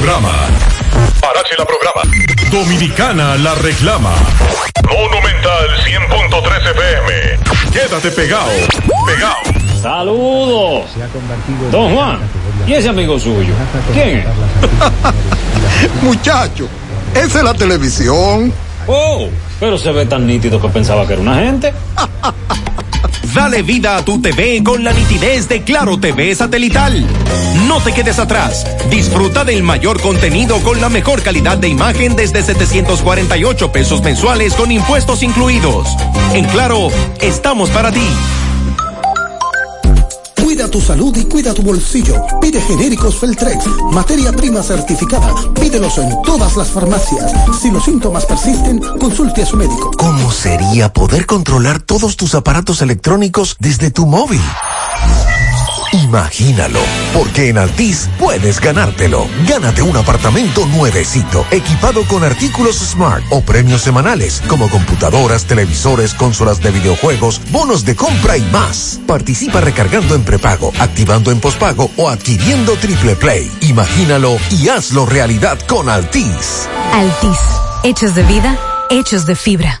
programa. Parache la programa. Dominicana la reclama. Monumental 100.13 FM. Quédate pegado. Pegado. Saludos. Don Juan. ¿Y ese amigo suyo? ¿Quién es? Muchacho, esa es la televisión. Oh, pero se ve tan nítido que pensaba que era una gente. Dale vida a tu TV con la nitidez de Claro TV satelital. No te quedes atrás. Disfruta del mayor contenido con la mejor calidad de imagen desde 748 pesos mensuales con impuestos incluidos. En Claro, estamos para ti. Cuida tu salud y cuida tu bolsillo. Pide genéricos Feltrex, materia prima certificada. Pídelos en todas las farmacias. Si los síntomas persisten, consulte a su médico. ¿Cómo sería poder controlar todos tus aparatos electrónicos desde tu móvil? Imagínalo, porque en Altis puedes ganártelo. Gánate un apartamento nuevecito, equipado con artículos smart o premios semanales, como computadoras, televisores, consolas de videojuegos, bonos de compra y más. Participa recargando en prepago, activando en pospago o adquiriendo triple play. Imagínalo y hazlo realidad con Altis. Altis, hechos de vida, hechos de fibra.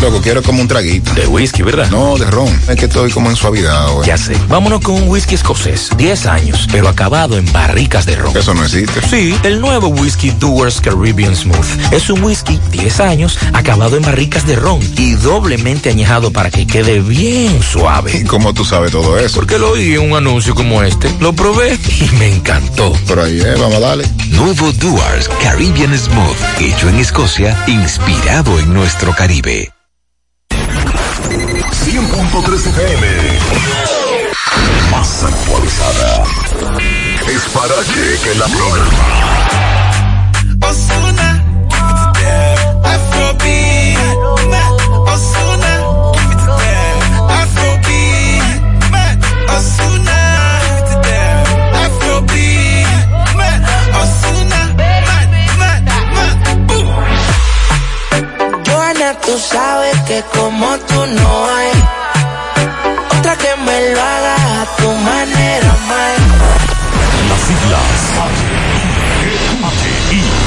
Loco, quiero como un traguito. De whisky, ¿verdad? No, de ron. Es que estoy como en suavidad, güey. Ya sé. Vámonos con un whisky escocés. 10 años, pero acabado en barricas de ron. Eso no existe. Sí, el nuevo whisky Doers Caribbean Smooth. Es un whisky 10 años, acabado en barricas de ron y doblemente añejado para que quede bien suave. ¿Y cómo tú sabes todo eso? Porque lo oí en un anuncio como este. Lo probé y me encantó. Por ahí, eh, vamos a darle. Nuevo Doers Caribbean Smooth. Hecho en Escocia, inspirado en nuestro Caribe. 100.3 FM. Más actualizada. Es para que, que la programa. Osuna, Afrobeat, Osuna, Afrobeat, Osuna, Afrobeat, Osuna, Joana, tú sabes que como tú no hay Fuck you.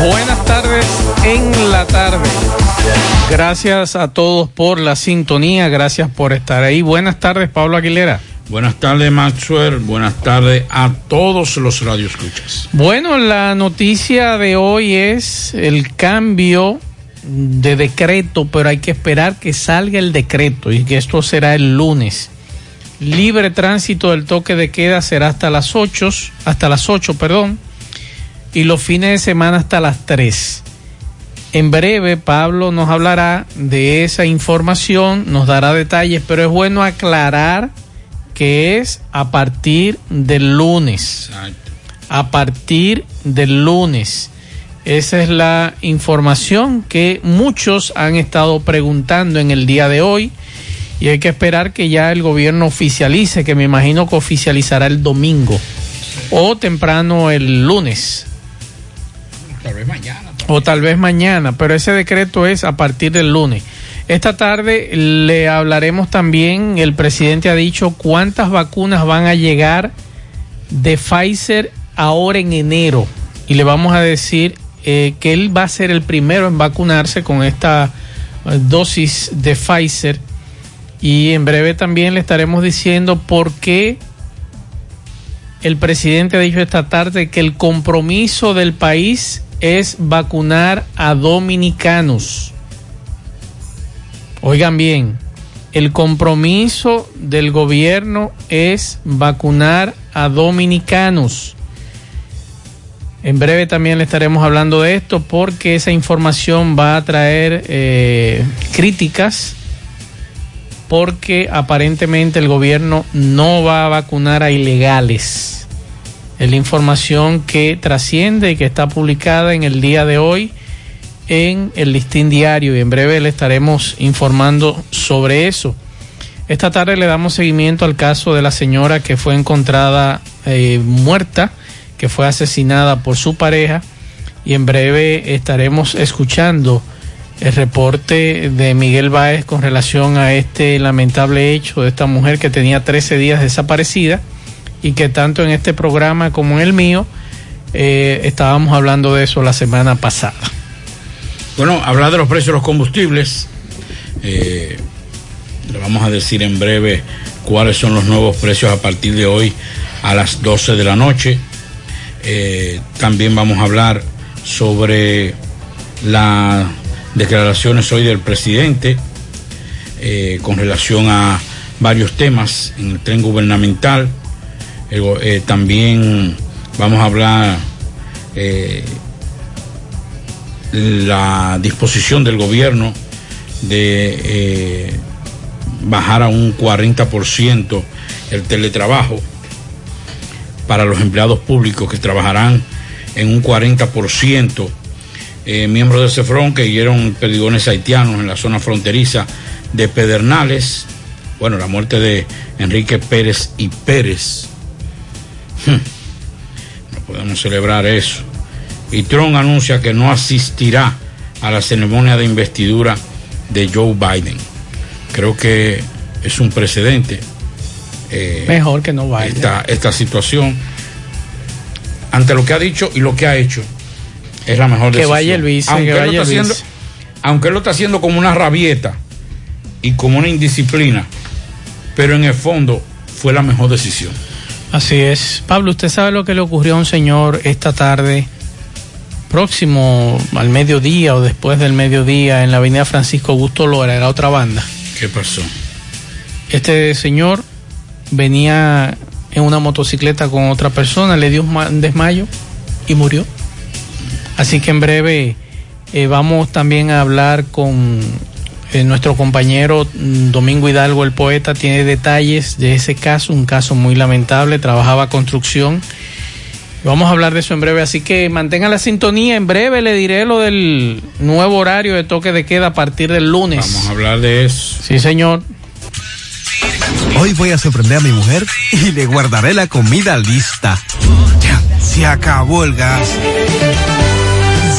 Buenas tardes en la tarde. Gracias a todos por la sintonía, gracias por estar ahí. Buenas tardes, Pablo Aguilera. Buenas tardes, Maxwell. Buenas tardes a todos los radioescuchas. Bueno, la noticia de hoy es el cambio de decreto, pero hay que esperar que salga el decreto y que esto será el lunes. Libre tránsito del toque de queda será hasta las 8, hasta las 8, perdón y los fines de semana hasta las 3. En breve Pablo nos hablará de esa información, nos dará detalles, pero es bueno aclarar que es a partir del lunes. A partir del lunes. Esa es la información que muchos han estado preguntando en el día de hoy y hay que esperar que ya el gobierno oficialice, que me imagino que oficializará el domingo o temprano el lunes. Tal vez mañana. O tal vez mañana, pero ese decreto es a partir del lunes. Esta tarde le hablaremos también, el presidente ha dicho cuántas vacunas van a llegar de Pfizer ahora en enero. Y le vamos a decir eh, que él va a ser el primero en vacunarse con esta eh, dosis de Pfizer Y en breve también le estaremos diciendo por qué el presidente ha dicho esta tarde que el compromiso del país es vacunar a dominicanos. Oigan bien, el compromiso del gobierno es vacunar a dominicanos. En breve también le estaremos hablando de esto porque esa información va a traer eh, críticas porque aparentemente el gobierno no va a vacunar a ilegales. Es la información que trasciende y que está publicada en el día de hoy en el listín diario. Y en breve le estaremos informando sobre eso. Esta tarde le damos seguimiento al caso de la señora que fue encontrada eh, muerta que fue asesinada por su pareja. Y en breve estaremos escuchando el reporte de Miguel Báez con relación a este lamentable hecho de esta mujer que tenía 13 días desaparecida y que tanto en este programa como en el mío eh, estábamos hablando de eso la semana pasada. Bueno, hablar de los precios de los combustibles. Eh, le vamos a decir en breve cuáles son los nuevos precios a partir de hoy a las 12 de la noche. Eh, también vamos a hablar sobre las declaraciones hoy del presidente con relación a varios temas en el tren gubernamental. Eh, también vamos a hablar la disposición del gobierno de bajar a un 40% el teletrabajo para los empleados públicos que trabajarán en un 40%. Eh, miembros de CEFRON que hirieron perdigones haitianos en la zona fronteriza de Pedernales. Bueno, la muerte de Enrique Pérez y Pérez. Hmm. No podemos celebrar eso. Y Trump anuncia que no asistirá a la ceremonia de investidura de Joe Biden. Creo que es un precedente eh, Mejor que no vaya. Esta, esta situación, ante lo que ha dicho y lo que ha hecho, es la mejor que Vaya el vice, aunque, que vaya lo está haciendo, aunque él lo está haciendo como una rabieta y como una indisciplina, pero en el fondo fue la mejor decisión. Así es. Pablo, ¿usted sabe lo que le ocurrió a un señor esta tarde? próximo al mediodía o después del mediodía en la avenida Francisco Augusto Lora, era otra banda. ¿Qué pasó? Este señor venía en una motocicleta con otra persona, le dio un desmayo y murió. Así que en breve eh, vamos también a hablar con eh, nuestro compañero mm, Domingo Hidalgo, el poeta, tiene detalles de ese caso, un caso muy lamentable, trabajaba construcción. Vamos a hablar de eso en breve, así que mantengan la sintonía. En breve le diré lo del nuevo horario de toque de queda a partir del lunes. Vamos a hablar de eso. Sí, señor. Hoy voy a sorprender a mi mujer y le guardaré la comida lista. Ya, se acabó el gas.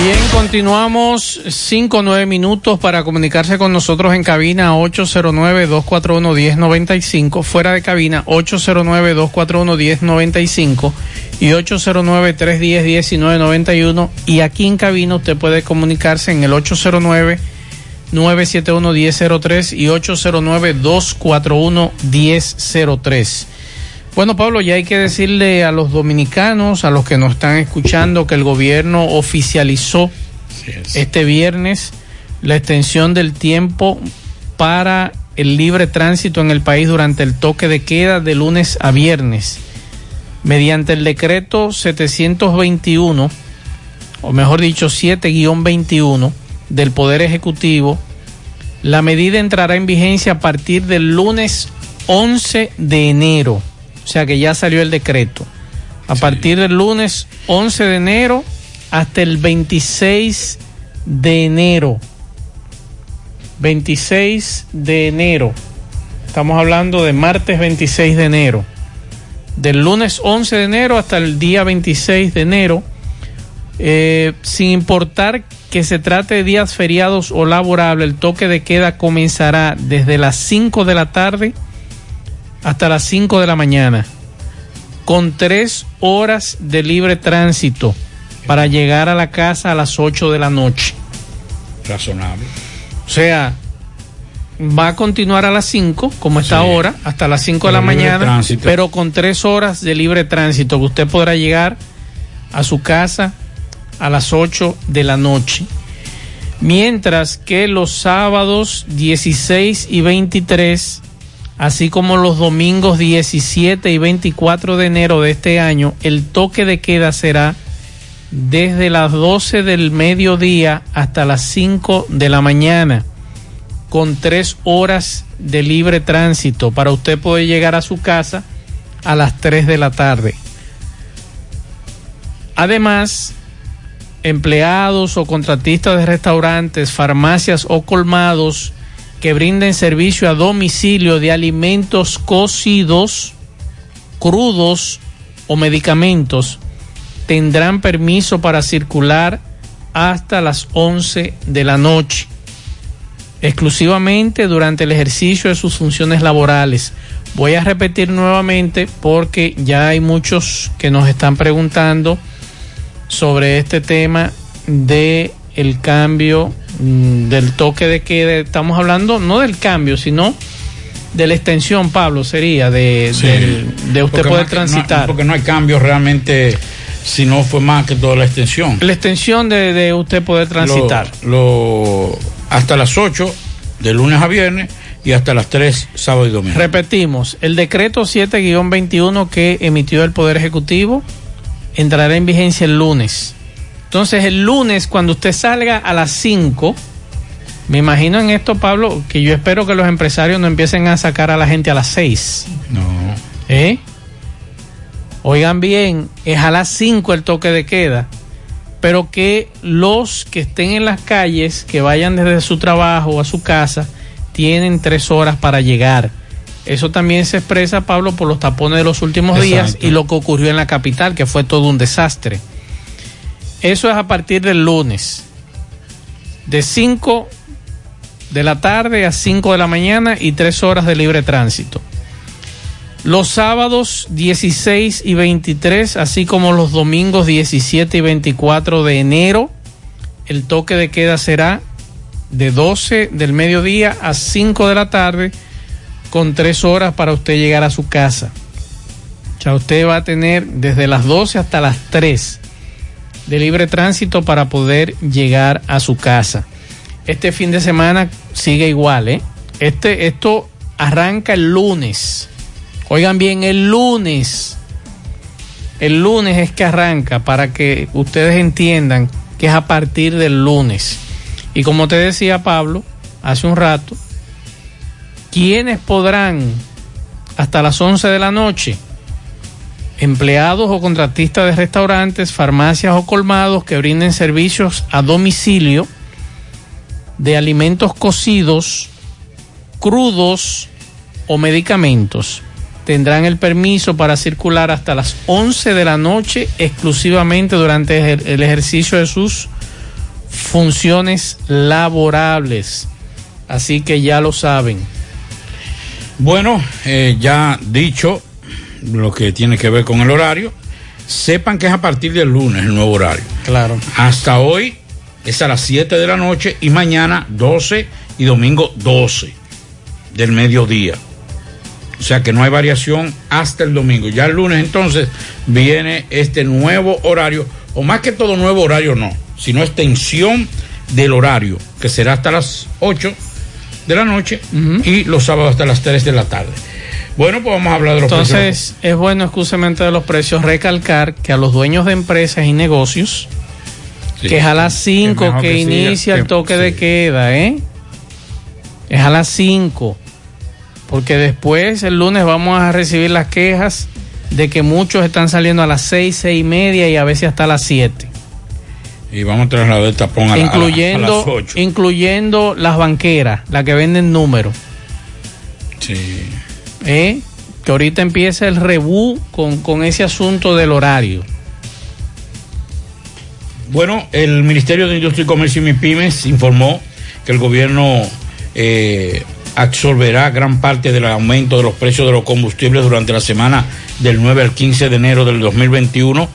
Bien, continuamos. 5 o 9 minutos para comunicarse con nosotros en cabina 809-241-1095, fuera de cabina 809-241-1095 y 809-310-1991 y aquí en cabina usted puede comunicarse en el 809 971-1003 y 809-241-1003. Bueno, Pablo, ya hay que decirle a los dominicanos, a los que nos están escuchando, que el gobierno oficializó este viernes la extensión del tiempo para el libre tránsito en el país durante el toque de queda de lunes a viernes. Mediante el decreto 721, o mejor dicho 7-21 del Poder Ejecutivo, la medida entrará en vigencia a partir del lunes 11 de enero. O sea que ya salió el decreto. A sí. partir del lunes 11 de enero hasta el 26 de enero. 26 de enero. Estamos hablando de martes 26 de enero. Del lunes 11 de enero hasta el día 26 de enero. Eh, sin importar que se trate de días feriados o laborables, el toque de queda comenzará desde las 5 de la tarde hasta las 5 de la mañana, con tres horas de libre tránsito para llegar a la casa a las 8 de la noche. Razonable. O sea, va a continuar a las 5, como está sí. ahora, hasta las 5 de la mañana, pero con tres horas de libre tránsito, que usted podrá llegar a su casa a las 8 de la noche. Mientras que los sábados 16 y 23 así como los domingos 17 y 24 de enero de este año, el toque de queda será desde las 12 del mediodía hasta las 5 de la mañana, con tres horas de libre tránsito para usted poder llegar a su casa a las 3 de la tarde. Además, empleados o contratistas de restaurantes, farmacias o colmados, que brinden servicio a domicilio de alimentos cocidos, crudos o medicamentos tendrán permiso para circular hasta las 11 de la noche, exclusivamente durante el ejercicio de sus funciones laborales. Voy a repetir nuevamente porque ya hay muchos que nos están preguntando sobre este tema de el cambio del toque de queda, estamos hablando no del cambio, sino de la extensión, Pablo, sería de, Sí. del- de usted poder que- no- transitar. porque no hay cambios realmente, si no fue más que toda la extensión. La extensión de, de usted poder transitar. Lo, lo- hasta las 8 de lunes a viernes y hasta las 3 sábado y domingo. Repetimos, el decreto 7-21 que emitió el Poder Ejecutivo entrará en vigencia el lunes. Entonces, el lunes, cuando usted salga a las 5, me imagino en esto, Pablo, que yo espero que los empresarios no empiecen a sacar a la gente a las 6. No. ¿Eh? Oigan bien, es a las 5 el toque de queda, pero que los que estén en las calles, que vayan desde su trabajo a su casa, tienen tres horas para llegar. Eso también se expresa, Pablo, por los tapones de los últimos días y lo que ocurrió en la capital, que fue todo un desastre. Eso es a partir del lunes, de 5 de la tarde a 5 de la mañana y tres horas de libre tránsito. Los sábados 16 y 23, así como los domingos 17 y 24 de enero, el toque de queda será de 12 del mediodía a 5 de la tarde, con tres horas para usted llegar a su casa. O sea, usted va a tener desde las 12 hasta las 3 de libre tránsito para poder llegar a su casa. Este fin de semana sigue igual, ¿eh? Este, esto arranca el lunes. Oigan bien, el lunes. El lunes es que arranca para que ustedes entiendan que es a partir del lunes. Y como te decía Pablo hace un rato, ¿quiénes podrán hasta las 11 de la noche? Empleados o contratistas de restaurantes, farmacias o colmados que brinden servicios a domicilio de alimentos cocidos, crudos o medicamentos tendrán el permiso para circular hasta las 11 de la noche exclusivamente durante el ejercicio de sus funciones laborables. Así que ya lo saben. Bueno, eh, ya dicho lo que tiene que ver con el horario, sepan que es a partir del lunes el nuevo horario. Claro. Hasta hoy es a las 7 de la noche y mañana 12 y domingo 12 del mediodía. O sea que no hay variación hasta el domingo. Ya el lunes entonces viene este nuevo horario, o más que todo nuevo horario no, sino extensión del horario, que será hasta las 8 de la noche y los sábados hasta las 3 de la tarde. Bueno, pues vamos a hablar de los precios. Entonces, es bueno, excusamente de los precios, recalcar que a los dueños de empresas y negocios, Sí. que es a las 5 mejor que, inicia el que- toque de queda, ¿eh? Es a las 5. Porque después, el lunes, vamos a recibir las quejas de que muchos están saliendo a las 6, 6 y media y a veces hasta las 7. Y vamos a trasladar el tapón a, la- a la- a incluyendo, las 8. incluyendo las banqueras, las que venden números. Sí. ¿Eh? Que ahorita empieza el rebú con, con ese asunto del horario. Bueno, el Ministerio de Industria y Comercio y MIPIMES informó que el gobierno eh, absorberá gran parte del aumento de los precios de los combustibles durante la semana del 9 al 15 de enero del 2021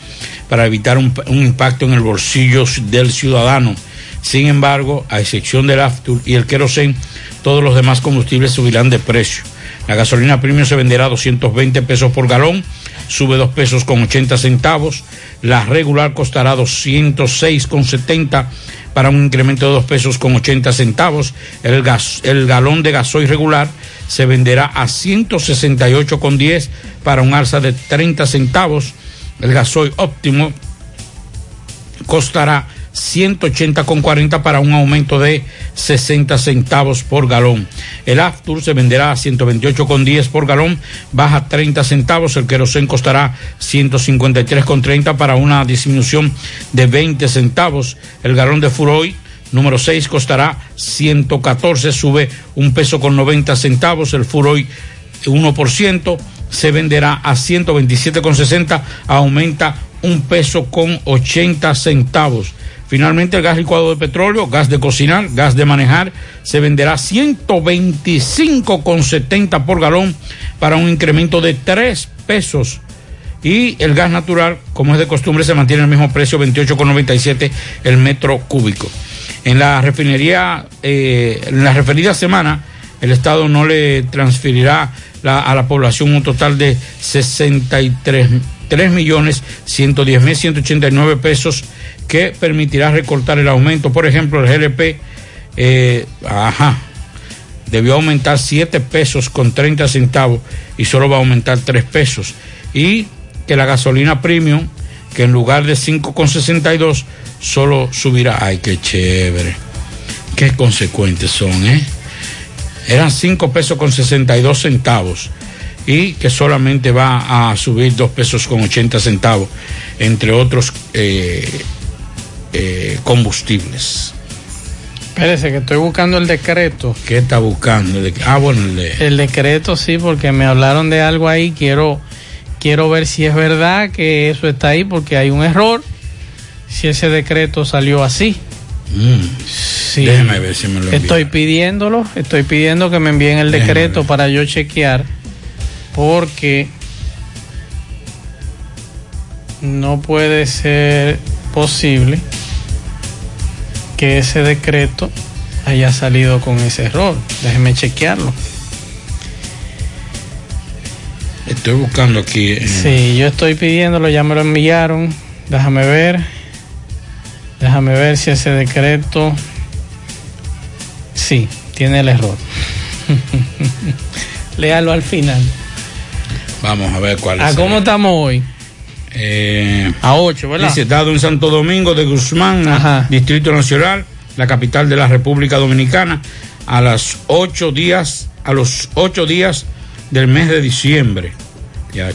para evitar un, un impacto en el bolsillo del ciudadano. Sin embargo, a excepción del Aftur y el querosén, todos los demás combustibles subirán de precio. La gasolina premium se venderá a 220 pesos por galón, sube 2 pesos con 80 centavos. La regular costará 206,70 para un incremento de 2 pesos con 80 centavos. El, gas, el galón de gasoil regular se venderá a 168,10 para un alza de 30 centavos. El gasoil óptimo costará 180,40 para un aumento de 60 centavos por galón. El Aftur se venderá a 128,10 por galón, baja 30 centavos. El querosén costará 153,30 para una disminución de 20 centavos. El galón de Furoy número 6 costará 114, sube un peso con 90 centavos. El Furoy 1% se venderá a 127,60, aumenta un peso con 80 centavos. Finalmente, el gas licuado de petróleo, gas de cocinar, gas de manejar, se venderá 125,70 por galón para un incremento de 3 pesos. Y el gas natural, como es de costumbre, se mantiene el mismo precio, 28,97 el metro cúbico. En la refinería, eh, en la referida semana, el Estado no le transferirá la- a la población un total de 63 3 millones 110 mil 189 pesos que permitirá recortar el aumento. Por ejemplo, el GLP, eh, ajá, debió aumentar 7 pesos con 30 centavos y solo va a aumentar 3 pesos. Y que la gasolina premium, que en lugar de 5,62, solo subirá. Ay, qué chévere. Qué consecuentes son, ¿eh? Eran 5 pesos con 62 centavos y que solamente va a subir 2 pesos con 80 centavos, entre otros eh, eh, combustibles. Espérese que estoy buscando el decreto. ¿Qué está buscando? Ah, bueno, el de- El decreto sí, porque me hablaron de algo ahí. Quiero, quiero ver si es verdad que eso está ahí, porque hay un error. Si ese decreto salió así. Mm. Sí. Déjeme ver si me lo envía. Estoy pidiéndolo, estoy pidiendo que me envíen el Déjeme decreto para yo chequear, porque no puede ser posible que ese decreto haya salido con ese error. Déjeme chequearlo. Estoy buscando aquí. en- Sí, yo estoy pidiéndolo, ya me lo enviaron. Déjame ver. Déjame ver si ese decreto. Sí, tiene el error. Léalo al final. Vamos a ver cuál es. ¿A cómo estamos hoy? Eh, a 8, ¿verdad? Dice, dado en Santo Domingo de Guzmán, Distrito Nacional, la capital de la República Dominicana, a las ocho días, a los ocho días del mes de diciembre. Ya.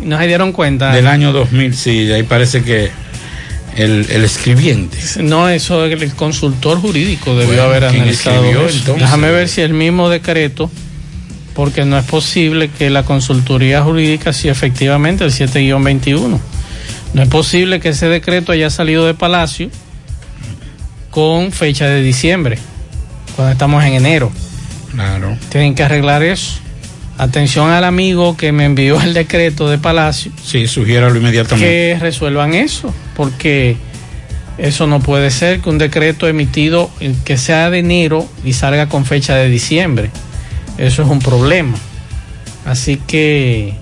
No se dieron cuenta. Del año 2000, sí, ahí parece que el, el escribiente. No, eso el consultor jurídico debió Bueno, haber ¿quién analizado escribió, eso. entonces? Déjame ver si el mismo decreto, porque no es posible que la consultoría jurídica, si efectivamente el 7-21, no es posible que ese decreto haya salido de Palacio con fecha de diciembre, cuando estamos en enero. Claro. Tienen que arreglar eso. Atención al amigo que me envió el decreto de Palacio Sí, sugiéralo inmediatamente. que resuelvan eso, porque eso no puede ser que un decreto emitido que sea de enero y salga con fecha de diciembre. Eso es un problema. Así que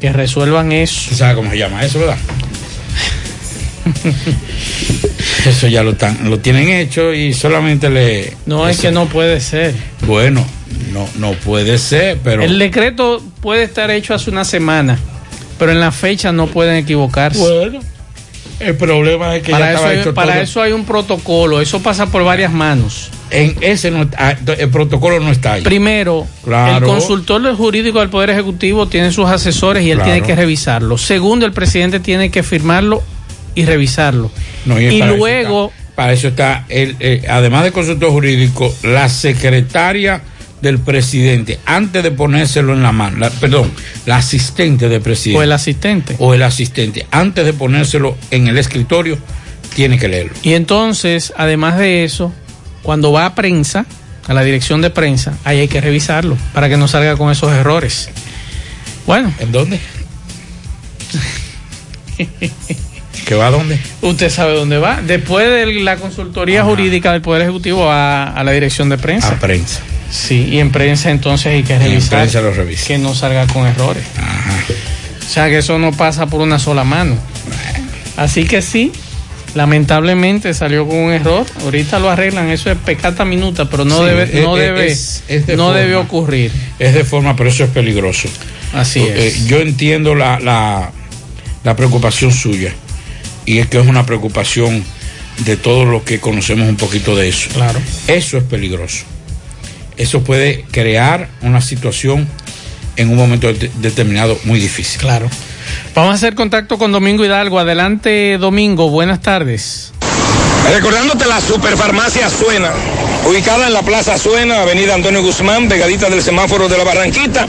que resuelvan eso. ¿Usted sabe cómo se llama eso, verdad? Eso ya lo, están, lo tienen hecho y solamente le... No es que no puede ser. Bueno, no, no puede ser, pero... El decreto puede estar hecho hace una semana, pero en la fecha no pueden equivocarse. Bueno, el problema es que para ya eso, hay, para todo. eso hay un protocolo, eso pasa por varias manos. En ese no, ah, el protocolo no está ahí. Primero, Claro. el consultor del jurídico del Poder Ejecutivo tiene sus asesores y él Claro. tiene que revisarlo. Segundo, el presidente tiene que firmarlo y revisarlo. No, y eso luego, está- para eso está, el, eh, además de consultor jurídico, la secretaria del presidente, antes de ponérselo en la mano, la- perdón, la asistente del presidente. o el asistente. o el asistente, antes de ponérselo en el escritorio, tiene que leerlo. Y entonces, además de eso, cuando va a prensa, a la dirección de prensa, ahí hay que revisarlo para que no salga con esos errores. Bueno. ¿En dónde? ¿Que va a dónde? Usted sabe dónde va. Después de la consultoría jurídica del Poder Ejecutivo va a la dirección de prensa. A prensa. Sí, y en prensa entonces hay que revisar prensa lo revisa. que no salga con errores. O sea que eso no pasa por una sola mano. Así que sí, lamentablemente salió con un error. Ahorita lo arreglan, eso es pecata minuta, pero no Sí, debe, no es- debe, es- es de no forma. debe ocurrir. Es de forma, pero eso es peligroso. Así Eh, es. yo entiendo la, la, la preocupación suya y es que es una preocupación de todos los que conocemos un poquito de eso. Claro. Eso es peligroso. Eso puede crear una situación en un momento de- determinado muy difícil. Claro. Vamos a hacer contacto con Domingo Hidalgo. Adelante, Domingo. Buenas tardes. Recordándote la Superfarmacia Suena, ubicada en la Plaza Suena, Avenida Antonio Guzmán, pegadita del semáforo de la Barranquita.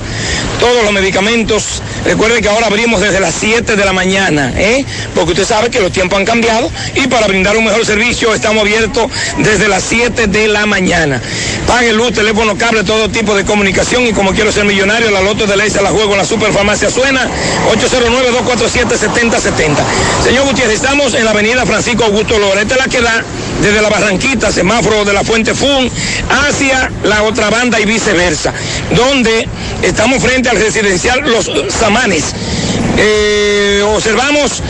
Todos los medicamentos Recuerden que ahora abrimos desde las 7 de la mañana, ¿eh? porque usted sabe que los tiempos han cambiado y para brindar un mejor servicio estamos abiertos desde las 7 de la mañana. Pague luz, teléfono, cable, todo tipo de comunicación y como quiero ser millonario, la loto de ley se la juego en la superfarmacia Suena, 809-247-7070. Señor Gutiérrez, estamos en la avenida Francisco Augusto es la que da desde la Barranquita, semáforo de la Fuente Fun, hacia la otra banda y viceversa, donde estamos frente al residencial Los Eh, observamos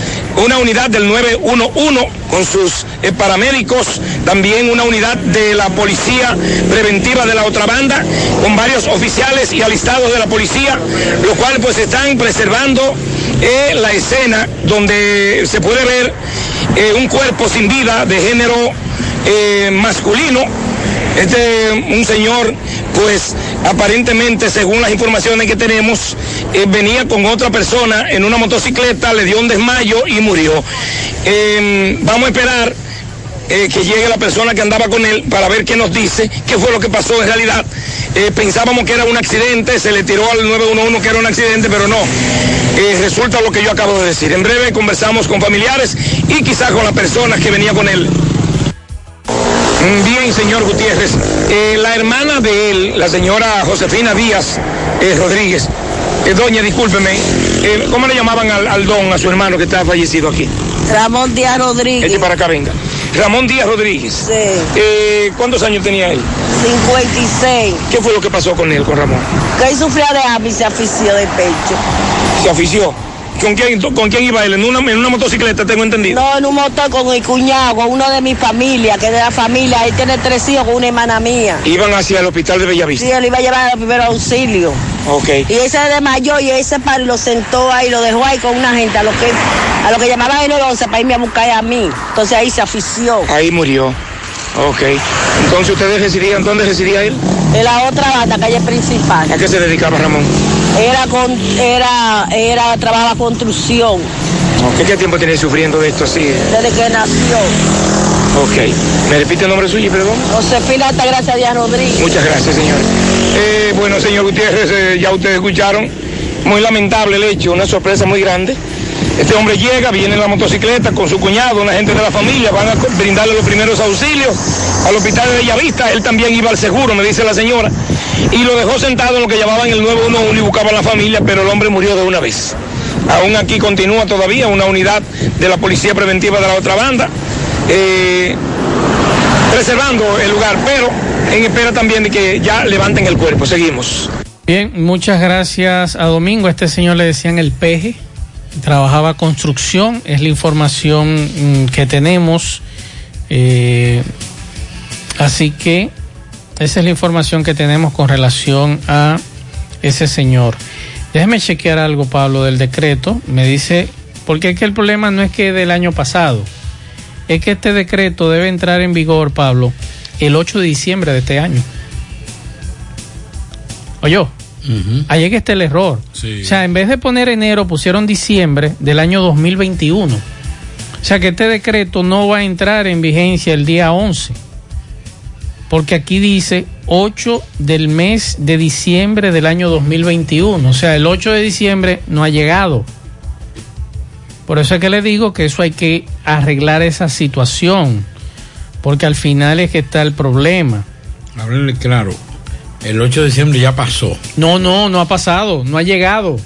una unidad del 911 con sus eh, paramédicos, también una unidad de la policía preventiva de la otra banda, con varios oficiales y alistados de la policía, los cuales pues están preservando eh, la escena donde se puede ver un cuerpo sin vida de género masculino. Este, un señor, pues aparentemente, según las informaciones que tenemos, eh, venía con otra persona en una motocicleta, le dio un desmayo y murió. Eh, vamos a esperar eh, que llegue la persona que andaba con él para ver qué nos dice, qué fue lo que pasó en realidad. Eh, pensábamos que era un accidente, se le tiró al 911 que era un accidente, pero no. Resulta lo que yo acabo de decir. En breve conversamos con familiares y quizás con la persona que venía con él. Bien, señor Gutiérrez. Eh, la hermana de él, la señora Josefina Díaz eh, Rodríguez, eh, doña, discúlpeme, ¿cómo le llamaban al, al don, a su hermano que está fallecido aquí? Ramón Díaz Rodríguez. Este para acá, venga. Ramón Díaz Rodríguez. Sí. ¿Cuántos años tenía él? 56. ¿Qué fue lo que pasó con él, con Ramón? Que él sufría de hambre y se afició de pecho. Se afició. ¿Con quién, ¿Con quién iba él? ¿En una, en una motocicleta, tengo entendido? No, en un motor con mi cuñado, con uno de mi familia, que es de la familia. Él tiene tres hijos con una hermana mía. Iban hacia el hospital de Bellavista. Sí, él iba a llevar al primer auxilio. Ok. Y él se desmayó y ese par lo sentó ahí, lo dejó ahí con una gente, a lo que, a lo que llamaban el 11 para irme a buscar a mí. Entonces ahí se afició. Ahí murió. Ok. Entonces ustedes residían, ¿dónde residía él? En la otra banda, calle principal. ¿A qué se dedicaba Ramón? Era con, era, era, trabajaba construcción Ok. ¿Qué tiempo tiene sufriendo de esto así? desde que nació. Ok. ¿Me repite el nombre suyo, perdón? Josefina Altagracia Díaz Rodríguez. Muchas gracias, señor. Eh, bueno, señor Gutiérrez, eh, ya ustedes escucharon. Muy lamentable el hecho, una sorpresa muy grande. Este hombre llega, viene en la motocicleta con su cuñado, una gente de la familia, van a brindarle los primeros auxilios al hospital de Bellavista. Él también iba al seguro, me dice la señora. Y lo dejó sentado en lo que llamaban el 911 y buscaban la familia, pero el hombre murió de una vez. Aún aquí continúa todavía una unidad de la policía preventiva de la otra banda. eh, preservando el lugar, pero en espera también de que ya levanten el cuerpo. Seguimos. Bien, muchas gracias a Domingo. A este señor le decían el peje. Trabajaba construcción. Es la información mm, que tenemos. Eh, así que esa es la información que tenemos con relación a ese señor. Déjeme chequear algo, Pablo, del decreto. Me dice, porque es que el problema no es que del año pasado. Es que este decreto debe entrar en vigor, Pablo, el 8 de diciembre de este año. Oye, ahí es que está el error. O sea, en vez de poner enero, pusieron diciembre del año 2021. O sea que este decreto no va a entrar en vigencia el día 11. Porque aquí dice 8 del mes de diciembre del año 2021. O sea, el 8 de diciembre no ha llegado. Por eso es que le digo que eso hay que arreglar esa situación. Porque al final es que está el problema. Háblele claro. El 8 de diciembre ya pasó. No, no, no ha pasado, no ha llegado.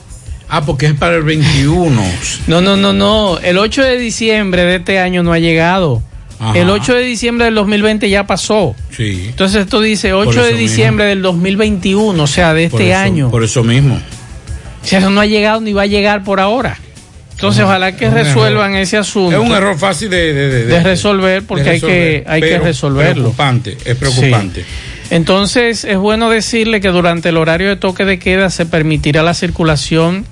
Ah, porque es para el 21. No, no, no, no. El 8 de diciembre de este año no ha llegado. Ajá. El 8 de diciembre del 2020 ya pasó. Sí. Entonces esto dice Por 8 de diciembre del 2021, o sea, de Por este eso- año. Por eso mismo. O sea, eso no ha llegado ni va a llegar por ahora. Entonces, ojalá que Es resuelvan error. ese asunto. Es un error fácil de, de, de- de resolver porque hay que hay que resolverlo. Preocupante, es preocupante. Sí. Entonces es bueno decirle que durante el horario de toque de queda se permitirá la circulación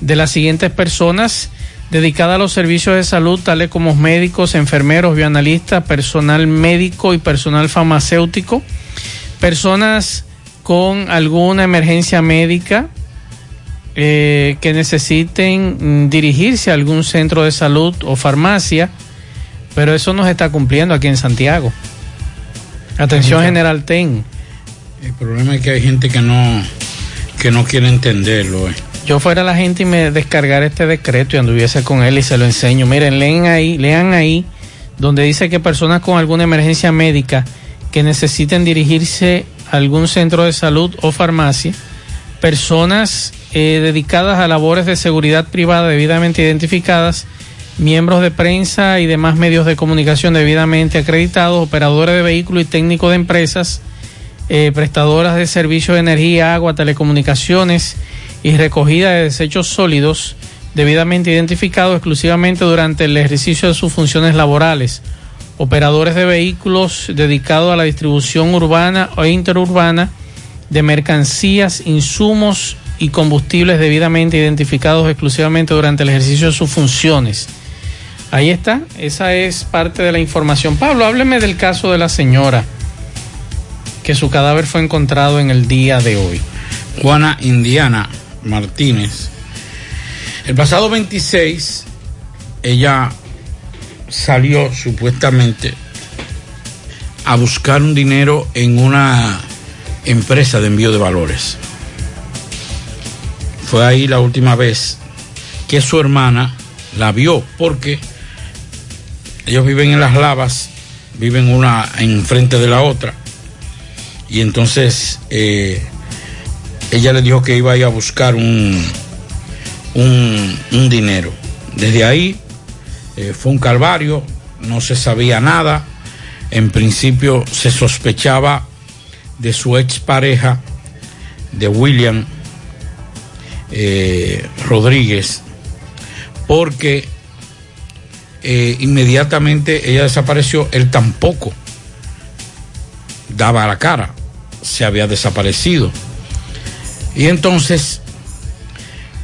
de las siguientes personas dedicadas a los servicios de salud, tales como médicos, enfermeros, bioanalistas, personal médico y personal farmacéutico, personas con alguna emergencia médica, eh, que necesiten mm, dirigirse a algún centro de salud o farmacia, pero eso no se está cumpliendo aquí en Santiago. Atención General TEN. El problema es que hay gente que no que no quiere entenderlo. eh. Yo fuera la gente y me descargara este decreto y anduviese con él y se lo enseño. Miren, leen ahí, lean ahí donde dice que personas con alguna emergencia médica que necesiten dirigirse a algún centro de salud o farmacia, personas eh, dedicadas a labores de seguridad privada debidamente identificadas, miembros de prensa y demás medios de comunicación debidamente acreditados, operadores de vehículos y técnicos de empresas, eh, prestadoras de servicios de energía, agua, telecomunicaciones y recogida de desechos sólidos debidamente identificados exclusivamente durante el ejercicio de sus funciones laborales, operadores de vehículos dedicados a la distribución urbana o interurbana de mercancías, insumos y combustibles debidamente identificados exclusivamente durante el ejercicio de sus funciones. Ahí está, esa es parte de la información. Pablo, hábleme del caso de la señora, que su cadáver fue encontrado en el día de hoy. Juana Indiana Martínez. El pasado 26, ella salió supuestamente a buscar un dinero en una empresa de envío de valores. Fue ahí la última vez que su hermana la vio, porque ellos viven en las lavas, viven una enfrente de la otra, y entonces eh, ella le dijo que iba a ir a buscar un, un, dinero. Desde ahí eh, fue un calvario, no se sabía nada. En principio se sospechaba de su expareja, de William eh, Rodríguez, porque eh, inmediatamente ella desapareció, él tampoco daba la cara, se había desaparecido. Y entonces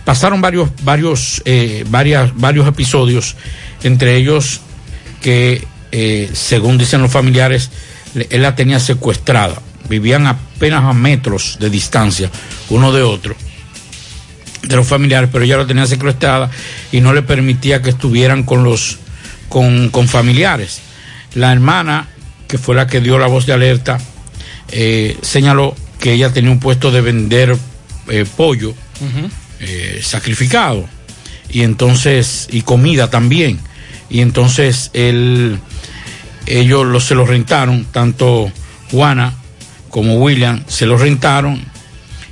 pasaron varios, varios, eh, varias, varios episodios, entre ellos que, eh, según dicen los familiares, él la tenía secuestrada. Vivían apenas a metros de distancia uno de otro, de los familiares, pero ella la tenía secuestrada y no le permitía que estuvieran con los con, con familiares. La hermana, que fue la que dio la voz de alerta, eh, señaló que ella tenía un puesto de vender eh, pollo eh, sacrificado y entonces y comida también. Y entonces él ellos lo- se lo rentaron tanto Juana como William se lo rentaron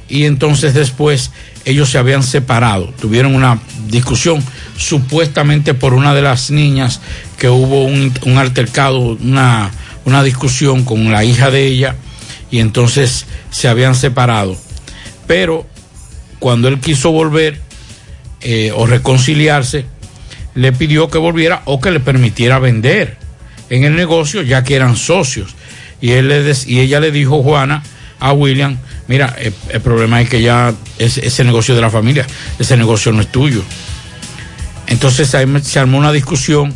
y entonces después ellos se habían separado. Tuvieron una discusión supuestamente por una de las niñas que hubo un, un altercado una, una discusión con la hija de ella y entonces se habían separado pero cuando él quiso volver eh, o reconciliarse, le pidió que volviera o que le permitiera vender en el negocio, ya que eran socios. Y, él le y ella le dijo, Juana, a William, mira, el, problema es que ya es, ese negocio de la familia, ese negocio no es tuyo. Entonces ahí se armó una discusión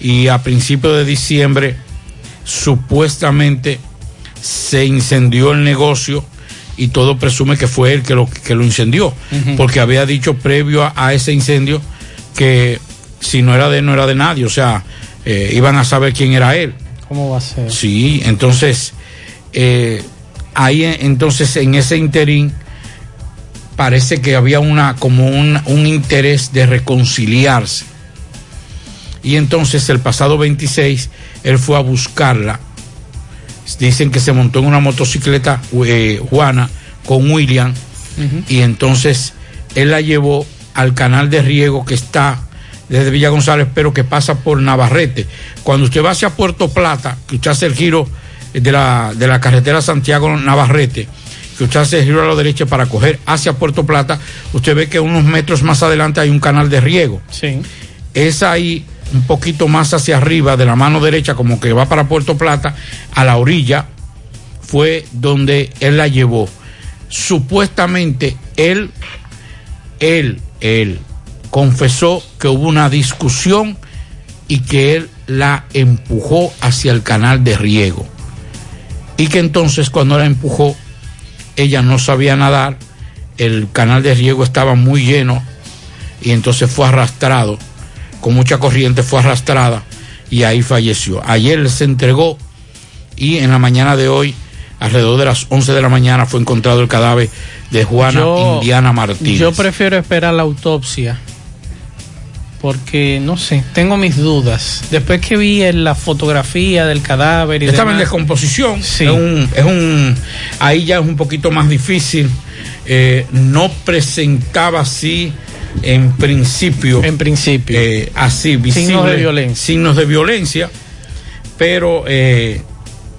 y a principios de diciembre supuestamente se incendió el negocio y todo presume que fue él que lo, que lo incendió, porque había dicho previo a, a ese incendio que si no era de él, no era de nadie, o sea, eh, iban a saber quién era él. ¿Cómo va a ser? Sí, entonces, eh, ahí entonces en ese interín parece que había una como un, un interés de reconciliarse. Y entonces el pasado 26 él fue a buscarla. Dicen que se montó en una motocicleta eh, Juana con William y entonces él la llevó al canal de riego que está desde Villa González, pero que pasa por Navarrete. Cuando usted va hacia Puerto Plata, que usted hace el giro de la, de la carretera Santiago-Navarrete, que usted hace el giro a la derecha para coger hacia Puerto Plata, usted ve que unos metros más adelante hay un canal de riego. Sí. Es ahí un poquito más hacia arriba de la mano derecha, como que va para Puerto Plata, a la orilla, fue donde él la llevó. Supuestamente él, él, él confesó que hubo una discusión y que él la empujó hacia el canal de riego. Y que entonces cuando la empujó, ella no sabía nadar, el canal de riego estaba muy lleno y entonces fue arrastrado, con mucha corriente fue arrastrada y ahí falleció. Ayer se entregó y en la mañana de hoy alrededor de las 11 de la mañana fue encontrado el cadáver de Juana Yo- Indiana Martínez. Yo prefiero esperar la autopsia. Porque, no sé, tengo mis dudas. Después que vi en la fotografía del cadáver y Estaba en descomposición. Sí. Es un, es un, ahí ya es un poquito más difícil. Eh, no presentaba así en principio. En principio. así, visible, Signos de violencia. Signos de violencia. Pero eh,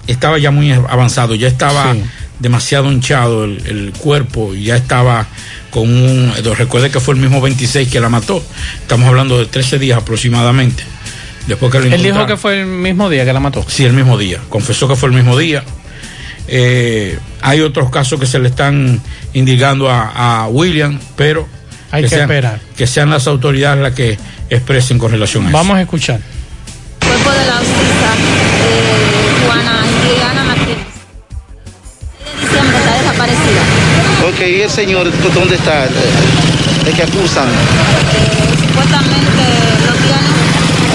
estaba ya muy avanzado. Ya estaba Sí. demasiado hinchado el, el cuerpo. Y ya estaba con un. Recuerde que fue el mismo 26 que la mató. Estamos hablando de 13 días aproximadamente. Después que Él dijo que fue el mismo día que la mató. Sí, el mismo día. Confesó que fue el mismo día. Eh, hay otros casos que se le están indicando a, a William, pero Hay que sean, esperar. que sean las autoridades las que expresen con relación a Vamos a escuchar. cuerpo de la autista eh, Juana Indiana Martínez. De diciembre está desaparecida. Ok, ¿y el señor dónde está? ¿De qué acusan? Eh, supuestamente lo tiene.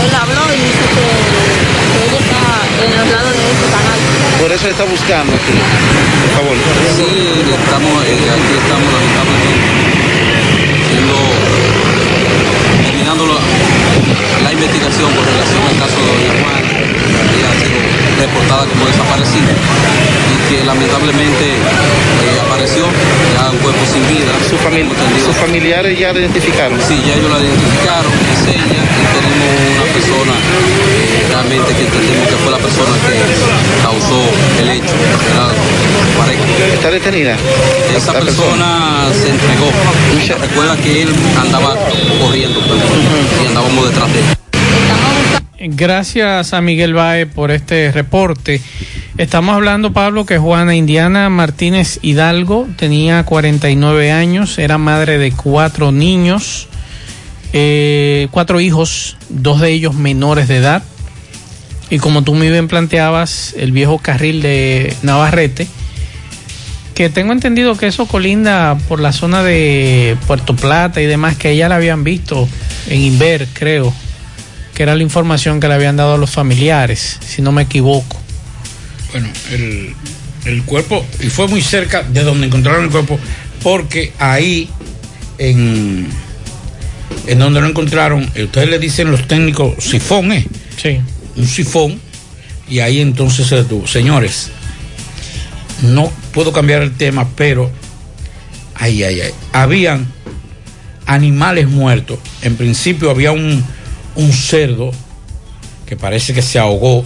Él habló y dice que, que ella está en los lados de este canal. Por eso está buscando aquí. Por favor. Sí, estamos, eh, aquí estamos lamentablemente siendo, terminando la, la investigación con relación al caso de Doña Juana, reportada como desaparecida y que lamentablemente eh, apareció ya un cuerpo sin vida. Su famili- sus familiares ya la identificaron. Sí, ya ellos la identificaron, es ella, y tenemos una persona eh, realmente que entendemos que fue la persona que causó el hecho. ¿Está detenida? Esa La persona se entregó. Recuerda que él andaba corriendo pues, y andábamos detrás de él. Gracias a Miguel Bae por este reporte. Estamos hablando, Pablo, que Juana Indiana Martínez Hidalgo tenía 49 años, era madre de cuatro niños, eh, cuatro hijos, dos de ellos menores de edad. Y como tú muy bien planteabas, el viejo carril de Navarrete, que tengo entendido que eso colinda por la zona de Puerto Plata y demás, que ella la habían visto en Inver, creo, que era la información que le habían dado a los familiares, si no me equivoco. Bueno, el, el cuerpo, y fue muy cerca de donde encontraron el cuerpo, porque ahí, en, en donde lo encontraron, eh, ustedes le dicen los técnicos sifón, ¿eh? Sí. Un sifón, y ahí entonces se detuvo. Señores, no puedo cambiar el tema, pero, ay, ay, ay, habían animales muertos. En principio había un, un cerdo que parece que se ahogó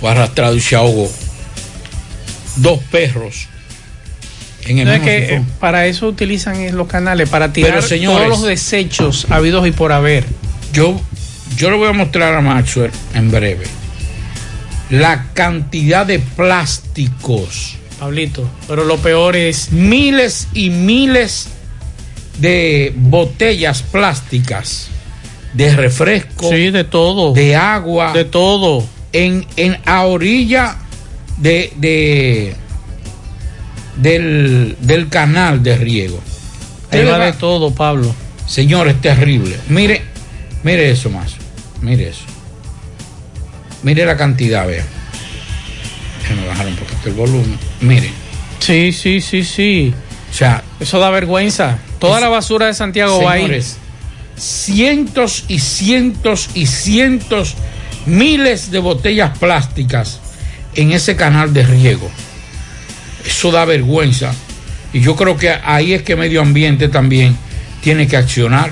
fue arrastrado y se ahogó. Dos perros en el No, es mismo que sifón. eh, para eso utilizan eh, los canales, para tirar Pero, señores, todos los desechos habidos y por haber. Yo, yo le voy a mostrar a Maxwell en breve la cantidad de plásticos. Pablito, pero lo peor es miles y miles de botellas plásticas de refresco, Sí, de todo. de agua, De todo. en, en a orilla de, de del, del canal de riego. Ahí va de todo, Pablo. Señor, es terrible. Mire, mire eso más. Mire eso. Mire la cantidad, vea. Déjame bajar un poquito el volumen. Mire. Sí, sí, sí, sí. O sea, Eso da vergüenza. Toda la basura de Santiago va ahí. señores, cientos y cientos y cientos, miles de botellas plásticas en ese canal de riego. Eso da vergüenza. Y yo creo que ahí es que medio ambiente también tiene que accionar.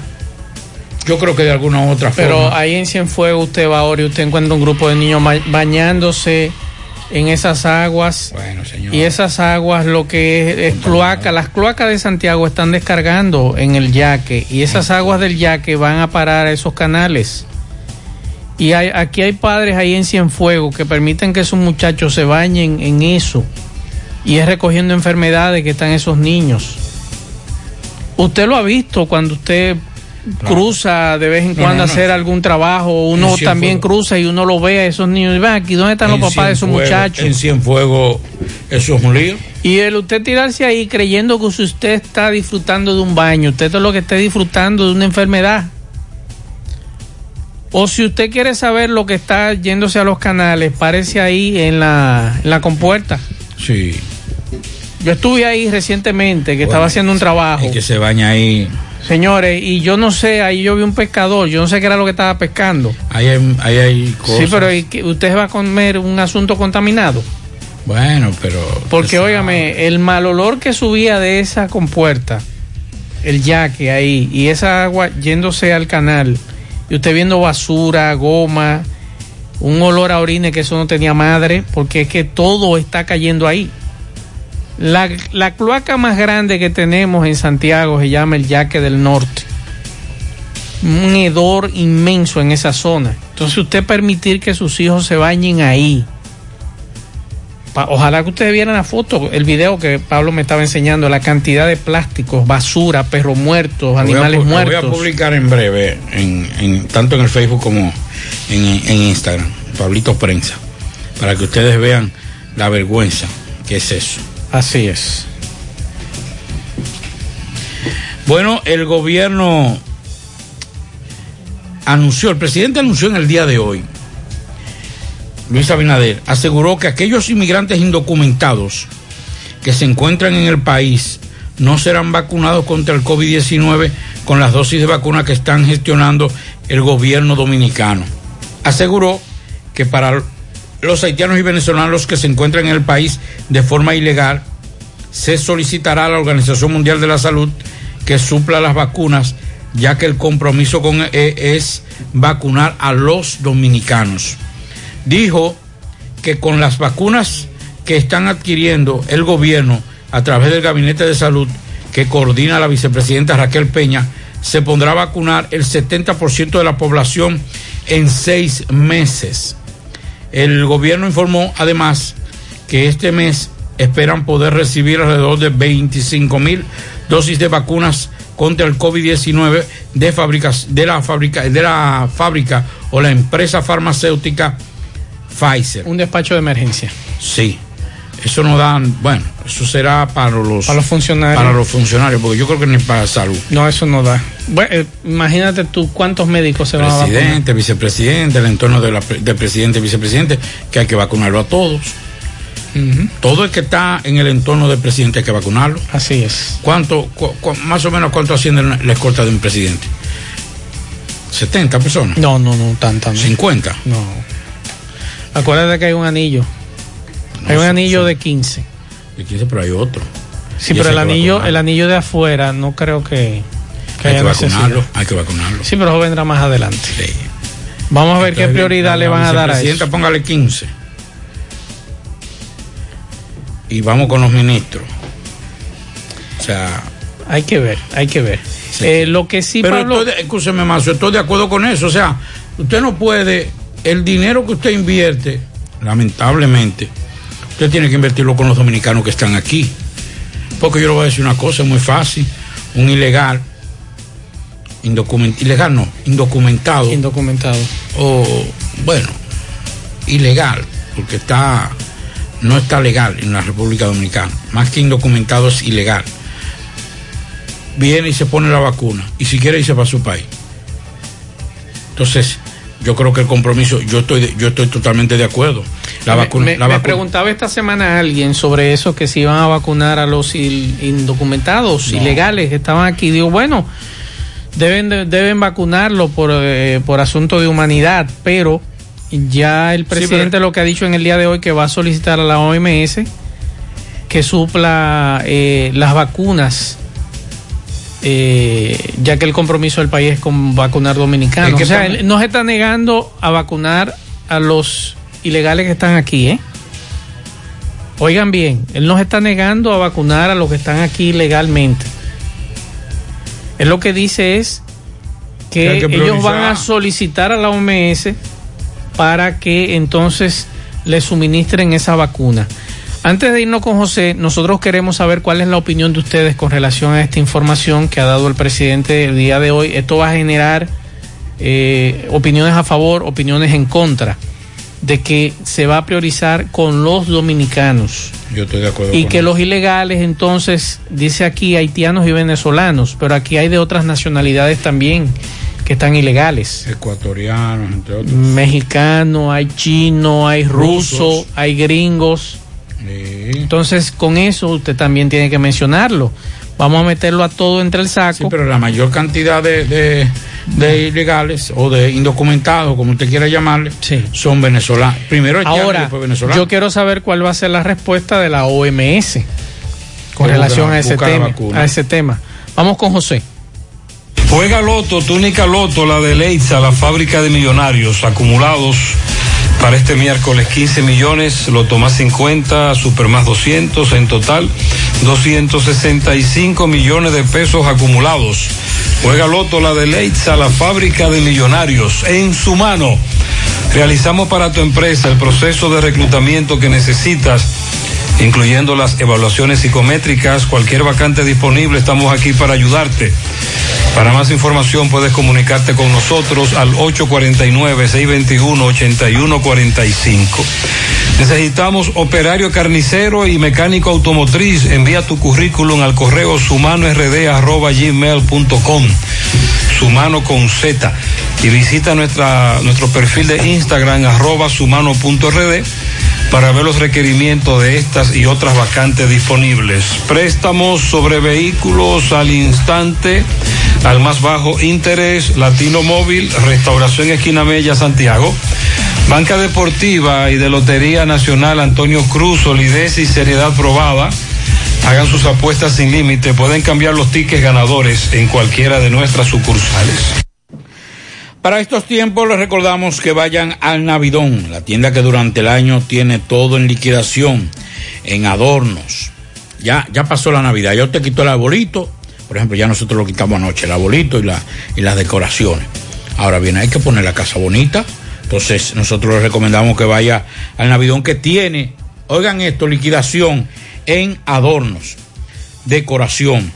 Yo creo que de alguna u otra Pero forma. ahí en Cienfuegos usted va ahora y usted encuentra un grupo de niños ba- bañándose en esas aguas. Bueno, señor. Y esas aguas lo que es, es cloaca. Las cloacas de Santiago están descargando en el yaque y esas aguas del yaque van a parar a esos canales. Y hay, aquí hay padres ahí en Cienfuegos que permiten que sus muchachos se bañen en eso. Y es recogiendo enfermedades que están esos niños. Usted lo ha visto cuando usted cruza de vez en cuando no, hacer algún trabajo, uno también cruza y uno lo ve a esos niños y ven aquí, ¿dónde están los papás de esos muchachos? En Cienfuegos, eso es un lío. Y el usted tirarse ahí creyendo que si usted está disfrutando de un baño, usted es lo que está disfrutando de una enfermedad. O si usted quiere saber lo que está yéndose a los canales, párese ahí en la, en la compuerta. Sí. Yo estuve ahí recientemente, que estaba haciendo un trabajo. Y que se baña ahí. Señores, y yo no sé, ahí yo vi un pescador, yo no sé qué era lo que estaba pescando. Ahí hay, ahí hay cosas. Sí, pero. ¿usted va a comer un asunto contaminado? Bueno, pero. Porque, óigame, el mal olor que subía de esa compuerta, el yaque ahí, y esa agua yéndose al canal, y usted viendo basura, goma, un olor a orine que eso no tenía madre, porque es que todo está cayendo ahí. La, la cloaca más grande que tenemos en Santiago se llama el Yaque del Norte. Un hedor inmenso en esa zona. Entonces usted permitir que sus hijos se bañen ahí. Pa- Ojalá que ustedes vieran la foto, el video que Pablo me estaba enseñando, la cantidad de plásticos, basura, perros muertos, Lo voy a animales pu- lo muertos. Voy a publicar en breve, en, en- tanto en el Facebook como en, en Instagram, Pablito Prensa, para que ustedes vean la vergüenza que es eso. Así es. Bueno, el gobierno anunció, el presidente anunció en el día de hoy, Luis Abinader, aseguró que aquellos inmigrantes indocumentados que se encuentran en el país no serán vacunados contra el COVID-19 con las dosis de vacuna que están gestionando el gobierno dominicano. Aseguró que para los haitianos y venezolanos que se encuentran en el país de forma ilegal, se solicitará a la Organización Mundial de la Salud que supla las vacunas, ya que el compromiso con e- es vacunar a los dominicanos. Dijo que con las vacunas que están adquiriendo el gobierno a través del Gabinete de Salud que coordina la vicepresidenta Raquel Peña, se pondrá a vacunar el 70% de la población en seis meses. El gobierno informó además que este mes esperan poder recibir alrededor de 25 mil dosis de vacunas contra el COVID-19 de, fábricas, de, la fábrica, de la fábrica o la empresa farmacéutica Pfizer. Un despacho de emergencia. Sí. Eso no dan, bueno, eso será para los, Para los funcionarios. para los funcionarios, porque yo creo que ni para salud. No, eso no da. Bueno, eh, imagínate tú cuántos médicos se van a vacunar. Presidente, vicepresidente, el entorno de la pre- del presidente y vicepresidente, que hay que vacunarlo a todos. Todo el que está en el entorno del presidente hay que vacunarlo. Así es. ¿Cuánto, cu- cu- más o menos cuánto asciende la escolta de un presidente? ¿70 personas? No, no, no, tanta. no. ¿50? No. Acuérdate que hay un anillo. hay un anillo de 15. De 15, pero hay otro. Sí, Y pero el anillo, el anillo de afuera no creo que, que Hay que necesidad. vacunarlo, hay que vacunarlo. Sí, pero eso vendrá más adelante. Vamos a ver qué prioridad le van a dar a eso. póngale 15. Y vamos con los ministros. O sea. Hay que ver, hay que ver. Eh, lo que sí, Pero Pablo. estoy de- escúcheme yo estoy de acuerdo con eso. O sea, usted no puede, el dinero que usted invierte, lamentablemente, usted tiene que invertirlo con los dominicanos que están aquí. Porque yo le voy a decir una cosa, es muy fácil. Un ilegal, indocument, ilegal no, indocumentado. Indocumentado. O, bueno, ilegal, porque está, no está legal en la República Dominicana. Más que indocumentado es ilegal viene y se pone la vacuna y si quiere irse para su país. Entonces, yo creo que el compromiso, yo estoy, yo estoy totalmente de acuerdo. La Me- vacuna, me, la me vacuna- preguntaba esta semana alguien sobre eso, que si iban a vacunar a los il- indocumentados, No. ilegales que estaban aquí. Digo, bueno, deben, de- deben vacunarlo por, eh, por asunto de humanidad, pero ya el presidente lo que ha dicho en el día de hoy que va a solicitar a la OMS que supla eh, las vacunas. eh, ya que el compromiso del país es con vacunar dominicanos. Es que o sea, él no se está negando a vacunar a los ilegales que están aquí, ¿eh? Oigan bien, él no se está negando a vacunar a los que están aquí legalmente. Él lo que dice es que, ellos van a solicitar a la OMS para que entonces le suministren esa vacuna. Antes de irnos con José, nosotros queremos saber cuál es la opinión de ustedes con relación a esta información que ha dado el presidente el día de hoy. Esto va a generar eh, opiniones a favor, opiniones en contra, de que se va a priorizar con los dominicanos yo estoy de acuerdo y con que eso. los ilegales entonces, dice aquí haitianos y venezolanos, pero aquí hay de otras nacionalidades también que están ilegales. ecuatorianos, entre otros. Mexicano, hay chino, hay ruso, Rusos. hay gringos. Sí. Entonces, con eso usted también tiene que mencionarlo. Vamos a meterlo a todo entre el saco. Sí, pero la mayor cantidad de, de, de ilegales o de indocumentados, como usted quiera llamarle, son venezolanos. Primero Ahora, después venezolanos. yo quiero saber cuál va a ser la respuesta de la OMS con relación a ese tema. A ese tema. Vamos con José. Juega Loto, túnica Loto, la de Leitza, la fábrica de millonarios acumulados para este miércoles 15 millones, Loto más 50, Super más 200, en total 265 millones de pesos acumulados. Juega Loto, la de Leitza, la fábrica de millonarios en su mano. Realizamos para tu empresa el proceso de reclutamiento que necesitas incluyendo las evaluaciones psicométricas, cualquier vacante disponible, estamos aquí para ayudarte. Para más información puedes comunicarte con nosotros al 849-621-8145. Necesitamos operario carnicero y mecánico automotriz. Envía tu currículum al correo sumanord.gmail.com. Sumano con Z. Y visita nuestra, nuestro perfil de Instagram arroba sumano.rd para ver los requerimientos de estas y otras vacantes disponibles. Préstamos sobre vehículos al instante, al más bajo interés, Latino Móvil, Restauración Esquina Mella, Santiago. Banca Deportiva y de Lotería Nacional Antonio Cruz, solidez y seriedad probada. Hagan sus apuestas sin límite, pueden cambiar los tickets ganadores en cualquiera de nuestras sucursales. Para estos tiempos les recordamos que vayan al Navidón, la tienda que durante el año tiene todo en liquidación, en adornos. Ya, ya pasó la Navidad, ya usted quitó el arbolito, por ejemplo, ya nosotros lo quitamos anoche, el arbolito y, la, y las decoraciones. Ahora bien, hay que poner la casa bonita, entonces nosotros les recomendamos que vaya al Navidón que tiene, oigan esto, liquidación en adornos, decoración,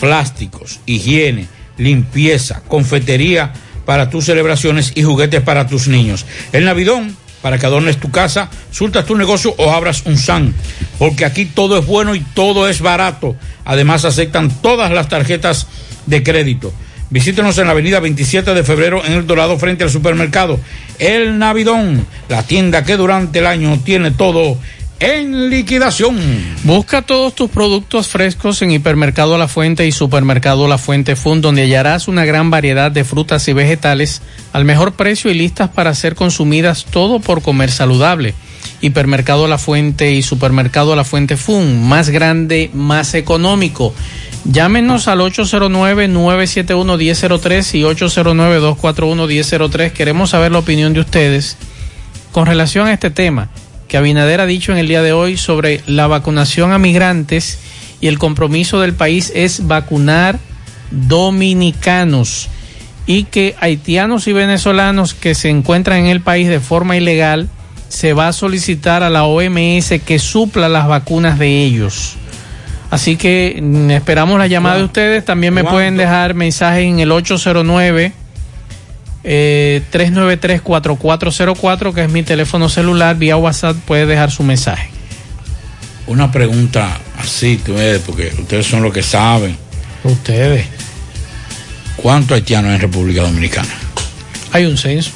plásticos, higiene, limpieza, confetería para tus celebraciones y juguetes para tus niños. El Navidón, para que adornes tu casa, surtas tu negocio o abras un SAN, porque aquí todo es bueno y todo es barato. Además aceptan todas las tarjetas de crédito. Visítenos en la avenida 27 de febrero en El Dorado frente al supermercado. El Navidón, la tienda que durante el año tiene todo en liquidación. Busca todos tus productos frescos en Hipermercado La Fuente y Supermercado La Fuente Fund, donde hallarás una gran variedad de frutas y vegetales al mejor precio y listas para ser consumidas todo por comer saludable. Hipermercado La Fuente y Supermercado La Fuente Fund, más grande, más económico. Llámenos al 809-971-1003 y 809-241-1003. Queremos saber la opinión de ustedes con relación a este tema que Abinader ha dicho en el día de hoy sobre la vacunación a migrantes y el compromiso del país es vacunar dominicanos y que haitianos y venezolanos que se encuentran en el país de forma ilegal se va a solicitar a la OMS que supla las vacunas de ellos. Así que mm, esperamos la llamada de ustedes. También me pueden dejar mensajes en el 809 eh, 393-4404, que es mi teléfono celular. Vía WhatsApp puede dejar su mensaje. Una pregunta así, porque ustedes son los que saben. Ustedes. ¿Cuántos haitianos hay en República Dominicana? Hay un censo.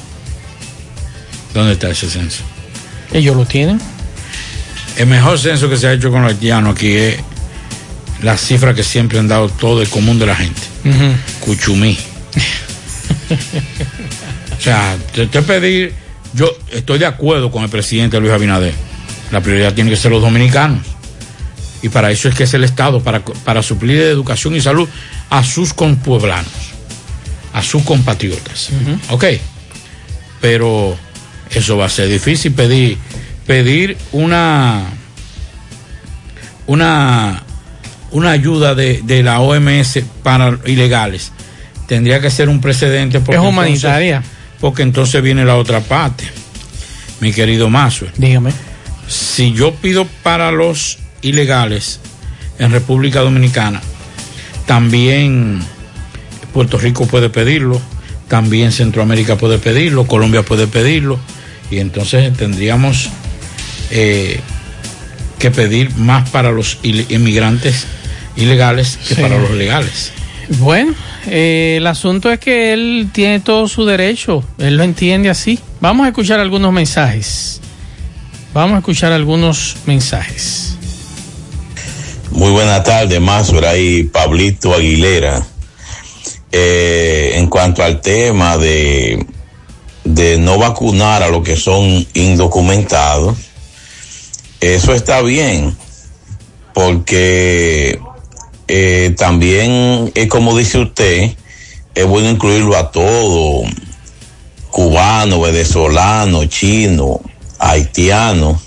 ¿Dónde está ese censo? Ellos lo tienen. El mejor censo que se ha hecho con los haitianos aquí es la cifra que siempre han dado todo el común de la gente. Cuchumí. o sea, te, te pedir, yo estoy de acuerdo con el presidente Luis Abinader. La prioridad tiene que ser los dominicanos. Y para eso es que es el Estado, para, para suplir de educación y salud a sus compueblanos, a sus compatriotas. Ok. Pero eso va a ser difícil pedir, pedir una, una, una ayuda de, de la OMS para ilegales. Tendría que ser un precedente porque Es humanitaria. entonces- porque entonces viene la otra parte. Mi querido Mazo. Dígame. Si yo pido para los ilegales en República Dominicana, también Puerto Rico puede pedirlo, también Centroamérica puede pedirlo, Colombia puede pedirlo, y entonces tendríamos eh, que pedir más para los inmigrantes ilegales que Sí. para los legales. Bueno, eh, el asunto es que él tiene todo su derecho, él lo entiende así. Vamos a escuchar algunos mensajes. Vamos a escuchar algunos mensajes. Muy buena tarde, Mazo, ahí Pablito Aguilera. Eh, en cuanto al tema de, de no vacunar a los que son indocumentados, eso está bien, porque eh, también es como dice usted, es bueno incluirlo a todo, cubano, venezolano, chino, haitiano,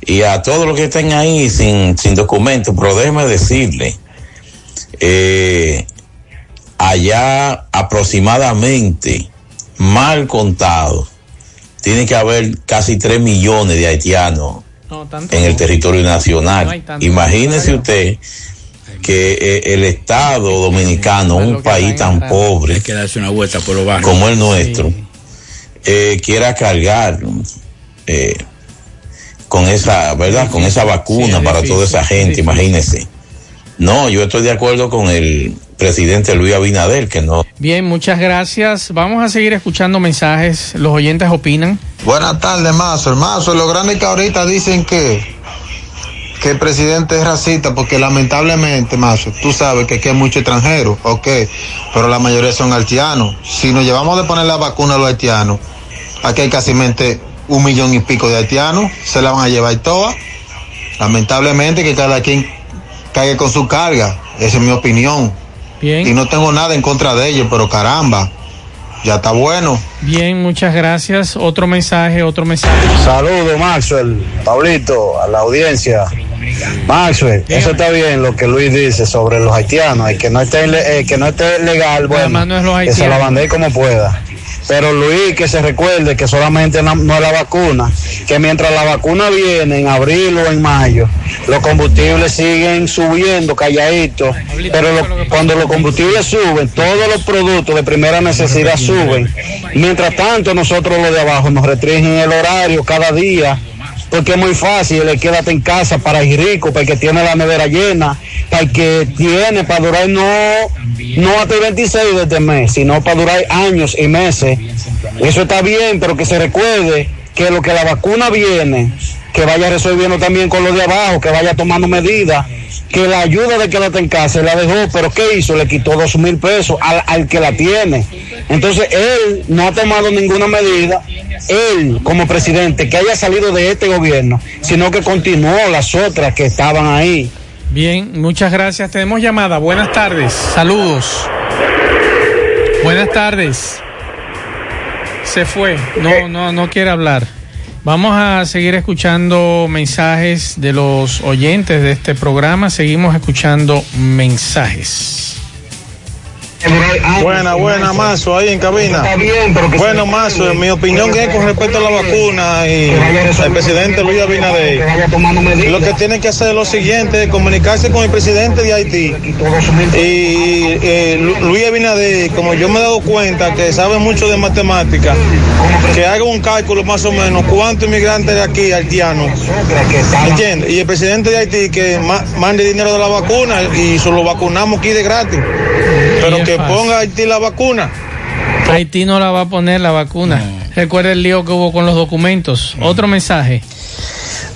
y a todos los que estén ahí sin, sin documento, pero déjeme decirle, eh, allá aproximadamente, mal contado, tiene que haber casi 3 millones de haitianos en el territorio nacional. No. Imagínese usted que eh, el Estado dominicano, un país tan pobre Hay que darse una vuelta por los barrios. como el nuestro, eh, quiera cargar eh, con esa, ¿verdad? Con esa vacuna para toda esa gente, imagínese. No, yo estoy de acuerdo con el presidente Luis Abinader, que no. Bien, muchas gracias. Vamos a seguir escuchando mensajes. Los oyentes opinan. Buenas tardes, Mazo. El Mazo, los grandes que ahorita dicen que, que el presidente es racista, porque lamentablemente, Mazo, tú sabes que aquí hay muchos extranjeros, ok, pero la mayoría son haitianos. Si nos llevamos de poner la vacuna a los haitianos, aquí hay casi un millón y pico de haitianos, se la van a llevar todas. Lamentablemente que cada quien caiga con su carga, esa es mi opinión. Bien. Y no tengo nada en contra de ellos, pero caramba, ya está bueno. Bien, muchas gracias. Otro mensaje, otro mensaje. Saludos, Maxwell, Pablito, a la audiencia. Maxwell, eso está bien lo que Luis dice sobre los haitianos, el que no esté, eh, que no esté legal, bueno, no es los que se la bandee como pueda. Pero Luis, que se recuerde que solamente no, no es la vacuna, que mientras la vacuna viene en abril o en mayo, los combustibles siguen subiendo calladitos, pero lo- cuando los combustibles suben, todos los productos de primera necesidad suben. Mientras tanto, nosotros los de abajo nos restringen el horario cada día porque es muy fácil, le quédate en casa para el rico, para el que tiene la nevera llena, para el que tiene para durar no, no hasta el 26 de este mes, sino para durar años y meses. Eso está bien, pero que se recuerde que lo que la vacuna viene, que vaya resolviendo también con los de abajo, que vaya tomando medidas, que la ayuda de quédate en casa la dejó, pero ¿qué hizo? Le quitó dos mil pesos al, al que la tiene. Entonces él no ha tomado ninguna medida, él como presidente, que haya salido de este gobierno, sino que continuó las otras que estaban ahí. Bien, muchas gracias. Tenemos llamada. Buenas tardes. Saludos. Buenas tardes. Se fue. No, no, no quiere hablar. Vamos a seguir escuchando mensajes de los oyentes de este programa. Seguimos escuchando mensajes. Buena, buena, Mazo, ahí en cabina. Bueno, Mazo, en mi opinión es con respecto a la vacuna y el presidente Luis Abinader. Lo que tiene que hacer es lo siguiente, comunicarse con el presidente de Haití. Y eh, Lu- Luis Abinader, como yo me he dado cuenta que sabe mucho de matemáticas, que haga un cálculo más o menos cuántos inmigrantes de aquí haitianos. ¿Entiendes? Y el presidente de Haití que ma- mande dinero de la vacuna y se lo vacunamos aquí de gratis. Pero que ponga a Haití la vacuna. Haití no la va a poner la vacuna. Recuerda el lío que hubo con los documentos. Otro mensaje.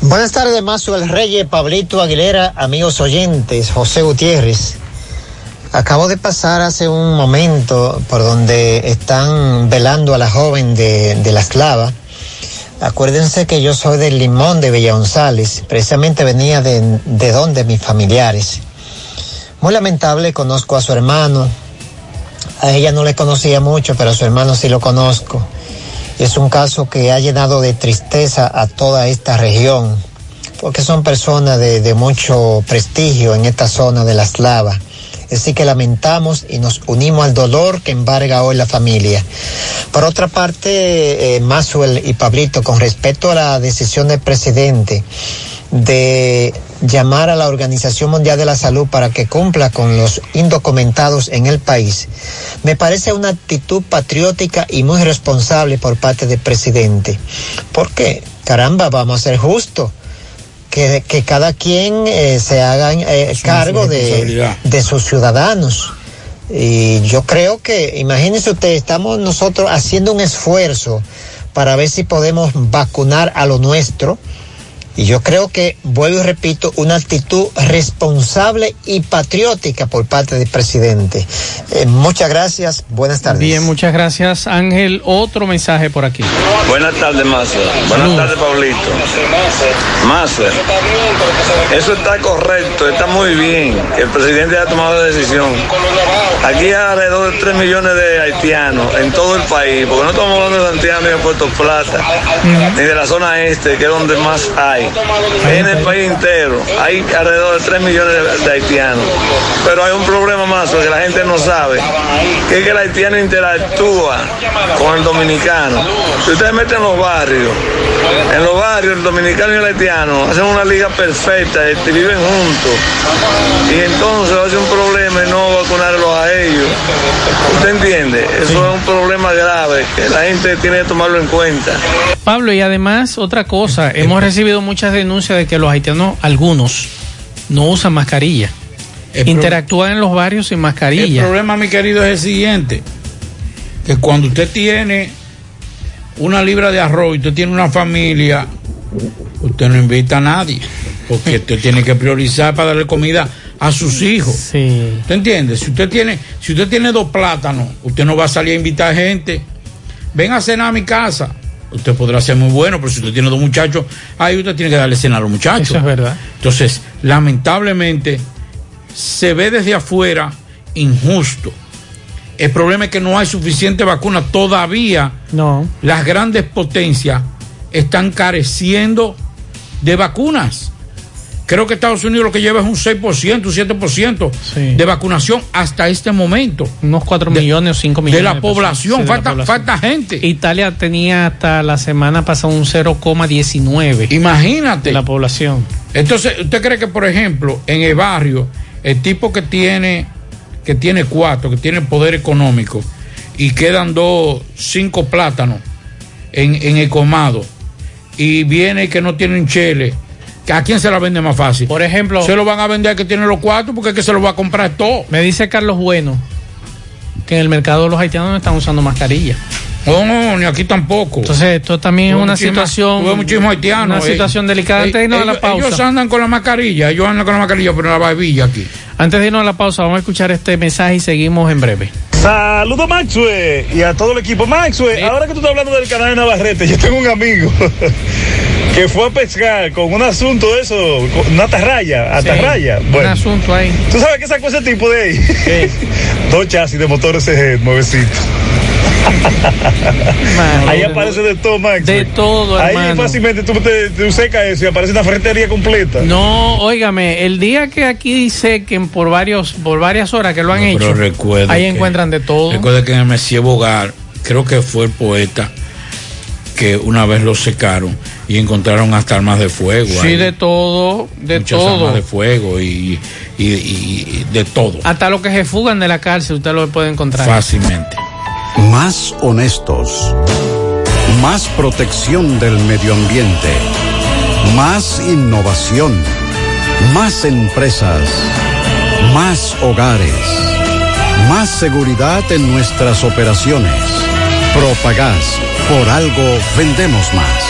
Buenas tardes, Mazo el Reyes, Pablito Aguilera, amigos oyentes, José Gutiérrez. Acabo de pasar hace un momento por donde están velando a la joven de, de la esclava. Acuérdense que yo soy del Limón de Villa González, precisamente venía de, de donde mis familiares. Muy lamentable, conozco a su hermano. A ella no le conocía mucho, pero a su hermano sí lo conozco. Es un caso que ha llenado de tristeza a toda esta región, porque son personas de, mucho prestigio en esta zona de la eslava. Así que lamentamos y nos unimos al dolor que embarga hoy la familia. Por otra parte, eh, y Pablito, con respecto a la decisión del presidente de llamar a la Organización Mundial de la Salud para que cumpla con los indocumentados en el país, me parece una actitud patriótica y muy responsable por parte del presidente. ¿Por qué? Caramba, vamos a ser justos. Que, que cada quien eh, se haga eh, cargo de, de sus ciudadanos. Y yo creo que, imagínense usted, estamos nosotros haciendo un esfuerzo para ver si podemos vacunar a lo nuestro Y yo creo que, vuelvo y repito, una actitud responsable y patriótica por parte del presidente. Eh, muchas gracias, buenas tardes. Bien, muchas gracias Ángel. Otro mensaje por aquí. Buenas tardes, Mazo. Buenas tardes, Pablito. Mazo, eso está correcto, está muy bien que el presidente haya tomado la decisión. Aquí hay alrededor de 3 millones de haitianos en todo el país, porque no estamos hablando de Santiago ni de Puerto Plata, ni de la zona este, que es donde más hay. En el país entero hay alrededor de 3 millones de, haitianos. Pero hay un problema más, que la gente no sabe, que es que el haitiano interactúa con el dominicano. Si ustedes meten en los barrios, en los barrios el dominicano y el haitiano hacen una liga perfecta, este, viven juntos. Y entonces ser un problema y no vacunarlos a ellos. ¿Usted entiende? Eso es un problema grave que la gente tiene que tomarlo en cuenta. Pablo, y además otra cosa, hemos recibido muchas denuncias de que los haitianos, algunos, no usan mascarilla. Interactúan en los barrios sin El mascarilla. problema, mi querido, es el siguiente: que cuando usted tiene una libra de arroz y usted tiene una familia, usted no invita a nadie. Porque usted tiene que priorizar para darle comida a sus hijos. Sí. ¿Usted entiende? Si usted tiene, si usted tiene dos plátanos, usted no va a salir a invitar gente. Ven a cenar a mi casa. Usted podrá ser muy bueno, pero si usted tiene dos muchachos, ahí usted tiene que darle cena a los muchachos. Eso es verdad. Entonces, lamentablemente, se ve desde afuera injusto. El problema es que no hay suficiente vacuna todavía. No. Las grandes potencias están careciendo de vacunas. Creo que Estados Unidos lo que lleva es un 6%, un 7% de vacunación hasta este momento. Unos 4 millones o 5 millones. de la población. Sí, de la falta, población. falta gente. Italia tenía hasta la semana pasada un 0,19. Imagínate. De la población. Entonces, ¿usted cree que, por ejemplo, en el barrio, el tipo que tiene, que tiene cuatro, que tiene poder económico, y quedan dos, cinco plátanos en, en el comado, y viene que no tiene un chele, ¿que ¿a quién se la vende más fácil? Por ejemplo, se lo van a vender que tiene los cuatro, porque es que se lo va a comprar todo. Me dice Carlos Bueno que en el mercado los haitianos no están usando mascarilla. No, no, ni aquí tampoco. Entonces, esto también es una situación. muchísimos haitianos, Una eh. situación delicada. Antes de irnos a la pausa. Ellos andan con la mascarilla, ellos andan con la mascarilla, pero en la barbilla aquí. Antes de irnos a la pausa, vamos a escuchar este mensaje y seguimos en breve. Saludos Maxwell y a todo el equipo. Maxwell, ahora que tú estás hablando del canal de Navarrete, yo tengo un amigo que fue a pescar con un asunto de eso, con una atarraya, atarraya. Un Bueno, asunto ahí. ¿tú sabes qué sacó ese tipo de ahí? Dos chasis de motor SG nuevecito. Ahí aparece de todo, Max. De todo, Ahí hermano. fácilmente tú, te, tú secas eso y aparece una ferretería completa. No, óigame, el día que aquí sequen por varios, por varias horas que lo han hecho, ahí que- encuentran de todo. Recuerde que en el Messier Bogar, creo que fue el poeta que una vez lo secaron y encontraron hasta armas de fuego. Sí, ahí. de todo, de Muchas todo. armas de fuego y, y- y- y de todo. Hasta los que se fugan de la cárcel, usted lo puede encontrar. Fácilmente. Más honestos. Más protección del medio ambiente. Más innovación. Más empresas. Más hogares. Más seguridad en nuestras operaciones. Propagás. Por algo vendemos más.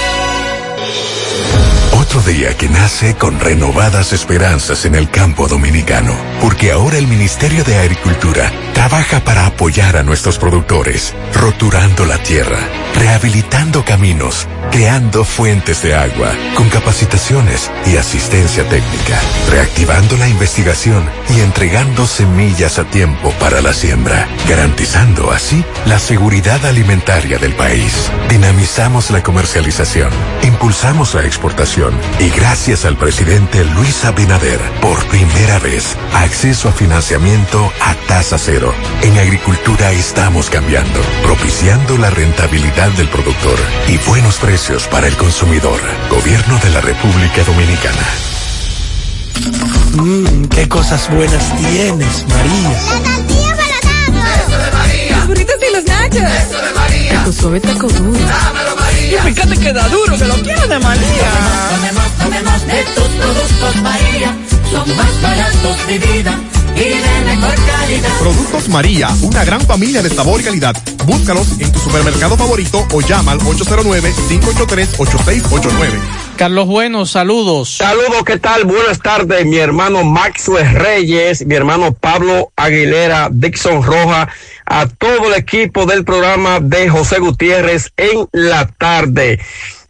Otro día que nace con renovadas esperanzas en el campo dominicano, porque ahora el Ministerio de Agricultura trabaja para apoyar a nuestros productores, roturando la tierra, rehabilitando caminos, creando fuentes de agua, con capacitaciones y asistencia técnica, reactivando la investigación y entregando semillas a tiempo para la siembra, garantizando así la seguridad alimentaria del país. Dinamizamos la comercialización, impulsamos la exportación y gracias al presidente Luis Abinader, por primera vez, acceso a financiamiento a tasa cero. En agricultura estamos cambiando, propiciando la rentabilidad del productor y buenos precios para el consumidor. Gobierno de la República Dominicana. Mmm, qué cosas buenas tienes, María. La tortilla para Eso de María. Los burritos y los nachos. Eso de María. Tu suave taco duro. Dámelo, Y fíjate que da duro, que lo quiero de María. Productos, María. Y de mejor calidad. Productos María, una gran familia de sabor y calidad. Búscalos en tu supermercado favorito o llama al 809-583-8689. Carlos Bueno, saludos. Saludos, ¿qué tal? Buenas tardes, mi hermano Maxwell Reyes, mi hermano Pablo Aguilera, Dixon Roja, a todo el equipo del programa de José Gutiérrez en la tarde.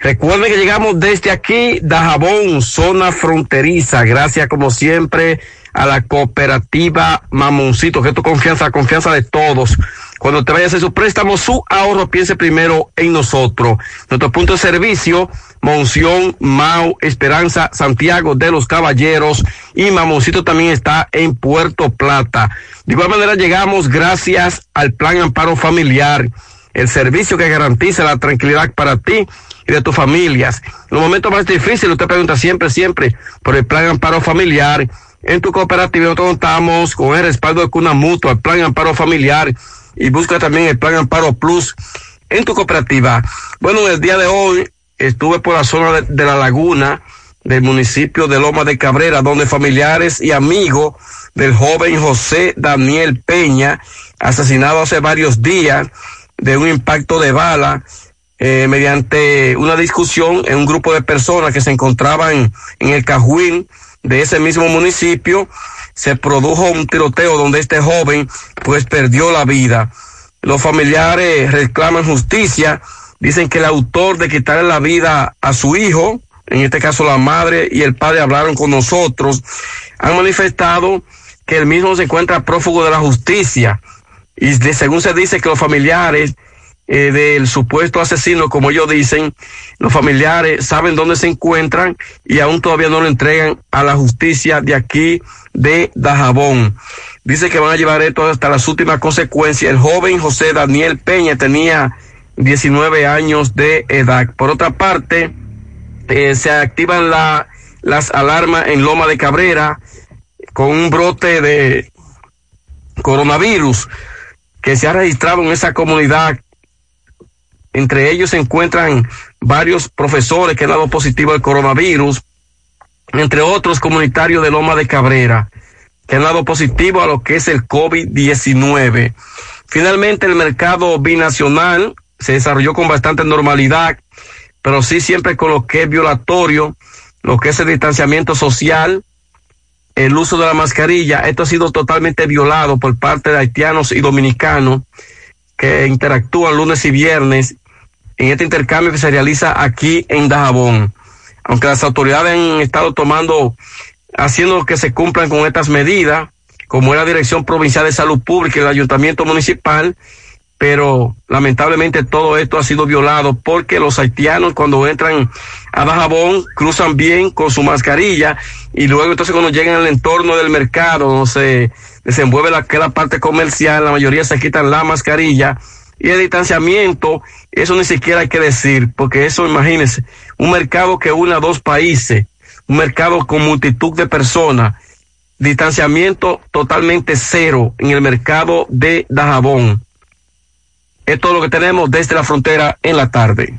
Recuerden que llegamos desde aquí, Dajabón, zona fronteriza. Gracias, como siempre, a la cooperativa Mamoncito, que tu confianza, confianza de todos. Cuando te vayas a hacer su préstamo, su ahorro, piense primero en nosotros. Nuestro punto de servicio, Monción, Mau, Esperanza, Santiago de los Caballeros y Mamoncito también está en Puerto Plata. De igual manera llegamos gracias al Plan Amparo Familiar, el servicio que garantiza la tranquilidad para ti y de tus familias. Los momentos más difíciles, usted pregunta siempre, siempre por el Plan Amparo Familiar. En tu cooperativa nosotros contamos con el respaldo de Cuna Mutua, el Plan Amparo Familiar y busca también el Plan Amparo Plus en tu cooperativa. Bueno, el día de hoy estuve por la zona de, la laguna del municipio de Loma de Cabrera, donde familiares y amigos del joven José Daniel Peña, asesinado hace varios días de un impacto de bala, eh, mediante una discusión en un grupo de personas que se encontraban en el Cajuín de ese mismo municipio, se produjo un tiroteo donde este joven pues perdió la vida. Los familiares reclaman justicia, dicen que el autor de quitarle la vida a su hijo, en este caso la madre y el padre hablaron con nosotros, han manifestado que el mismo se encuentra prófugo de la justicia y según se dice que los familiares eh, del supuesto asesino, como ellos dicen, los familiares saben dónde se encuentran y aún todavía no lo entregan a la justicia de aquí de Dajabón. Dice que van a llevar esto hasta las últimas consecuencias. El joven José Daniel Peña tenía 19 años de edad. Por otra parte, eh, se activan la, las alarmas en Loma de Cabrera con un brote de coronavirus que se ha registrado en esa comunidad. Entre ellos se encuentran varios profesores que han dado positivo al coronavirus, entre otros comunitarios de Loma de Cabrera, que han dado positivo a lo que es el COVID-19. Finalmente, el mercado binacional se desarrolló con bastante normalidad, pero sí siempre con lo que es violatorio, lo que es el distanciamiento social, el uso de la mascarilla. Esto ha sido totalmente violado por parte de haitianos y dominicanos que interactúan lunes y viernes en este intercambio que se realiza aquí en Dajabón. Aunque las autoridades han estado tomando, haciendo que se cumplan con estas medidas, como es la Dirección Provincial de Salud Pública y el Ayuntamiento Municipal, pero lamentablemente todo esto ha sido violado porque los haitianos cuando entran a Dajabón cruzan bien con su mascarilla y luego entonces cuando llegan al entorno del mercado donde se desenvuelve la, la parte comercial, la mayoría se quitan la mascarilla y el distanciamiento, eso ni siquiera hay que decir, porque eso imagínense, un mercado que une a dos países, un mercado con multitud de personas, distanciamiento totalmente cero en el mercado de Dajabón. Es todo lo que tenemos desde la frontera en la tarde.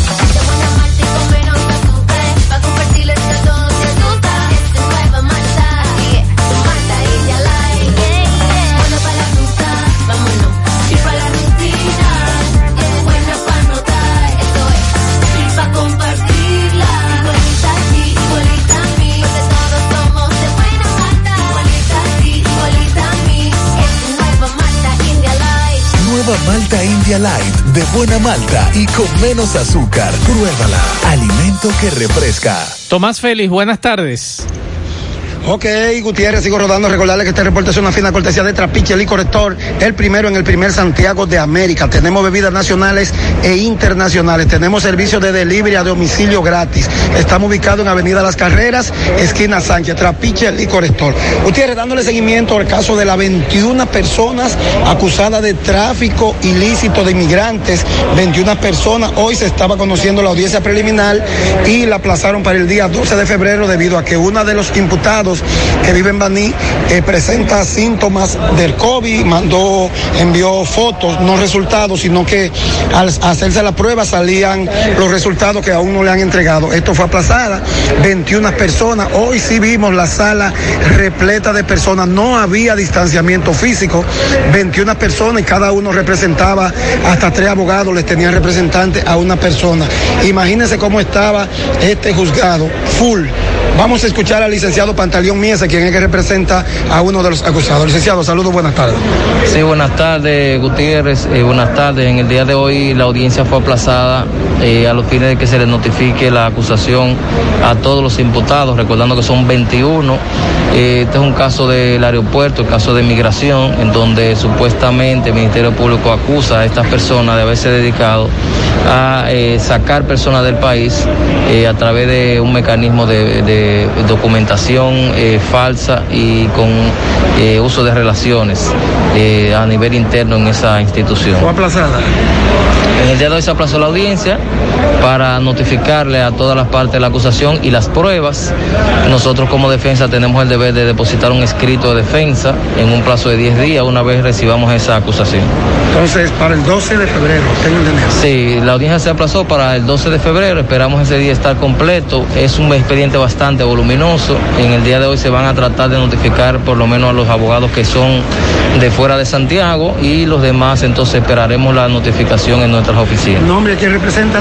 Malta India Light de buena malta y con menos azúcar. Pruébala. Alimento que refresca. Tomás Félix, buenas tardes. Ok, Gutiérrez, sigo rodando. Recordarle que este reporte es una fina cortesía de Trapiche Licor Store, el primero en el primer Santiago de América. Tenemos bebidas nacionales e internacionales. Tenemos servicio de delivery a domicilio gratis. Estamos ubicados en Avenida Las Carreras, esquina Sánchez, Trapiche Licor Store. Gutiérrez, dándole seguimiento al caso de las 21 personas acusadas de tráfico ilícito de inmigrantes. 21 personas. Hoy se estaba conociendo la audiencia preliminar y la aplazaron para el día 12 de febrero debido a que una de los imputados que vive en Baní eh, presenta síntomas del COVID, mandó, envió fotos, no resultados, sino que al hacerse la prueba salían los resultados que aún no le han entregado. Esto fue aplazada, 21 personas. Hoy sí vimos la sala repleta de personas, no había distanciamiento físico, 21 personas y cada uno representaba hasta tres abogados, les tenían representantes a una persona. Imagínense cómo estaba este juzgado, full. Vamos a escuchar al licenciado Pantaleón Miesa, quien es que representa a uno de los acusados. Licenciado, saludos, buenas tardes. Sí, buenas tardes, Gutiérrez. Eh, buenas tardes. En el día de hoy la audiencia fue aplazada eh, a los fines de que se les notifique la acusación a todos los imputados, recordando que son 21. Eh, este es un caso del aeropuerto, el caso de migración, en donde supuestamente el Ministerio Público acusa a estas personas de haberse dedicado a sacar personas del país a través de un mecanismo de, de documentación eh, falsa y con eh, uso de relaciones eh, a nivel interno en esa institución. En el día de hoy se aplazó la audiencia para notificarle a todas las partes de la acusación y las pruebas. Nosotros como defensa tenemos el deber de depositar un escrito de defensa en un plazo de 10 días una vez recibamos esa acusación. Entonces, para el 12 de febrero, tengo entendido. Sí, la audiencia se aplazó para el 12 de febrero, esperamos ese día estar completo. Es un expediente bastante voluminoso. En el día de hoy se van a tratar de notificar por lo menos a los abogados que son de fuera de Santiago y los demás, entonces esperaremos la notificación en nuestras oficinas. ¿Nombre a quién representa?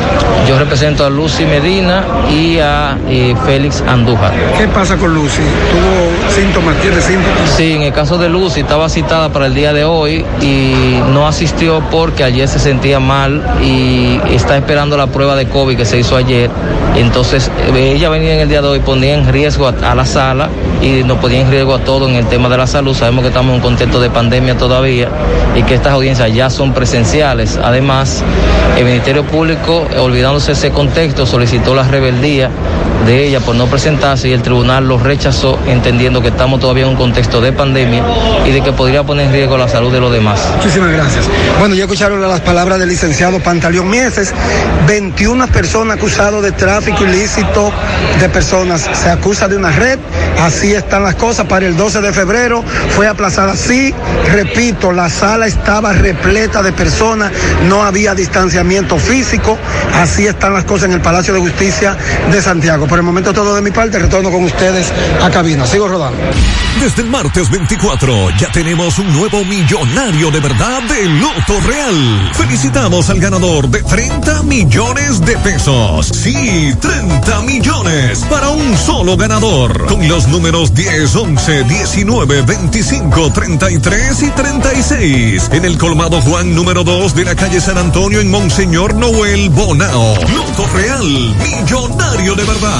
Yo represento a Lucy Medina y a eh, Félix Andújar. ¿Qué pasa con Lucy? ¿Tuvo síntomas? ¿Tiene síntomas? Sí, en el caso de Lucy estaba citada para el día de hoy y no asistió porque ayer se sentía mal y está esperando la prueba de COVID que se hizo ayer. Entonces ella venía en el día de hoy, ponía en riesgo a, a la sala y nos ponía en riesgo a todo en el tema de la salud. Sabemos que estamos en un contexto de pandemia todavía y que estas audiencias ya son presenciales. Además, el Ministerio Público, olvidándose ese contexto, solicitó la rebeldía de ella por no presentarse y el tribunal lo rechazó entendiendo que estamos todavía en un contexto de pandemia y de que podría poner en riesgo la salud de los demás. Muchísimas gracias. Bueno, ya escucharon las palabras del licenciado Pantaleón Mieses. 21 personas acusadas de tráfico ilícito de personas. Se acusa de una red. Así están las cosas. Para el 12 de febrero fue aplazada. Sí, repito, la sala estaba repleta de personas. No había distanciamiento físico. Así están las cosas en el Palacio de Justicia de Santiago. Por el momento todo de mi parte. Retorno con ustedes a cabina. Sigo rodando. Desde el martes 24 ya tenemos un nuevo millonario de verdad de Loto Real. Felicitamos al ganador de 30 millones de pesos. Sí, 30 millones para un solo ganador. Con los números 10, 11, 19, 25, 33 y 36. En el colmado Juan número 2 de la calle San Antonio en Monseñor Noel Bonao. Loto Real, millonario de verdad.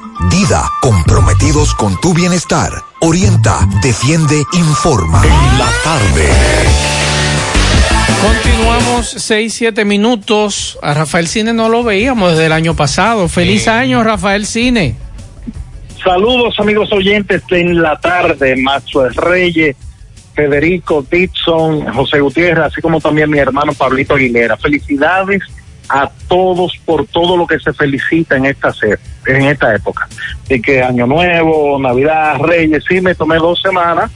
Dida, comprometidos con tu bienestar. Orienta, defiende, informa. En la tarde. Continuamos 6, 7 minutos. A Rafael Cine no lo veíamos desde el año pasado. Feliz año, Rafael Cine. Saludos amigos oyentes de en la tarde, Maxwell Reyes, Federico Dixon, José Gutiérrez, así como también mi hermano Pablito Aguilera. Felicidades a todos por todo lo que se felicita en esta en esta época. Y que Año Nuevo, Navidad, Reyes, sí me tomé dos semanas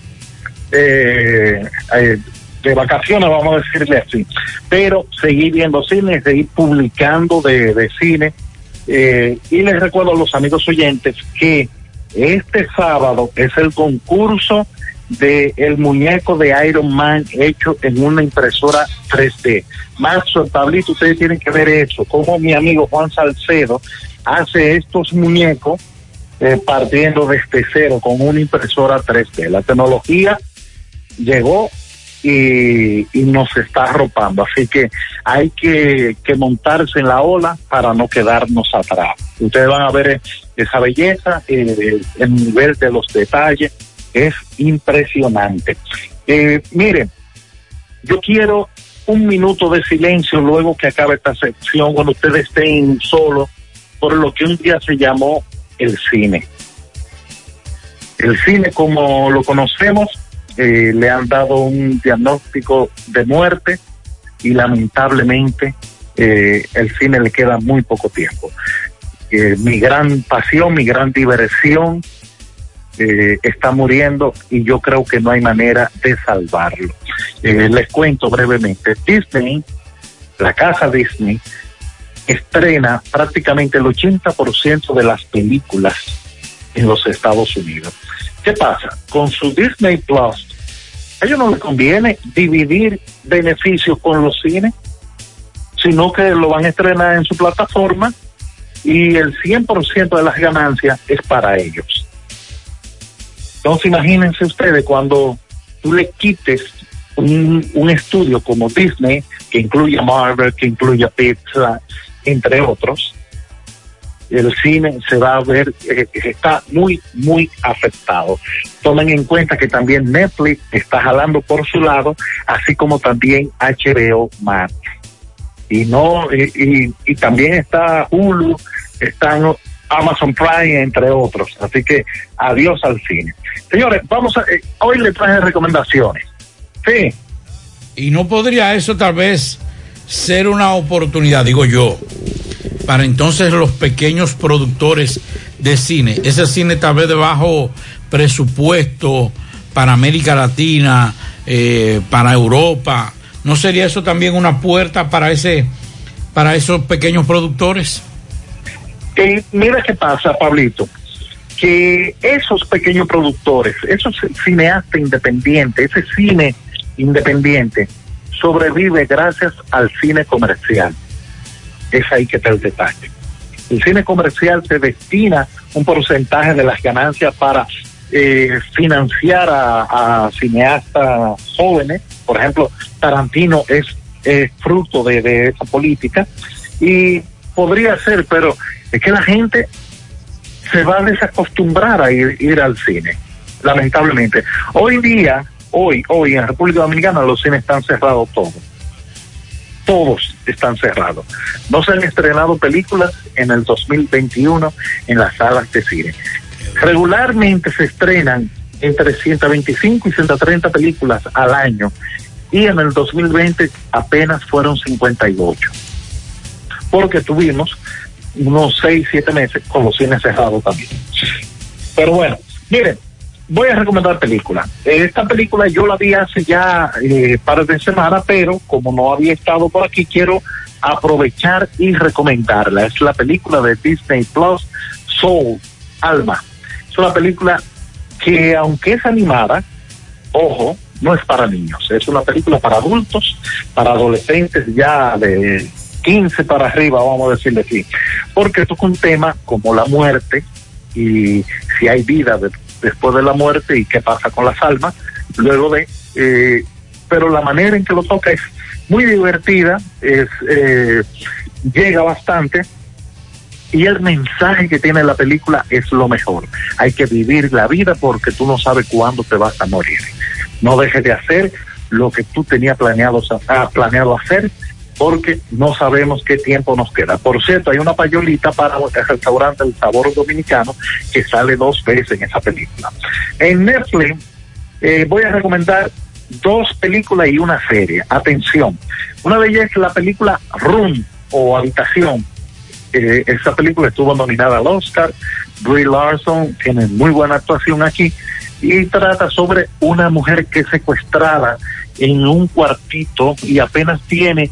eh, eh, de vacaciones, vamos a decirle así. Pero seguí viendo cine, seguí publicando de, de cine. eh, y les recuerdo a los amigos oyentes que este sábado es el concurso de el muñeco de Iron Man hecho en una impresora 3D. Mazo, Pablito, ustedes tienen que ver eso, como mi amigo Juan Salcedo hace estos muñecos eh, partiendo desde cero con una impresora 3D. La tecnología llegó y, nos está arropando. Así que hay que, que montarse en la ola para no quedarnos atrás. Ustedes van a ver eh, esa belleza, eh, el nivel de los detalles es impresionante. Eh, miren, yo quiero un minuto de silencio luego que acabe esta sección, cuando ustedes estén solos, por lo que un día se llamó el cine. El cine como lo conocemos, eh, le han dado un diagnóstico de muerte y lamentablemente eh, el cine le queda muy poco tiempo. Eh, mi gran pasión, mi gran diversión eh, está muriendo y yo creo que no hay manera de salvarlo. Eh, les cuento brevemente. Disney, la casa Disney, estrena prácticamente el 80% de las películas en los Estados Unidos. ¿Qué pasa? Con su Disney Plus, a ellos no les conviene dividir beneficios con los cines, sino que lo van a estrenar en su plataforma y el 100% de las ganancias es para ellos. Entonces imagínense ustedes cuando tú le quites un, estudio como Disney, que incluye Marvel, que incluye a Pixar, entre otros, el cine se va a ver, eh, está muy, muy afectado. Tomen en cuenta que también Netflix está jalando por su lado, así como también HBO Max. Y no, y, y, y también está Hulu, están Amazon Prime, entre otros. Así que adiós al cine. Señores, vamos a, eh, hoy le traje recomendaciones. Sí. Y no podría eso tal vez ser una oportunidad, digo yo, para entonces los pequeños productores de cine, ese cine tal vez de bajo presupuesto para América Latina, eh, para Europa, ¿no sería eso también una puerta para ese, para esos pequeños productores? Mira qué pasa, Pablito, que esos pequeños productores, esos cineastas independientes, ese cine independiente, sobrevive gracias al cine comercial. Es ahí que está el detalle. El cine comercial se destina un porcentaje de las ganancias para eh, financiar a, cineastas jóvenes. Por ejemplo, Tarantino es fruto de, esa política y podría ser, pero es que la gente se va a desacostumbrar a ir, al cine, lamentablemente. Hoy día, hoy, hoy en República Dominicana los cines están cerrados todos. Todos están cerrados. No se han estrenado películas en el 2021 en las salas de cine. Regularmente se estrenan entre 125 y 130 películas al año y en el 2020 apenas fueron 58. Porque tuvimos unos 6, 7 meses con los cines cerrados también. Pero bueno, miren, voy a recomendar película. Esta película yo la vi hace ya eh, par de semanas, pero como no había estado por aquí, quiero aprovechar y recomendarla. Es la película de Disney Plus, Soul, Alma. Es una película que aunque es animada, ojo, no es para niños, es una película para adultos, para adolescentes ya de 15 para arriba, vamos a decirle así, porque toca un tema como la muerte y si hay vida después de la muerte y qué pasa con las almas, luego de, eh, pero la manera en que lo toca es muy divertida, es eh, llega bastante y el mensaje que tiene la película es lo mejor. Hay que vivir la vida porque tú no sabes cuándo te vas a morir. No dejes de hacer lo que tú tenías planeado, ah, planeado hacer porque no sabemos qué tiempo nos queda. Por cierto, hay una payolita para el restaurante El Sabor Dominicano que sale dos veces en esa película. En Netflix eh, voy a recomendar dos películas y una serie. Atención, una de ellas es la película Room o Habitación. Eh, esa película estuvo nominada al Oscar. Brie Larson tiene muy buena actuación aquí y trata sobre una mujer que es secuestrada en un cuartito y apenas tiene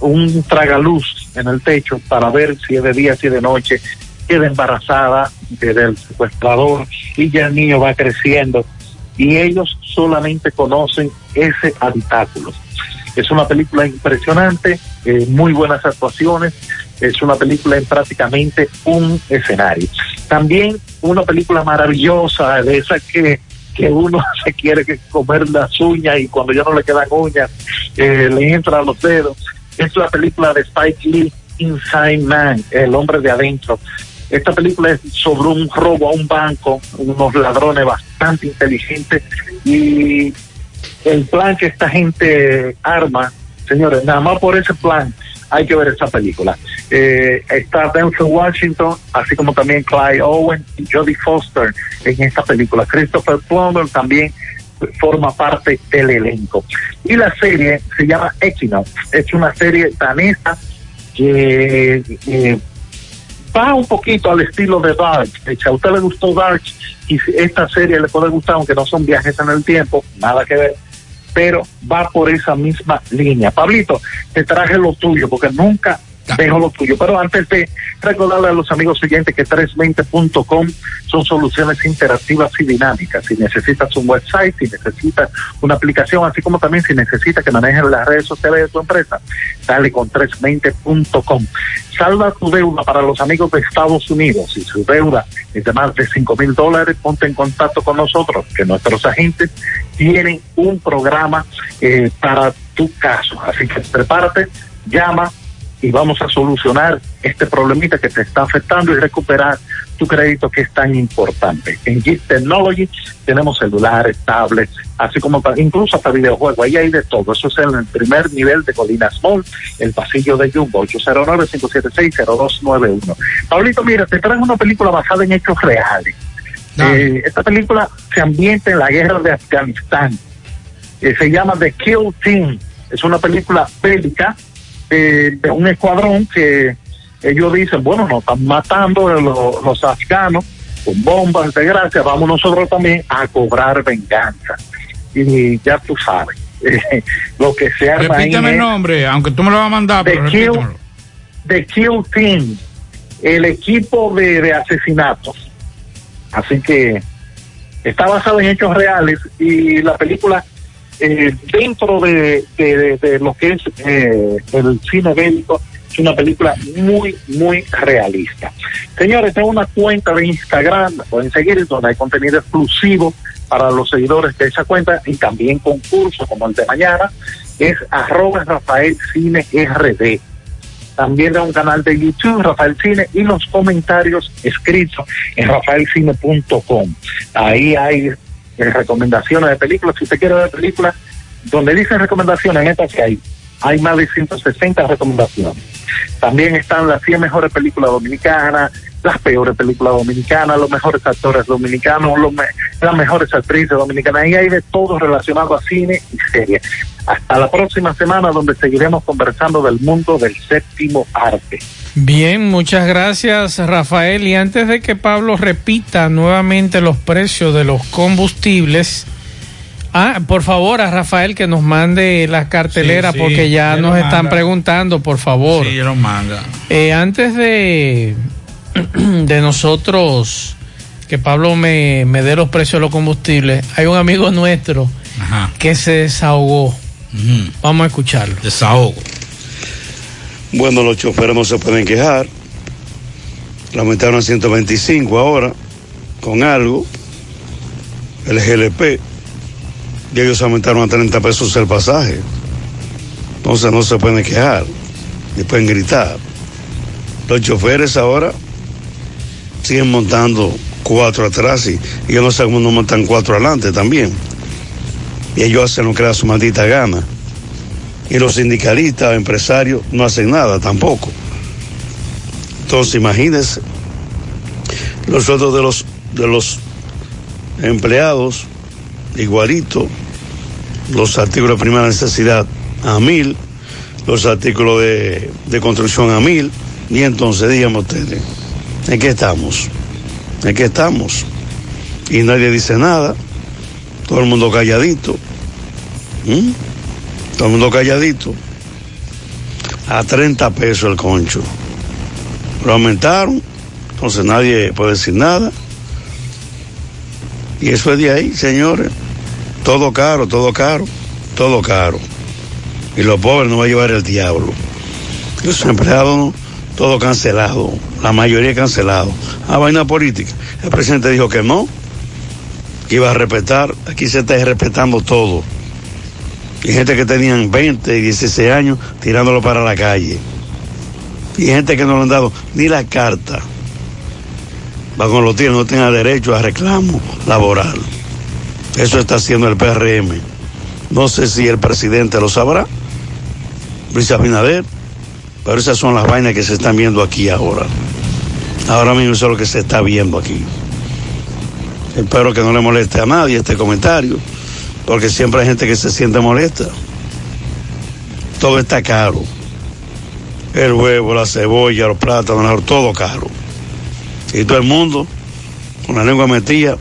un tragaluz en el techo para ver si es de día, si es de noche, queda embarazada del secuestrador y ya el niño va creciendo y ellos solamente conocen ese habitáculo. Es una película impresionante, eh, muy buenas actuaciones, es una película en prácticamente un escenario. También una película maravillosa, de esa que, que uno se quiere comer las uñas y cuando ya no le quedan uñas, eh, le entra a los dedos. Es la película de Spike Lee, Inside Man, El hombre de adentro. Esta película es sobre un robo a un banco, unos ladrones bastante inteligentes y el plan que esta gente arma, señores, nada más por ese plan hay que ver esta película. Eh, está Denzel Washington, así como también Clyde Owen y Jodie Foster en esta película. Christopher Plummer también forma parte del elenco. Y la serie se llama Equinox. Es una serie danesa que va un poquito al estilo de Dark. Si a usted le gustó Dark y esta serie le puede gustar, aunque no son viajes en el tiempo, nada que ver pero va por esa misma línea. Pablito, te traje lo tuyo, porque nunca dejo lo tuyo. Pero antes de recordarle a los amigos siguientes que 320.com son soluciones interactivas y dinámicas. Si necesitas un website, si necesitas una aplicación, así como también si necesitas que manejes las redes sociales de tu empresa, dale con 320.com. Salva tu deuda para los amigos de Estados Unidos. Si su deuda es de más de 5 mil dólares, ponte en contacto con nosotros, que nuestros agentes tienen un programa eh, para tu caso. Así que prepárate, llama y vamos a solucionar este problemita que te está afectando y recuperar tu crédito que es tan importante. En Git Technology tenemos celulares, tablets, así como incluso hasta videojuegos, ahí hay de todo. Eso es en el primer nivel de Colina Small, el pasillo de Jumbo, 809-576-0291. Pablito, mira, te traigo una película basada en hechos reales. Eh, esta película se ambienta en la guerra de Afganistán. Eh, se llama The Kill Team. Es una película bélica de un escuadrón que ellos dicen, bueno, nos están matando los, los afganos con bombas de gracia, vamos nosotros también a cobrar venganza. Y ya tú sabes, lo que se arma Repítame el nombre, aunque tú me lo vas a mandar, The Kill, The Kill Team, el equipo de, de asesinatos. Así que está basado en hechos reales y la película eh, dentro de, lo que es eh, el cine bélico, es una película muy, muy realista. Señores, tengo una cuenta de Instagram, pueden seguir, donde hay contenido exclusivo para los seguidores de esa cuenta y también concurso como el de mañana, es arroba Rafael RD. También tengo un canal de YouTube, Rafael Cine, y los comentarios escritos en rafaelcine.com. Ahí hay eh, recomendaciones de películas. Si usted quiere ver películas, donde dicen recomendaciones, en que hay, hay más de 160 recomendaciones. También están las 100 mejores películas dominicanas, las peores películas dominicanas, los mejores actores dominicanos, los me- las mejores actrices dominicanas. Ahí hay de todo relacionado a cine y series. Hasta la próxima semana donde seguiremos conversando del mundo del séptimo arte. Bien, muchas gracias Rafael. Y antes de que Pablo repita nuevamente los precios de los combustibles, ah, por favor a Rafael que nos mande la cartelera Sí, sí, porque ya nos están preguntando, por favor. Sí, lo manda. Eh, antes de, de nosotros, que Pablo me, me dé los precios de los combustibles, hay un amigo nuestro Ajá. que se desahogó. Vamos a escucharlo. Desahogo. Bueno, los choferes no se pueden quejar. La aumentaron a 125 ahora, con algo. El GLP. Y ellos aumentaron a 30 pesos el pasaje. Entonces no se pueden quejar. Ni pueden gritar. Los choferes ahora siguen montando cuatro atrás y, y yo no sé cómo no montan cuatro adelante también. Y ellos hacen lo que da su maldita gana y los sindicalistas, empresarios, no hacen nada tampoco. Entonces, imagínense, los sueldos de los, de los empleados, igualito, los artículos de primera necesidad a mil, los artículos de, de construcción a mil, y entonces, díganme ustedes, ¿en qué estamos? ¿En qué estamos? Y nadie dice nada, todo el mundo calladito. ¿Mm? Todo el mundo calladito. A 30 pesos el concho. Lo aumentaron, entonces nadie puede decir nada. Y eso es de ahí, señores. Todo caro, todo caro, todo caro. Y los pobres no va a llevar el diablo. Los empleados todo cancelado, la mayoría cancelado. A vaina política. El presidente dijo que no, que iba a respetar. Aquí se está respetando todo. Y gente que tenían 20 y 16 años tirándolo para la calle. Y gente que no le han dado ni la carta. Va con los tiros, no tenga derecho a reclamo laboral. Eso está haciendo el PRM. No sé si el presidente lo sabrá, Luis Abinader, pero esas son las vainas que se están viendo aquí ahora. Ahora mismo eso es lo que se está viendo aquí. Espero que no le moleste a nadie este comentario porque siempre hay gente que se siente molesta. Todo está caro. El huevo, la cebolla, los plátanos, todo caro. Y todo el mundo con la lengua metida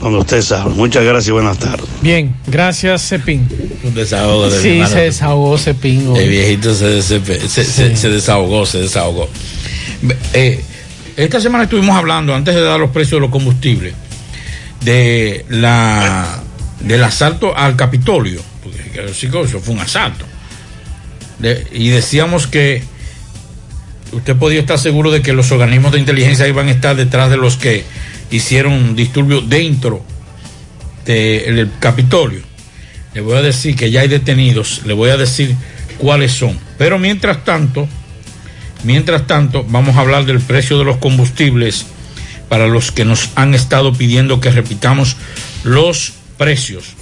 donde usted sabe. Muchas gracias y buenas tardes. Bien, gracias Cepín. Un desahogo de Sí, se desahogó Cepín. hoy. El viejito se, se, se- se- se desahogó, se desahogó. Eh, esta semana estuvimos hablando, antes de dar los precios de los combustibles, de la del asalto al Capitolio, porque eso fue un asalto. Y decíamos que usted podía estar seguro de que los organismos de inteligencia iban a estar detrás de los que hicieron disturbios dentro del Capitolio. Le voy a decir que ya hay detenidos, le voy a decir cuáles son. Pero mientras tanto, mientras tanto, vamos a hablar del precio de los combustibles para los que nos han estado pidiendo que repitamos los precios.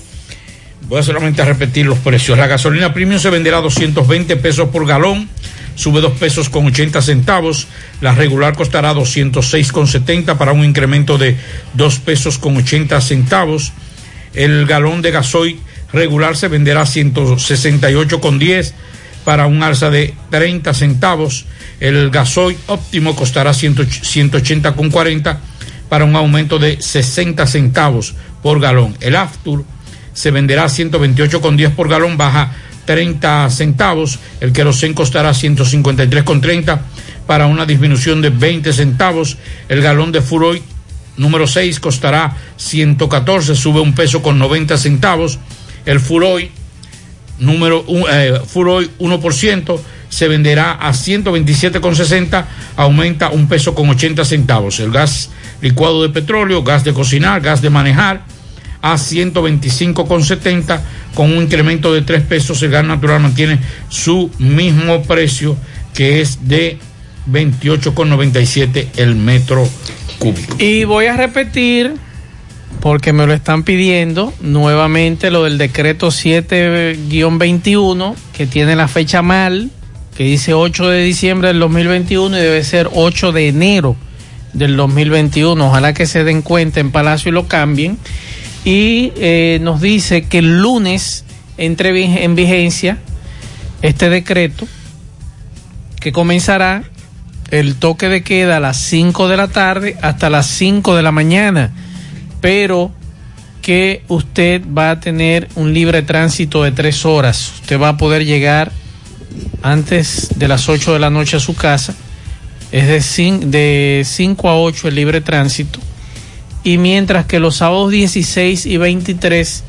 Voy solamente a repetir los precios. La gasolina premium se venderá a 220 pesos por galón, sube 2 pesos con 80 centavos. La regular costará 206,70 para un incremento de 2 pesos con 80 centavos. El galón de gasoil regular se venderá a 168,10 para un alza de 30 centavos. El gasoil óptimo costará 100 180,40 para un aumento de 60 centavos por galón. El Aftur se venderá a 128,10 por galón, baja 30 centavos. El querosén costará 153,30 para una disminución de 20 centavos. El galón de Furoy número 6 costará 114, sube un peso con 90 centavos. El Furoy número eh, Furoy 1% se venderá a 127,60, aumenta un peso con 80 centavos. El gas licuado de petróleo, gas de cocinar, gas de manejar a 125,70 con un incremento de 3 pesos. El gas natural mantiene su mismo precio que es de 28,97 el metro cúbico. Y voy a repetir, porque me lo están pidiendo, nuevamente lo del decreto 7-21, que tiene la fecha mal, que dice 8 de diciembre del 2021 y debe ser 8 de enero del 2021. Ojalá que se den cuenta en Palacio y lo cambien. Y eh, nos dice que el lunes entre en vigencia este decreto que comenzará el toque de queda a las 5 de la tarde hasta las 5 de la mañana, pero que usted va a tener un libre tránsito de tres horas. Usted va a poder llegar antes de las 8 de la noche a su casa. Es de 5 a 8 el libre tránsito. Y mientras que los sábados 16 y 23,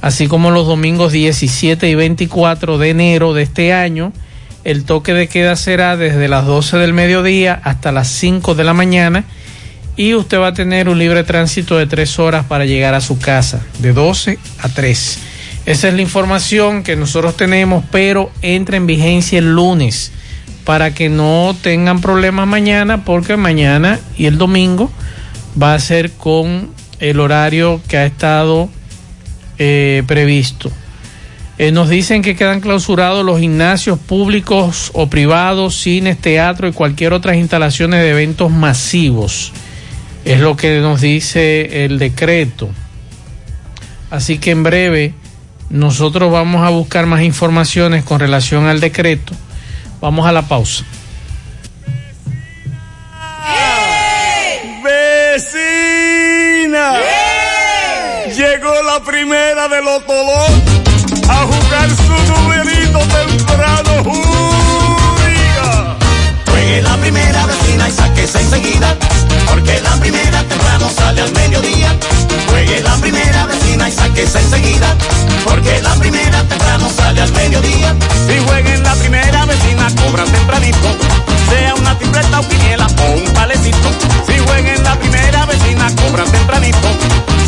así como los domingos 17 y 24 de enero de este año, el toque de queda será desde las 12 del mediodía hasta las 5 de la mañana y usted va a tener un libre tránsito de 3 horas para llegar a su casa, de 12 a 3. Esa es la información que nosotros tenemos, pero entra en vigencia el lunes para que no tengan problemas mañana, porque mañana y el domingo va a ser con el horario que ha estado eh, previsto. Eh, nos dicen que quedan clausurados los gimnasios públicos o privados, cines, teatro y cualquier otras instalaciones de eventos masivos. Es lo que nos dice el decreto. Así que en breve nosotros vamos a buscar más informaciones con relación al decreto. Vamos a la pausa. ¡Vecina! Llegó la primera de los a jugar su numerito temprano. Juega. Juegue la primera vecina y sáquese enseguida, porque la primera temprano sale al mediodía. Juegue la primera vecina y sáquese enseguida, porque la primera temprano sale al mediodía. Si juega en la primera vecina, cobra tempranito, sea una tripleta o quiniela o un palecito. Si juega en la primera vecina, cobra tempranito,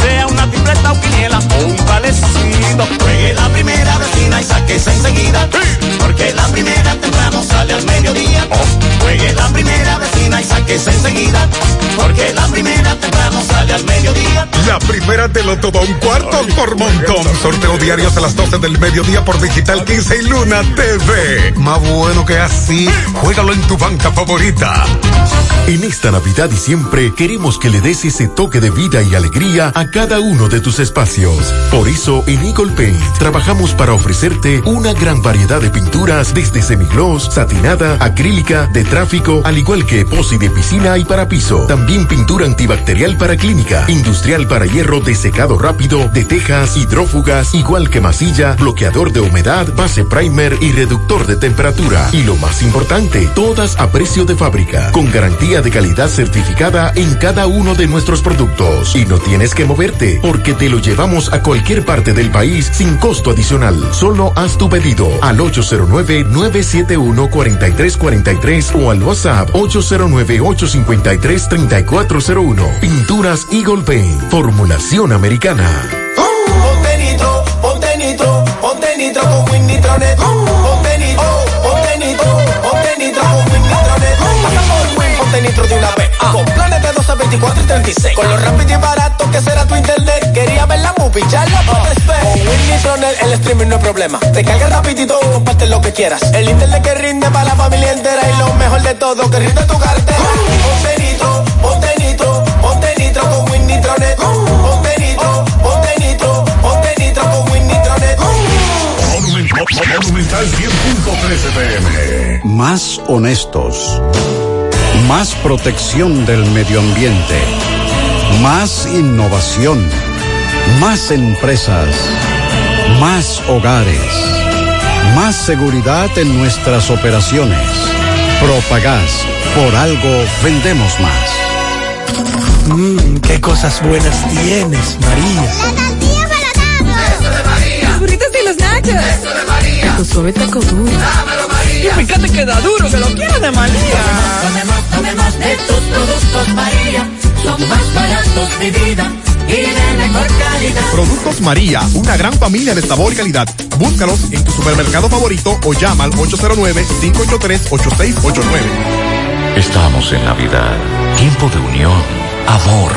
sea una tripleta o quiniela o un palecito. Juegue la primera vecina y sáquese enseguida, porque la primera temprano sale al mediodía. Juegue la primera vecina y sáquese enseguida, porque la primera temprano sale al mediodía. La primera te lo todo un cuarto por montón. Sorteo diarios a las 12 del mediodía por Digital 15 y Luna TV. Más bueno que así, juégalo en tu banca favorita. En esta Navidad y siempre queremos que le des ese toque de vida y alegría a cada uno de tus espacios. Por eso en Eagle Paint trabajamos para ofrecerte una gran variedad de pinturas desde semigloss, satinada, acrílica, de tráfico, al igual que posi de piscina y para piso. También pintura antibacterial para clínica, industrial para hierro de secado rápido, de tejas, hidrófugas, igual que masilla, bloqueador de humedad, base primer y reductor de temperatura. Y lo más importante, todas a precio de fábrica, con garantía de calidad certificada en cada uno de nuestros productos. Y no tienes que moverte, porque te lo llevamos a cualquier parte del país sin costo adicional. Solo haz tu pedido al 809-971-4343 o al WhatsApp 809-853-3401. Pinturas Eagle Paint, formulación americana. Ponte nitro, ponte nitro, ponte nitro con Nitronet. Con Nitronet. Vez. Con planes de 12, 24 y 36. Con lo rápido el streaming no es problema. Te carga rapidito y comparte lo que quieras. El internet que rinde para la familia entera. Y lo mejor de todo, que rinde tu cartera. Ponte nitro, ponte nitro, ponte nitro con Win Nitronet. Nitro, ponte nitro con Win Nitronet. Monumental 10.13 pm. Más honestos. Más protección del medio ambiente. Más innovación. Más empresas. Más hogares. Más seguridad en nuestras operaciones. Propagás. Por algo vendemos más. Mmm, qué cosas buenas tienes, María. La tortilla para Eso de María. Los burritos y los nachos. Eso de María. Tu suave taco duro. Dámelo, María. Y fíjate que da duro, que lo quiero de María. Tomemos, tomemos de tus productos María. Son más baratos de vida Productos María, una gran familia de sabor y calidad. Búscalos en tu supermercado favorito o llama al 809-583-8689. Estamos en Navidad, tiempo de unión, amor,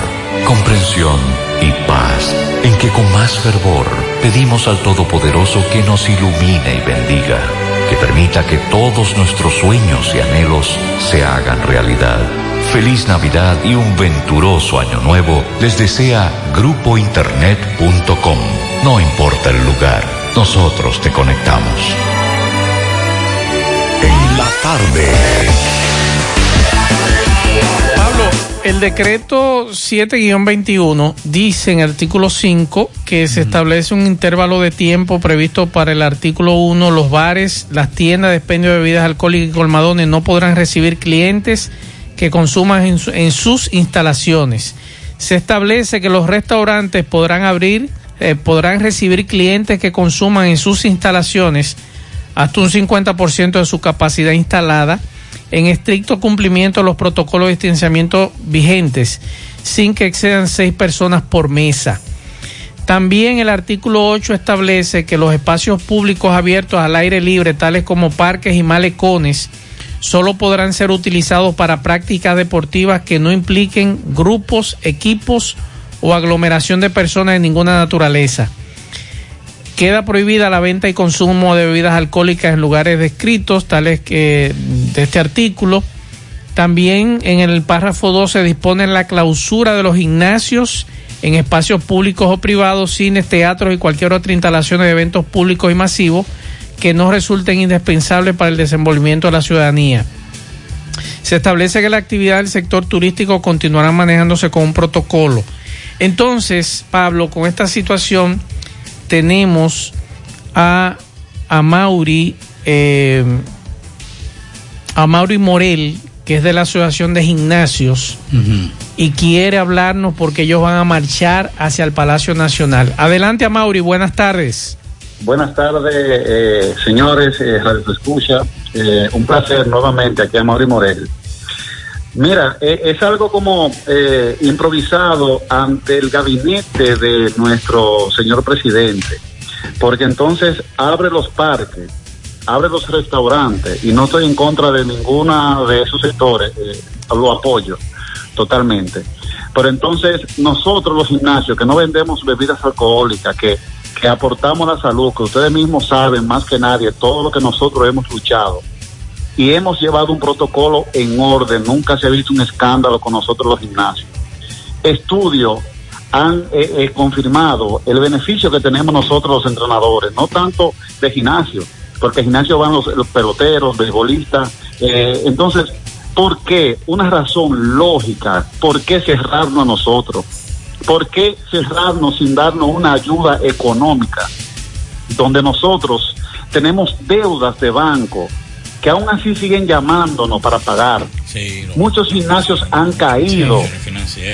comprensión y paz, en que con más fervor pedimos al Todopoderoso que nos ilumine y bendiga, que permita que todos nuestros sueños y anhelos se hagan realidad. Feliz Navidad y un venturoso año nuevo les desea grupointernet.com. No importa el lugar, nosotros te conectamos. En la tarde. Pablo, el decreto 7-21 dice en el artículo 5 que se establece un intervalo de tiempo previsto para el artículo 1. Los bares, las tiendas de expendio de bebidas alcohólicas y colmadones no podrán recibir clientes que consuman en, su- en sus instalaciones. Se establece que los restaurantes podrán abrir, eh, podrán recibir clientes que consuman en sus instalaciones hasta un 50% de su capacidad instalada en estricto cumplimiento de los protocolos de distanciamiento vigentes, sin que excedan seis personas por mesa. También el artículo 8 establece que los espacios públicos abiertos al aire libre, tales como parques y malecones, solo podrán ser utilizados para prácticas deportivas que no impliquen grupos, equipos o aglomeración de personas de ninguna naturaleza. Queda prohibida la venta y consumo de bebidas alcohólicas en lugares descritos, tales que de este artículo. También en el párrafo 12 dispone la clausura de los gimnasios en espacios públicos o privados, cines, teatros y cualquier otra instalación de eventos públicos y masivos que no resulten indispensables para el desenvolvimiento de la ciudadanía. Se establece que la actividad del sector turístico continuará manejándose con un protocolo. Entonces, Pablo, con esta situación tenemos a, a Mauri, eh, a Mauri Morel, que es de la Asociación de Gimnasios, y quiere hablarnos porque ellos van a marchar hacia el Palacio Nacional. Adelante, a Mauri, buenas tardes. Buenas tardes, eh, señores, eh, Radio Escucha. Eh, un placer nuevamente aquí a Mauri Morel. Mira, eh, es algo como eh, improvisado ante el gabinete de nuestro señor presidente, porque entonces abre los parques, abre los restaurantes, y no estoy en contra de ninguna de esos sectores, lo apoyo totalmente. Pero entonces nosotros los gimnasios que no vendemos bebidas alcohólicas, que, que aportamos la salud, que ustedes mismos saben más que nadie todo lo que nosotros hemos luchado y hemos llevado un protocolo en orden, nunca se ha visto un escándalo con nosotros los gimnasios. Estudios han eh, eh, confirmado el beneficio que tenemos nosotros los entrenadores, no tanto de gimnasio, porque gimnasio van los, los peloteros, beisbolistas, eh, entonces, ¿por qué? Una razón lógica, ¿por qué cerrarnos a nosotros? ¿Por qué cerrarnos sin darnos una ayuda económica? Donde nosotros tenemos deudas de banco que aún así siguen llamándonos para pagar. Muchos gimnasios han caído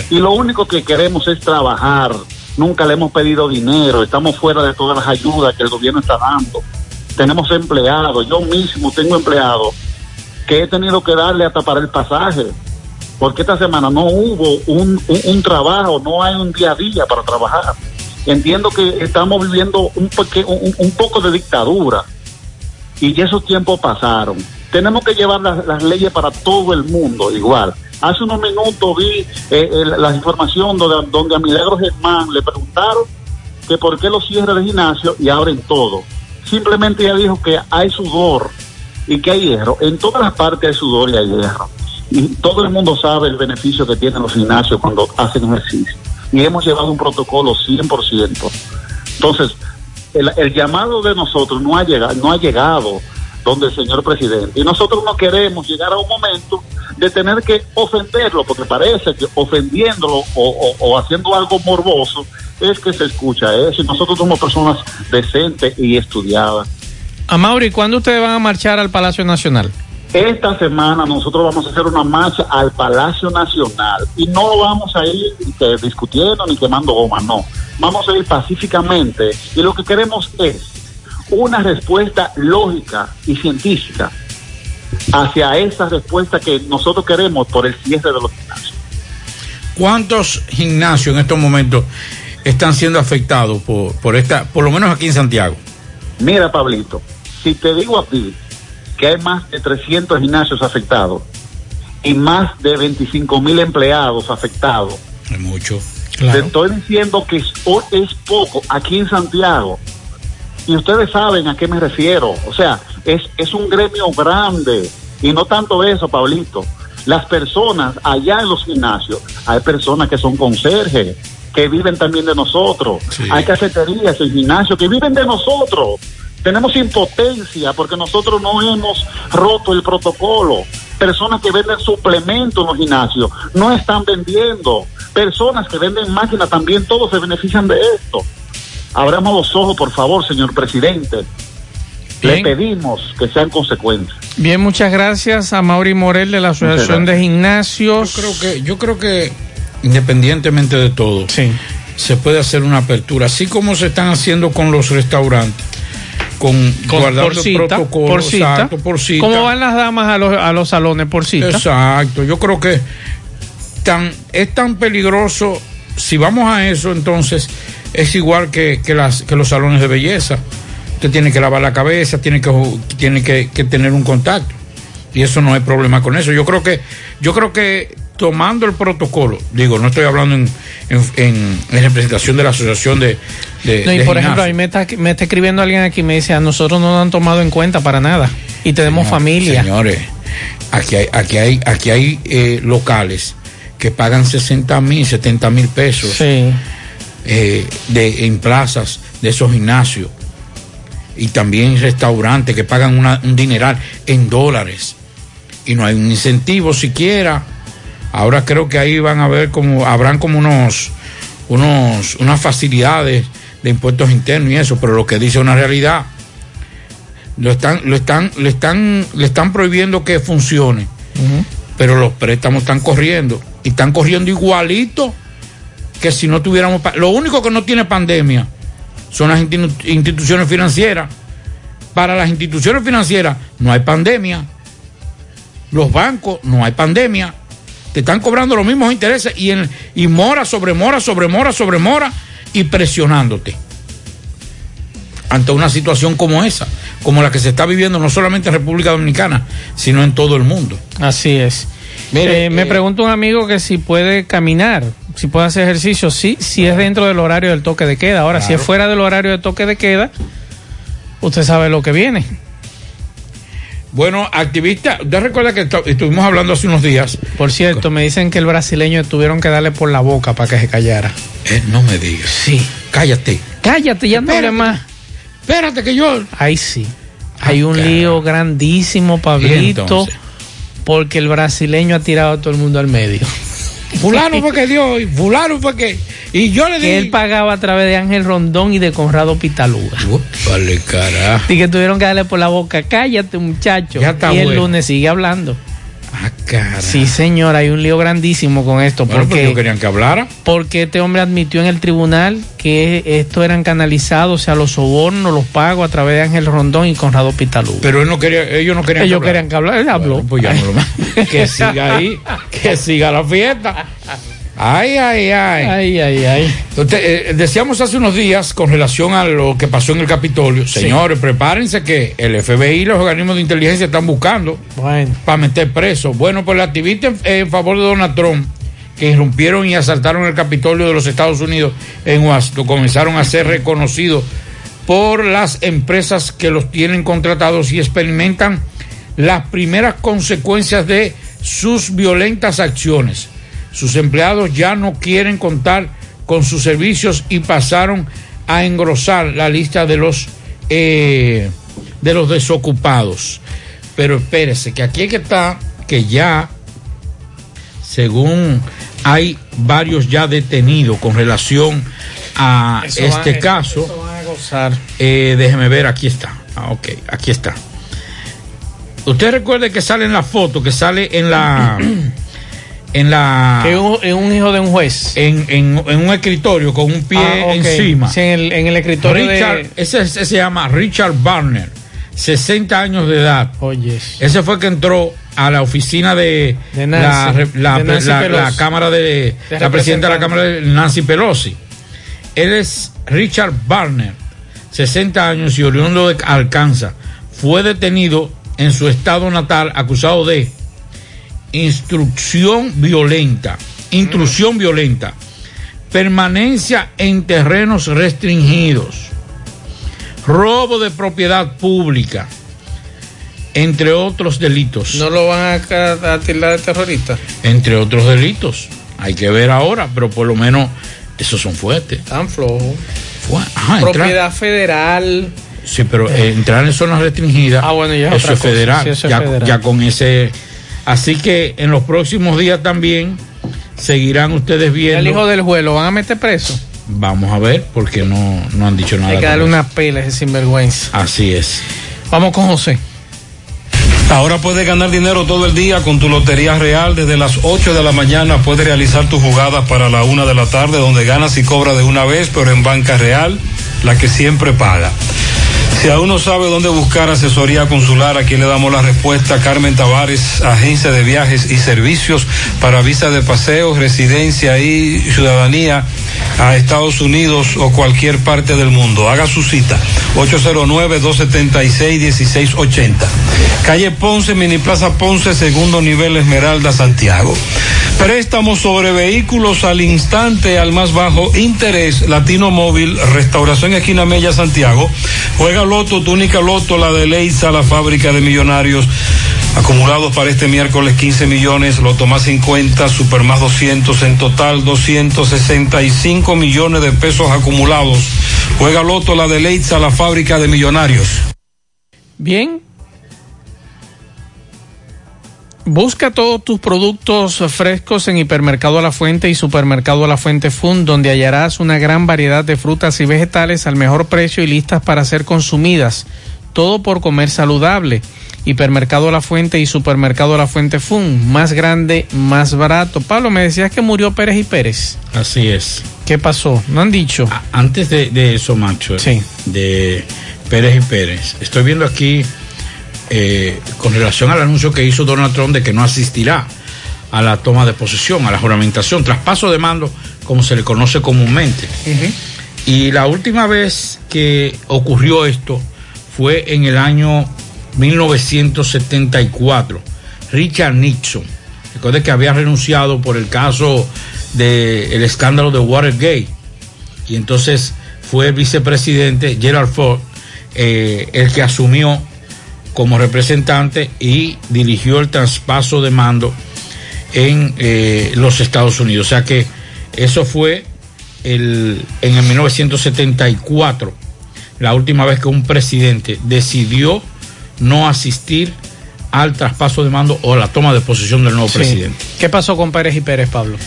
y lo único que queremos es trabajar. Nunca le hemos pedido dinero, estamos fuera de todas las ayudas que el gobierno está dando. Tenemos empleados, yo mismo tengo empleados que he tenido que darle hasta para el pasaje, porque esta semana no hubo un, un, trabajo, no hay un día a día para trabajar. Entiendo que estamos viviendo un, un, poco de dictadura y esos tiempos pasaron. Tenemos que llevar las, leyes para todo el mundo igual. Hace unos minutos vi eh, la información donde, donde a Milagro Germán le preguntaron que por qué los cierra el gimnasio y abren todo. Simplemente ella dijo que hay sudor y que hay hierro. En todas las partes hay sudor y hay hierro. Todo el mundo sabe el beneficio que tienen los gimnasios cuando hacen ejercicio. Y hemos llevado un protocolo 100%. Entonces, el, el llamado de nosotros no ha llegado, no ha llegado donde el señor presidente. Y nosotros no queremos llegar a un momento de tener que ofenderlo, porque parece que ofendiéndolo o, o- o haciendo algo morboso es que se escucha eso. Y nosotros somos personas decentes y estudiadas. A Mauri, ¿cuándo ustedes van a marchar al Palacio Nacional? Esta semana nosotros vamos a hacer una marcha al Palacio Nacional y no vamos a ir que discutiendo ni quemando goma, no. Vamos a ir pacíficamente y lo que queremos es una respuesta lógica y científica hacia esa respuesta que nosotros queremos por el cierre de los gimnasios. ¿Cuántos gimnasios en estos momentos están siendo afectados por, por esta, por lo menos aquí en Santiago? Mira, Pablito, si te digo a ti que hay más de 300 gimnasios afectados y más de 25 mil empleados afectados, Es mucho. te estoy diciendo que es, es poco aquí en Santiago. Y ustedes saben a qué me refiero. O sea, es, es un gremio grande. Y no tanto eso, Pablito. Las personas allá en los gimnasios, hay personas que son conserjes, que viven también de nosotros. Hay cafeterías en gimnasios que viven de nosotros. Tenemos impotencia porque nosotros no hemos roto el protocolo. Personas que venden suplementos en los gimnasios no están vendiendo. Personas que venden máquinas también, todos se benefician de esto. Abramos los ojos, por favor, señor presidente. Le pedimos que sean consecuentes. Bien, muchas gracias a Mauri Morel de la Asociación de Gimnasios. Yo creo que, yo creo que independientemente de todo, se puede hacer una apertura, así como se están haciendo con los restaurantes, con, Con- guardando por cita, protocolo, por cita. exacto, por cita. ¿Cómo van las damas a los, a los salones por cita? Exacto, yo creo que tan, es tan peligroso, si vamos a eso, entonces es igual que, que las, que los salones de belleza. Usted tiene que lavar la cabeza, tiene que, tiene que, que tener un contacto. Y eso no hay problema con eso. Yo creo que, yo creo que tomando el protocolo, digo, no estoy hablando en, en, en- en representación de la asociación de, de, No, y de por ejemplo, a mí me está, me está escribiendo alguien aquí y me dice, a nosotros no nos han tomado en cuenta para nada. Y tenemos familia. Señores, aquí hay, aquí hay, aquí hay eh, locales que pagan 60 mil, 70 mil pesos eh, de, en plazas de esos gimnasios. Y también restaurantes que pagan una- un dineral en dólares. Y no hay un incentivo siquiera. Ahora creo que ahí van a ver como, habrán como unos, unos, unas facilidades de impuestos internos y eso, pero lo que dice una realidad lo están, lo están, le están, le están prohibiendo que funcione, pero los préstamos están corriendo y están corriendo igualito que si no tuviéramos, lo único que no tiene pandemia son las institu- instituciones financieras. Para las instituciones financieras no hay pandemia. Los bancos no hay pandemia. Te están cobrando los mismos intereses y, en, y mora sobre mora sobre mora sobre mora y presionándote ante una situación como esa, como la que se está viviendo no solamente en República Dominicana, sino en todo el mundo. Así es. Mire, Eh, me eh, pregunta un amigo que si puede caminar, si puede hacer ejercicio, sí, si es dentro del horario del toque de queda. Ahora, si es fuera del horario de toque de queda, usted sabe lo que viene. Bueno, activista, usted recuerda que estu- estuvimos hablando hace unos días. Por cierto, me dicen que el brasileño tuvieron que darle por la boca para que se callara. Eh, no me digas. Sí. Cállate. Cállate, ya no hable más. Espérate que yo. Ahí sí. Hay un lío grandísimo, Pablito, porque el brasileño ha tirado a todo el mundo al medio. Fulano fue que dio, y fulano fue que. Y yo le que dije. él pagaba a través de Ángel Rondón y de Conrado Pitaluga. Vale, carajo. Y que tuvieron que darle por la boca, cállate muchacho. Ya está y el bueno. lunes sigue hablando. Ah. Sí, señor, hay un lío grandísimo con esto. Bueno, porque, pues ellos querían que hablara. porque este hombre admitió en el tribunal que esto eran canalizados, o sea, los sobornos, los pagos a través de Ángel Rondón y Conrado Pitaluga. Pero él no quería, ellos no querían Ellos que hablara. querían que hablar, él habló. Pues ya no lo- que siga ahí, que siga la fiesta. Ay, ay, ay. Ay, ay, ay. Entonces, eh, decíamos hace unos días con relación a lo que pasó en el Capitolio, señores, prepárense que el FBI y los organismos de inteligencia están buscando Bueno. para meter presos. Bueno, pues los activistas en, en favor de Donald Trump, que irrumpieron y asaltaron el Capitolio de los Estados Unidos en Washington, comenzaron a ser reconocidos por las empresas que los tienen contratados y experimentan las primeras consecuencias de sus violentas acciones. Sus empleados ya no quieren contar con sus servicios y pasaron a engrosar la lista de los eh, de los desocupados. Pero espérese, que aquí es que está que ya, según hay varios ya detenidos con relación a Eso este va- caso. eso van a gozar. Eh, déjeme ver, aquí está. Ah, ok, aquí está. Usted recuerde que sale en la foto, que sale en la. en la. Es un, hijo de un juez. En, en- en un escritorio con un pie Ah, encima. Sí, en el, en el escritorio Richard, de... ese, ese se llama Richard Barner, 60 años de edad. Oye. Ese fue que entró a la oficina de, De la, Nancy, la- de Nancy la- Pelosi. la Cámara de, la presidenta de la. Cámara de Nancy Pelosi. Él es Richard Barner, 60 años y oriundo de Arkansas. Fue detenido en su estado natal acusado de instrucción violenta, intrusión violenta, permanencia en terrenos restringidos, robo de propiedad pública, entre otros delitos. ¿No lo van a, a tildar de terrorista? Entre otros delitos. Hay que ver ahora, pero por lo menos esos son fuertes. Tan flojo. Ajá, entrar- Propiedad federal. Sí, pero eh, entrar en zonas restringidas, Ah, bueno, ya es eso es cosa. federal. Sí, eso es ya, federal. ya con ese. Así que en los próximos días también seguirán ustedes ¿Y viendo. el hijo del juez lo van a meter preso? Vamos a ver, porque no, no han dicho nada. Hay que darle una pela a ese sinvergüenza. Así es. Vamos con José. Ahora puedes ganar dinero todo el día con tu Lotería Real. Desde las 8 de la mañana puedes realizar tus jugadas para la 1 de la tarde, donde ganas y cobras de una vez, pero en banca real, la que siempre paga. Si aún no sabe dónde buscar asesoría consular, aquí le damos la respuesta. Carmen Tavares, agencia de viajes y servicios para visa de paseo, residencia y ciudadanía a Estados Unidos o cualquier parte del mundo. Haga su cita. 809-276-1680. Calle Ponce, Mini Plaza Ponce, segundo nivel Esmeralda, Santiago. Préstamos sobre vehículos al instante, al más bajo interés. Latino Móvil, Restauración Esquina Mella, Santiago. Juega Loto, tu única Loto, la de Leitza, la fábrica de millonarios. Acumulados para este miércoles 15 millones, Loto más 50, Super más 200, en total 265 millones de pesos acumulados. Juega Loto, la de Leitza, la fábrica de millonarios. Bien. Busca todos tus productos frescos en Hipermercado a la Fuente y Supermercado a la Fuente Fund, donde hallarás una gran variedad de frutas y vegetales al mejor precio y listas para ser consumidas. Todo por comer saludable. Hipermercado la Fuente y Supermercado la Fuente Fund, más grande, más barato. Pablo, me decías que murió Pérez y Pérez. Así es. ¿Qué pasó? No han dicho. Antes de, de eso, Macho, eh, de Pérez y Pérez, estoy viendo aquí eh, con relación al anuncio que hizo Donald Trump de que no asistirá a la toma de posesión, a la juramentación, traspaso de mando, como se le conoce comúnmente. Y la última vez que ocurrió esto fue en el año 1974. Richard Nixon, recuerde que había renunciado por el caso del escándalo de Watergate. Y entonces fue el vicepresidente Gerald Ford eh, el que asumió como representante y dirigió el traspaso de mando en eh, los Estados Unidos. O sea que eso fue el, en el 1974, la última vez que un presidente decidió no asistir al traspaso de mando o a la toma de posesión del nuevo Sí. presidente. ¿Qué pasó con Pérez y Pérez, Pablo?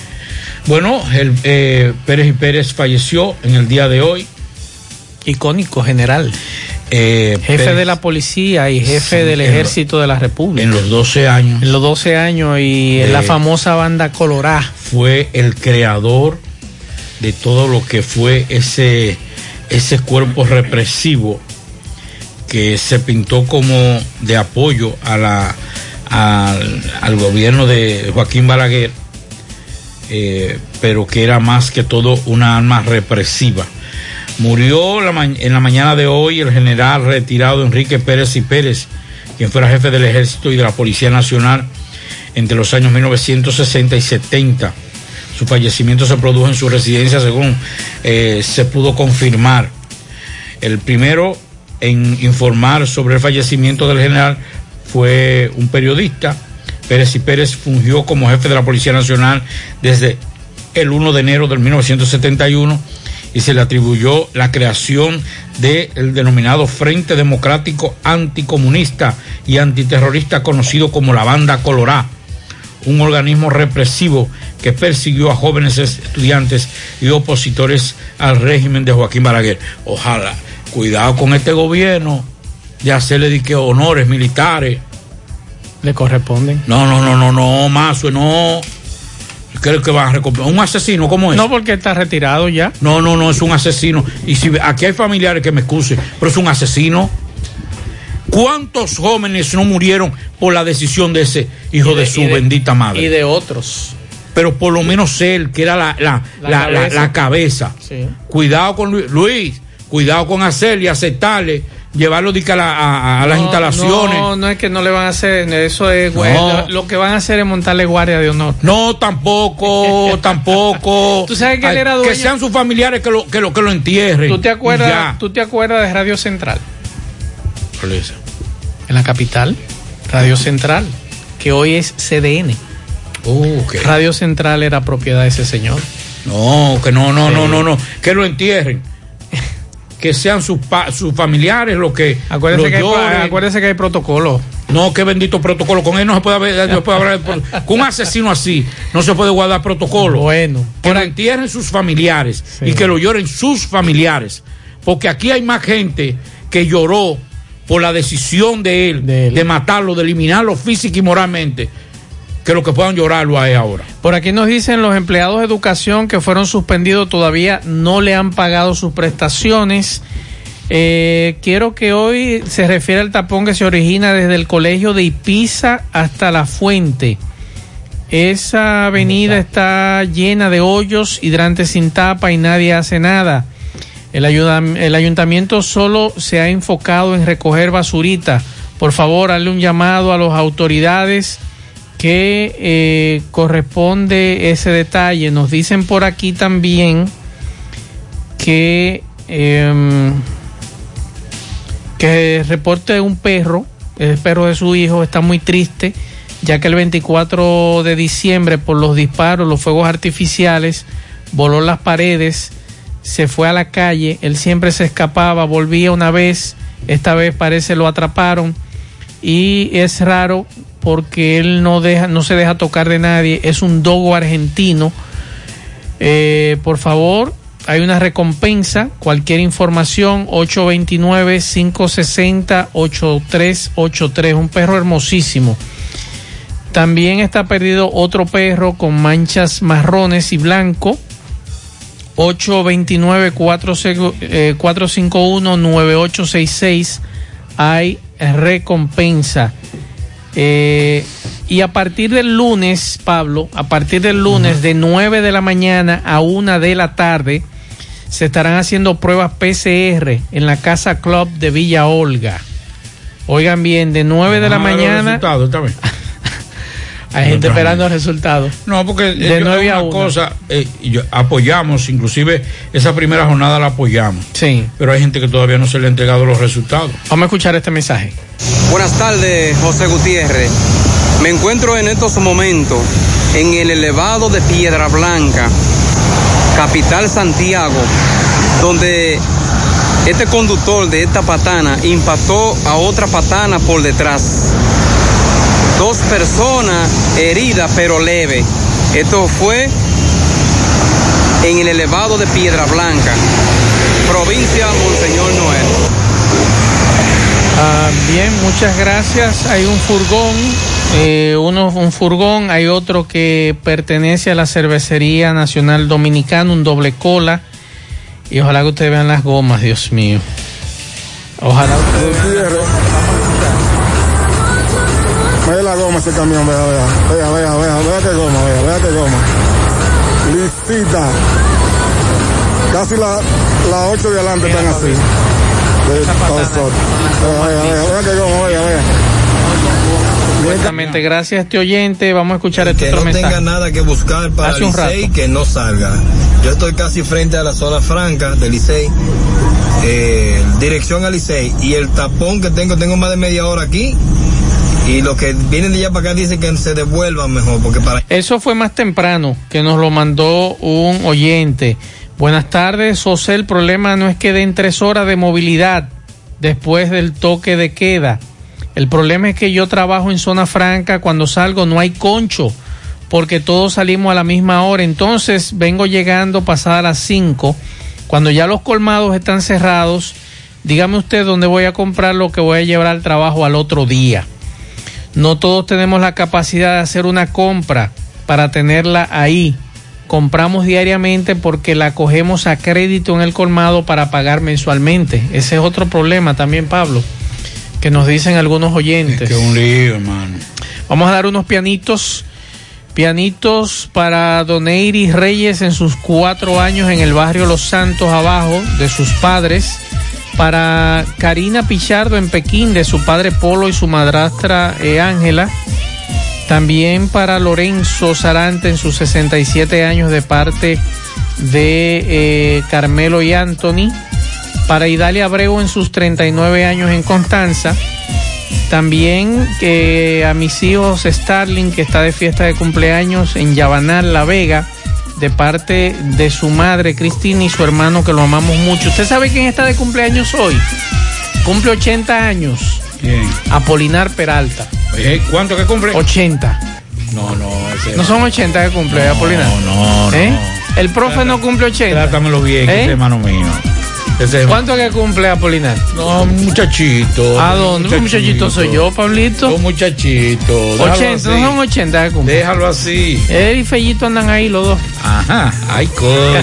Bueno, el, eh, Pérez y Pérez falleció en el día de hoy. Icónico general. Eh, Jefe Pérez- de la policía y jefe Sí, del lo- ejército de la República. En los 12 años. En los 12 años y en la famosa banda Colorá. Fue el creador de todo lo que fue ese, ese cuerpo represivo que se pintó como de apoyo a la, al, gobierno de Joaquín Balaguer, eh, pero que era más que todo una arma represiva. Murió la en la mañana de hoy el general retirado Enrique Pérez y Pérez, quien fuera jefe del ejército y de la Policía Nacional entre los años 1960 y 70. Su fallecimiento se produjo en su residencia según eh, se pudo confirmar. El primero en informar sobre el fallecimiento del general fue un periodista. Pérez y Pérez fungió como jefe de la Policía Nacional desde el 1 de enero del 1971 y se le atribuyó la creación del denominado Frente Democrático Anticomunista y Antiterrorista conocido como la Banda Colorá, un organismo represivo que persiguió a jóvenes estudiantes y opositores al régimen de Joaquín Balaguer. Ojalá, cuidado con este gobierno de hacerle dique honores militares. Le corresponden. No, no, no, no, no, Mazo, no. Creo que van a recompensar. ¿Un asesino cómo es? No, porque está retirado ya. No, no, no, es un asesino. Y si aquí hay familiares que me excusen, pero es un asesino. ¿Cuántos jóvenes no murieron por la decisión de ese hijo de- de, su de- bendita madre? Y de otros. Pero por lo menos él, que era la, la, La la- cabeza. Sí. Cuidado con Luis, Luis, cuidado con hacerle, aceptarle, llevarlo a, a- a las No, instalaciones. No, no es que no le van a hacer, eso es, güey, No. lo, lo que van a hacer es montarle guardia de honor. No, tampoco, tampoco. Tú sabes que él era dueño. Que sean sus familiares que lo, que lo, que lo entierren. ¿Tú te acuerdas. ¿tú te acuerdas de Radio Central? En la capital, Radio Central, que hoy es CDN. Oh. Radio Central era propiedad de ese señor. No, que no, no, no, no, no. Que lo entierren. Que sean sus, pa- sus familiares los que Acuérdese, lo que hay, acuérdese que hay protocolo. No, qué bendito protocolo. Con él no se puede, haber- no se puede hablar. de Con un asesino así no se puede guardar protocolo. Bueno. Que lo entierren sus familiares y que lo lloren sus familiares. Porque aquí hay más gente que lloró por la decisión de él de, matarlo, de eliminarlo física y moralmente, que lo que puedan llorarlo a él ahora. Por aquí nos dicen los empleados de educación que fueron suspendidos todavía no le han pagado sus prestaciones. Eh, quiero que hoy se refiere al tapón que se origina desde el colegio de Ipiza hasta la fuente. Esa avenida está llena de hoyos, hidrantes sin tapa y nadie hace nada. El, ayuda- el ayuntamiento solo se ha enfocado en recoger basurita. Por favor, hazle un llamado a las autoridades que eh, corresponde ese detalle. Nos dicen por aquí también que, em, que reporte de un perro, el perro de su hijo, está muy triste, ya que el 24 de diciembre, por los disparos, los fuegos artificiales, voló las paredes, se fue a la calle, él siempre se escapaba, volvía una vez, esta vez parece lo atraparon y es raro porque él no deja no se deja tocar de nadie. Es un dogo argentino. Eh, por favor hay una recompensa. Cualquier información 829 560 8383 un perro hermosísimo. También está perdido otro perro con manchas marrones y blanco. 829-451-9866 hay recompensa. Eh, y a partir del lunes, Pablo, a partir del lunes de 9 de la mañana a 1 de la tarde, se estarán haciendo pruebas PCR en la Casa Club de Villa Olga. Oigan bien, de 9 de la Ah, mañana. hay gente esperando el resultado. No, porque De eh, yo- nueve a una una. cosa, eh, yo- apoyamos, inclusive esa primera jornada la apoyamos. Sí. Pero hay gente que todavía no se le ha entregado los resultados. Vamos a escuchar este mensaje. Buenas tardes, José Gutiérrez. Me encuentro en estos momentos en el elevado de Piedra Blanca, capital Santiago, donde este conductor de esta patana impactó a otra patana por detrás. Dos personas heridas pero leve. Esto fue en el elevado de Piedra Blanca, provincia Monseñor Noel. Ah, bien, muchas gracias. Hay un furgón, eh, uno un furgón, hay otro que pertenece a la Cervecería Nacional Dominicana, un doble cola. Y ojalá que ustedes vean las gomas, Dios mío. Ojalá ustedes Vaya ese camión, vea, vea, vea, vea, vea, vea qué goma, vea, vea qué goma. Lisita. Casi la, la 8 de adelante están así. De nosotros. Vea, vea, vea, goma, vea, vea. Exactamente, gracias a este oyente. Vamos a escuchar este que otro no tenga mensaje. nada que buscar para Hace Licey, que no salga. Yo estoy casi frente a la zona franca de Licey, eh, dirección a Licey, y el tapón que tengo, tengo más de media hora aquí, y los que vienen de allá para acá dicen que se devuelvan mejor, porque para... Eso fue más temprano que nos lo mandó un oyente. Buenas tardes, José. El problema no es que den tres horas de movilidad después del toque de queda. El problema es que yo trabajo en zona franca. Cuando salgo no hay concho porque todos salimos a la misma hora. Entonces vengo llegando pasada las 5. Cuando ya los colmados están cerrados, dígame usted dónde voy a comprar lo que voy a llevar al trabajo al otro día. No todos tenemos la capacidad de hacer una compra para tenerla ahí. Compramos diariamente porque la cogemos a crédito en el colmado para pagar mensualmente. Ese es otro problema también, Pablo. que nos dicen algunos oyentes. Que un lío, hermano. Vamos a dar unos pianitos. Pianitos para Doneiris Reyes en sus cuatro años en el barrio Los Santos abajo de sus padres. Para Karina Pichardo en Pekín de su padre Polo y su madrastra eh, Ángela. También para Lorenzo Sarante en sus 67 años de parte de eh, Carmelo y Anthony. Para Idalia Abreu en sus 39 años en Constanza. También que a mis hijos Starling, que está de fiesta de cumpleaños en Yabanal, La Vega, de parte de su madre Cristina y su hermano que lo amamos mucho. ¿Usted sabe quién está de cumpleaños hoy? Cumple 80 años. Bien. Apolinar Peralta. ¿Cuánto que cumple? 80. No, no. ese- No son 80 que cumple Apolinar. No, no. ¿Eh? El profe no cumple 80. Trátamelo bien, ¿Eh? hermano mío. Ese es- ¿Cuánto que cumple Apolinar? No, un muchachito. ¿A dónde? Un muchachito soy yo, Pablito. Un muchachito. déjalo 80, así. no son 80 que cumple. Déjalo así. Él y Fellito andan ahí los dos. Ajá. Ay, coño.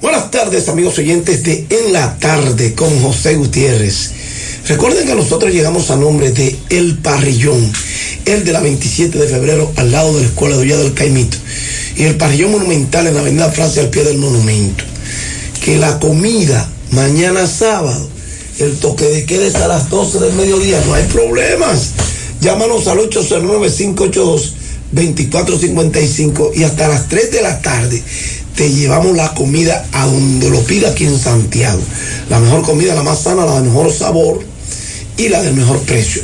Buenas tardes, amigos oyentes de En la Tarde con José Gutiérrez. Recuerden que nosotros llegamos a nombre de El Parrillón, el de la 27 de febrero al lado de la Escuela de Villa del Caimito, y el Parrillón Monumental en la Avenida Francia al pie del monumento. Que la comida mañana sábado, el toque de queda es a las 12 del mediodía, no hay problemas. Llámanos al 809-582-2455 y hasta las 3 de la tarde te llevamos la comida a donde lo pida aquí en Santiago. La mejor comida, la más sana, la de mejor sabor y la del mejor precio.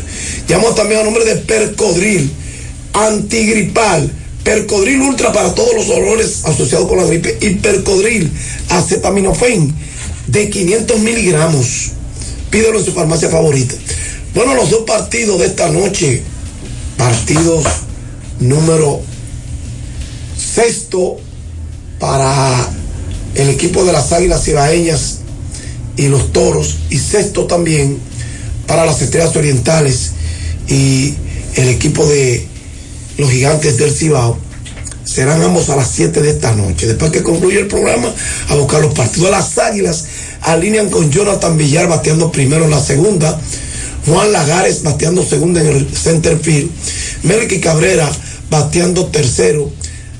Llamamos también a nombre de Percodril, antigripal, Percodril Ultra para todos los dolores asociados con la gripe y Percodril acetaminofén de 500 miligramos. Pídelo en su farmacia favorita. Bueno, los dos partidos de esta noche, partidos número sexto para el equipo de las Águilas Cibaeñas y los Toros y sexto también para las Estrellas Orientales y el equipo de los Gigantes del Cibao. Serán ambos a las 7 de esta noche. Después que concluya el programa, a buscar los partidos. Las Águilas alinean con Jonathan Villar bateando primero en la segunda. Juan Lagares bateando segunda en el center field. Melky Cabrera bateando tercero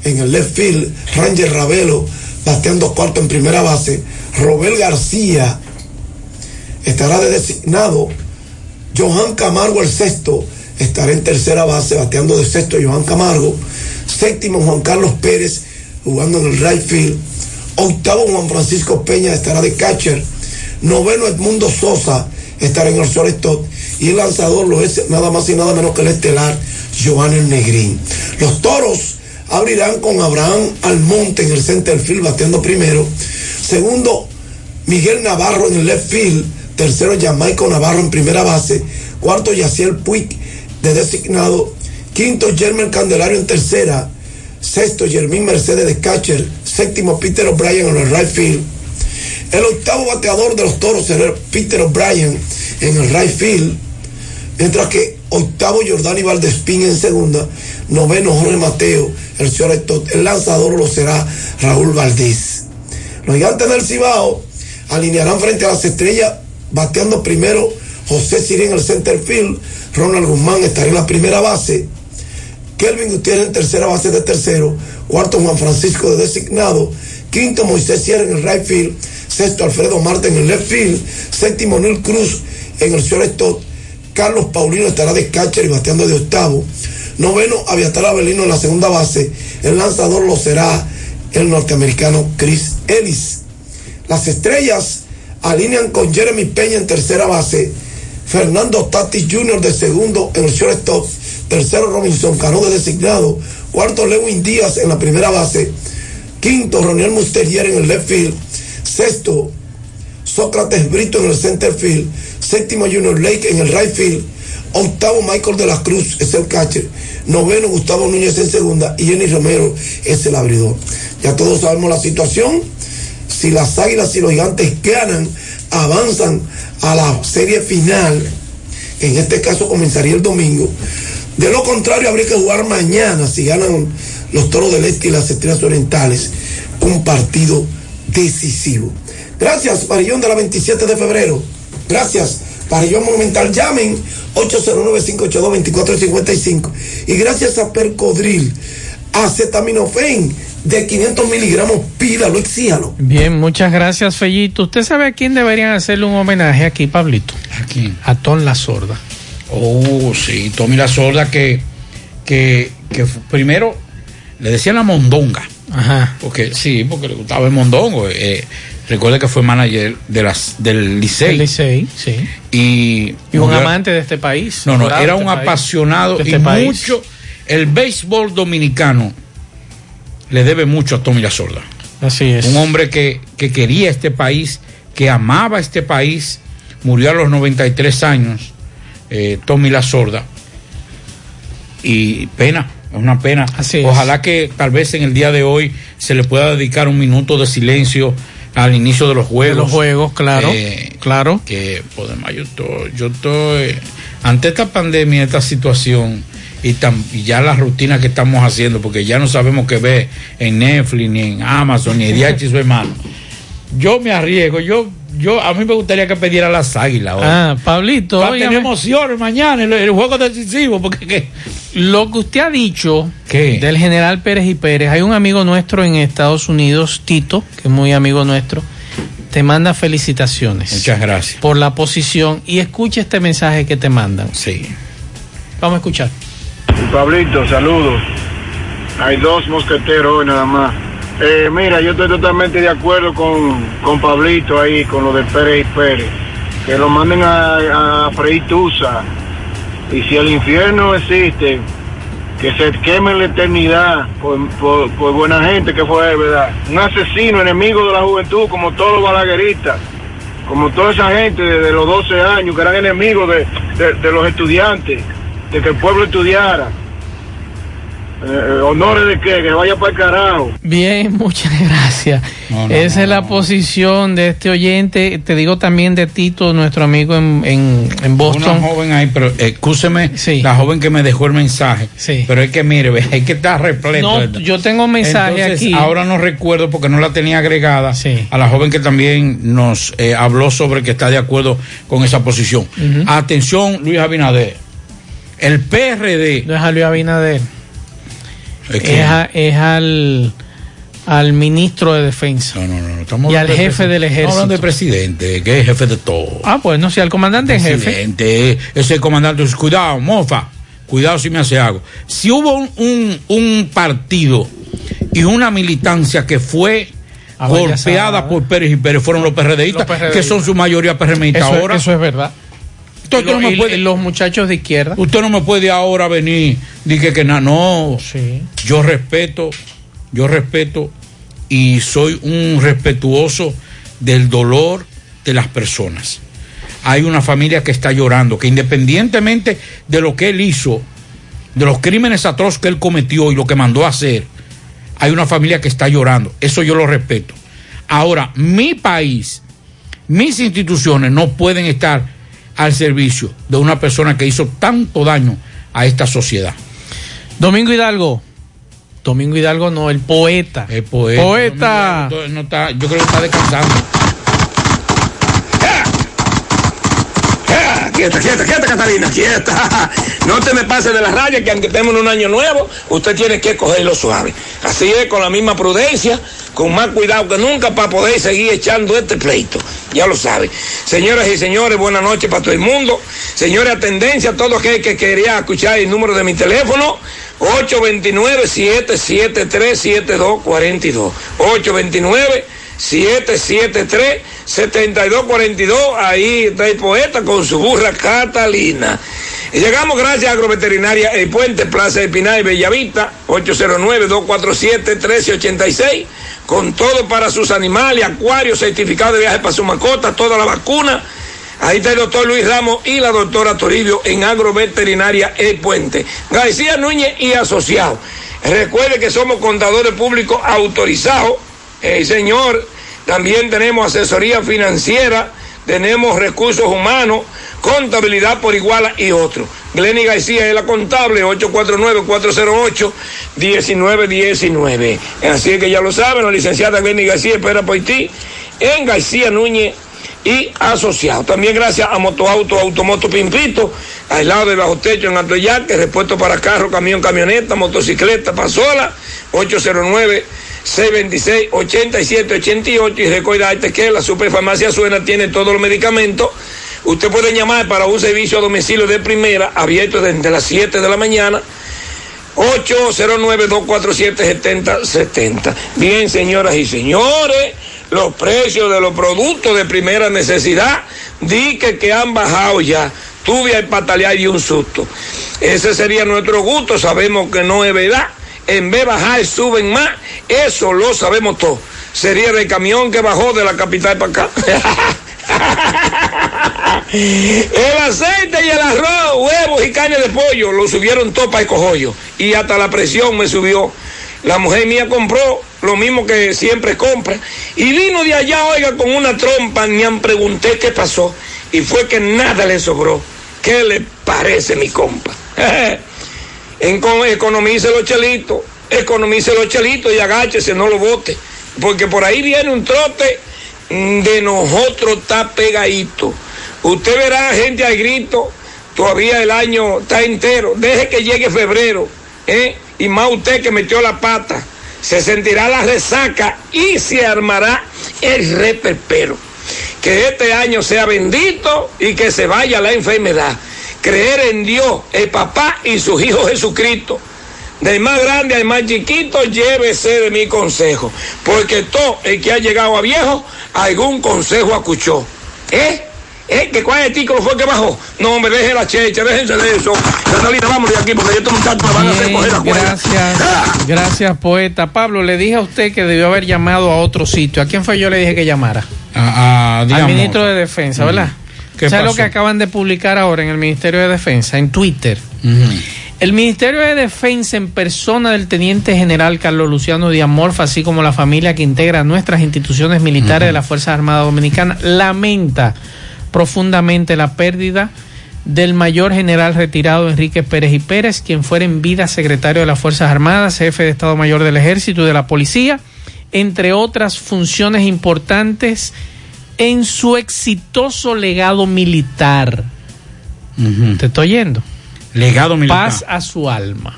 en el left field. Ranger Ravelo bateando cuarto en primera base. Robel García estará de designado Johan Camargo, el sexto, estará en tercera base, bateando de sexto Johan Camargo. Séptimo, Juan Carlos Pérez, jugando en el right field. Octavo, Juan Francisco Peña estará de catcher. Noveno, Edmundo Sosa estará en el shortstop. Y el lanzador lo es nada más y nada menos que el estelar, el Negrín. Los toros abrirán con Abraham Almonte en el center field, bateando primero. Segundo, Miguel Navarro en el left field. Tercero, Jamaico Navarro en primera base. Cuarto, Yaciel Puig de designado. Quinto, Germán Candelario en tercera. Sexto, Jermín Mercedes de catcher. Séptimo, Peter O'Brien en el right field. El octavo bateador de los toros será Peter O'Brien en el right field. Mientras que octavo, Jordani Valdespín en segunda. Noveno, Jorge Mateo. El shortstop. El lanzador lo será Raúl Valdés. Los gigantes del Cibao alinearán frente a las estrellas, bateando primero José Siri en el center field, Ronald Guzmán estará en la primera base, Kelvin Gutiérrez en tercera base de tercero, cuarto Juan Francisco de designado, quinto Moisés Sierra en el right field, sexto Alfredo Marte en el left field, séptimo Neil Cruz en el shortstop, Carlos Paulino estará de catcher y bateando de octavo, noveno Aviatar Avelino en la segunda base, el lanzador lo será el norteamericano Chris Ellis. Las estrellas alinean con Jeremy Peña en tercera base, Fernando Tatis Jr. de segundo en el shortstop, tercero Robinson Cano de designado, cuarto Lewin Díaz en la primera base, quinto Roniel Musterier en el left field, sexto Sócrates Brito en el center field, séptimo Junior Lake en el right field, octavo Michael de la Cruz es el catcher, noveno Gustavo Núñez en segunda y Jenny Romero es el abridor. Ya todos sabemos la situación. Si las águilas y los gigantes ganan, avanzan a la serie final. En este caso comenzaría el domingo. De lo contrario, habría que jugar mañana si ganan los toros del este y las estrellas orientales. Un partido decisivo. Gracias, Parillón de la 27 de febrero. Gracias, Parillón Monumental. Llamen 809-582-2455. Y gracias a Percodril, acetaminofén de 500 miligramos, pídalo, exíjalo. Bien, muchas gracias, Fellito. ¿Usted sabe a quién deberían hacerle un homenaje aquí, Pablito? ¿A quién? A Ton La Sorda. Oh, sí, Tommy La Sorda que, que, que primero le decían la mondonga. Ajá. Porque sí, porque le gustaba el mondongo. Eh, recuerde que fue manager de las, del Licey. Licey, sí. Y, Y un amante de este país. No, no, era un este país. apasionado y este país. mucho. El béisbol dominicano le debe mucho a Tommy La Sorda. Así es. Un hombre que, que quería este país, que amaba este país, murió a los 93 años, eh, Tommy La Sorda. Y pena, es una pena. Así es. Ojalá que tal vez en el día de hoy se le pueda dedicar un minuto de silencio al inicio de los juegos. De los juegos, claro. Eh, claro. Que, además, yo estoy, yo estoy, ante esta pandemia, esta situación, y, tam- y ya la rutina que estamos haciendo, porque ya no sabemos qué ver en Netflix, ni en Amazon, ni en DH y su hermano. Yo me arriesgo, yo, yo, a mí me gustaría que pediera las águilas. hoy. Ah, Pablito, Va a tener óigame. emociones mañana, el, el juego decisivo, porque ¿qué? Lo que usted ha dicho ¿Qué? del general Pérez y Pérez, hay un amigo nuestro en Estados Unidos, Tito, que es muy amigo nuestro, te manda felicitaciones. Muchas gracias. Por la posición y escucha este mensaje que te mandan. Sí. Vamos a escuchar. Pablito, saludos. Hay dos mosqueteros hoy nada más. Eh, mira, yo estoy totalmente de acuerdo con, con Pablito ahí, con lo de Pérez y Pérez. Que lo manden a, a freír tusa. Y si el infierno existe, que se queme la eternidad por, por- buena gente que fue, ¿verdad? Un asesino, enemigo de la juventud, como todos los balagueristas, como toda esa gente desde los 12 años que eran enemigos de- de los estudiantes, de que el pueblo estudiara. Eh, eh, honores de qué, que vaya para el carajo. Bien, muchas gracias. No, no, Esa es la posición de este oyente. Te digo también de Tito, nuestro amigo en, en, en Boston. Una joven ahí, pero escúcheme, la joven que me dejó el mensaje. Pero es que mire, hay que estar repleto. No, yo tengo un mensaje Entonces, aquí. Ahora no recuerdo porque no la tenía agregada a la joven que también nos eh, habló sobre que está de acuerdo con esa posición. Atención, Luis Abinader. El PRD. No es a Luis Abinader. ¿Es Es, a- es al, al ministro de Defensa. No, no, no. Estamos y al de jefe del Estamos ejército. hablando del presidente, que es jefe de todo. Ah, pues no, si al comandante en jefe. presidente, ese comandante, dice, cuidado, mofa, cuidado si me hace algo. Si hubo un, un- un partido y una militancia que fue Abayazada. golpeada por Pérez y Pérez, fueron los PRDistas, Los PRDistas. que son su mayoría PRMistas ahora. eso es verdad. Tú no me y los muchachos de izquierda. Usted no me puede ahora venir, dije que na- no. Yo respeto, yo respeto y soy un respetuoso del dolor de las personas. Hay una familia que está llorando, que independientemente de lo que él hizo, de los crímenes atroces que él cometió y lo que mandó a hacer, hay una familia que está llorando. Eso yo lo respeto. Ahora, mi país, mis instituciones no pueden estar al servicio de una persona que hizo tanto daño a esta sociedad. Domingo Hidalgo. Domingo Hidalgo no, el poeta. El poeta. Poeta. No, no está, yo creo que está descansando. Quieta, quieta, quieta, Catalina, quieta. No te me pases de la raya que aunque estemos en un año nuevo, usted tiene que cogerlo suave. Así es, con la misma prudencia, con más cuidado que nunca para poder seguir echando este pleito. Ya lo sabe. Señoras y señores, buenas noches para todo el mundo. Señores, a tendencia a todo aquel que quería escuchar el número de mi teléfono. 829-773-7242. 829-773-7242. Ahí está el poeta con su burra Catalina. Llegamos gracias a Agroveterinaria El Puente, Plaza de Pinar y Bellavista, 809-247-1386, con todo para sus animales, acuarios, certificado de viaje para su mascota, toda la vacuna. Ahí está el doctor Luis Ramos y la doctora Toribio en Agroveterinaria El Puente. García Núñez y Asociados. Recuerde que somos contadores públicos autorizados. Eh, señor, también tenemos asesoría financiera, tenemos recursos humanos, contabilidad por iguala y otros. Glenny García es la contable, 849-408-1919. Así que ya lo saben, la licenciada Glenny García espera por ti en García Núñez y asociado. También gracias a Motoauto, Automoto Pimpito, al lado del bajo techo en Atoyaque, repuesto para carro, camión, camioneta, motocicleta, pasola, 809 626 8788 y recordarte que la Superfarmacia Suena tiene todos los medicamentos. Usted puede llamar para un servicio a domicilio de primera, abierto desde las 7 de la mañana. 809-247-7070. Bien, señoras y señores, los precios de los productos de primera necesidad, di que, que han bajado ya. Tuve al patalear y un susto. Ese sería nuestro gusto, sabemos que no es verdad. En vez de bajar, suben más. Eso lo sabemos todos. Sería el camión que bajó de la capital para acá. El aceite y el arroz, huevos y carne de pollo lo subieron para el cojollo. Y hasta la presión me subió. La mujer mía compró lo mismo que siempre compra. Y vino de allá, oiga, con una trompa. Ni han pregunté qué pasó. Y fue que nada le sobró. ¿Qué le parece, mi compa? economice los chelitos. Economice los chelitos y agáchese, no lo bote. Porque por ahí viene un trote de nosotros está pegadito. Usted verá gente al grito, todavía el año está entero. Deje que llegue febrero, ¿eh? Y más usted que metió la pata, se sentirá la resaca y se armará el reperpero. Que este año sea bendito y que se vaya la enfermedad. Creer en Dios, el papá y sus hijos Jesucristo. Del más grande al más chiquito, llévese de mi consejo. Porque todo el que ha llegado a viejo, algún consejo escuchó. ¿Eh? ¿Eh? ¿Que cuál artículo fue que bajó? No, me deje la checha, déjense de eso. Catalina, vamos de aquí porque estos muchachos me van a hacer coger la cuerda. Gracias, gracias, poeta. Pablo, le dije a usted que debió haber llamado a otro sitio. ¿A quién fue yo le dije que llamara? A, a, Al ministro de Defensa, ¿verdad? ¿Qué ¿Sabes lo que acaban de publicar ahora en el Ministerio de Defensa, en Twitter? El Ministerio de Defensa, en persona del Teniente General Carlos Luciano Diamorfa, así como la familia que integra nuestras instituciones militares de las Fuerzas Armadas Dominicanas, lamenta profundamente la pérdida del mayor general retirado Enrique Pérez y Pérez, quien fuera en vida secretario de las Fuerzas Armadas, jefe de Estado Mayor del Ejército y de la Policía, entre otras funciones importantes en su exitoso legado militar. Te estoy yendo. Legado militar. Paz a su alma.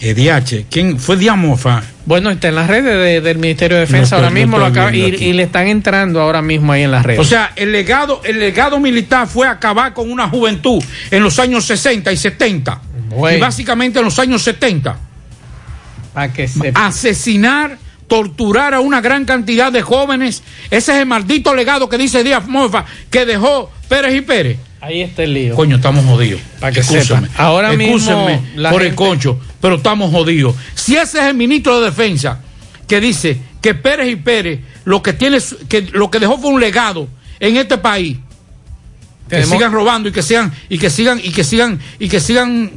Eh, DH, ¿quién fue Diamofa? Bueno, está en las redes de- del Ministerio de Defensa No ahora mismo no lo estoy acaba- y, le están entrando ahora mismo ahí en las redes. O sea, el legado, el legado militar fue acabar con una juventud en los años 60 y 70. Bueno. Y básicamente en los años 70. Para que se... Asesinar, torturar a una gran cantidad de jóvenes. Ese es el maldito legado que dice Díaz Mofa que dejó Pérez y Pérez. Ahí está el lío. Coño, estamos jodidos. Para que Excúsenme. sepa. Ahora mismo la por el concho, pero estamos jodidos. Si ese es el ministro de Defensa que dice que Pérez y Pérez lo que tiene que lo que dejó fue un legado en este país. Que sigan robando y que sigan y que sigan y que sigan y que sigan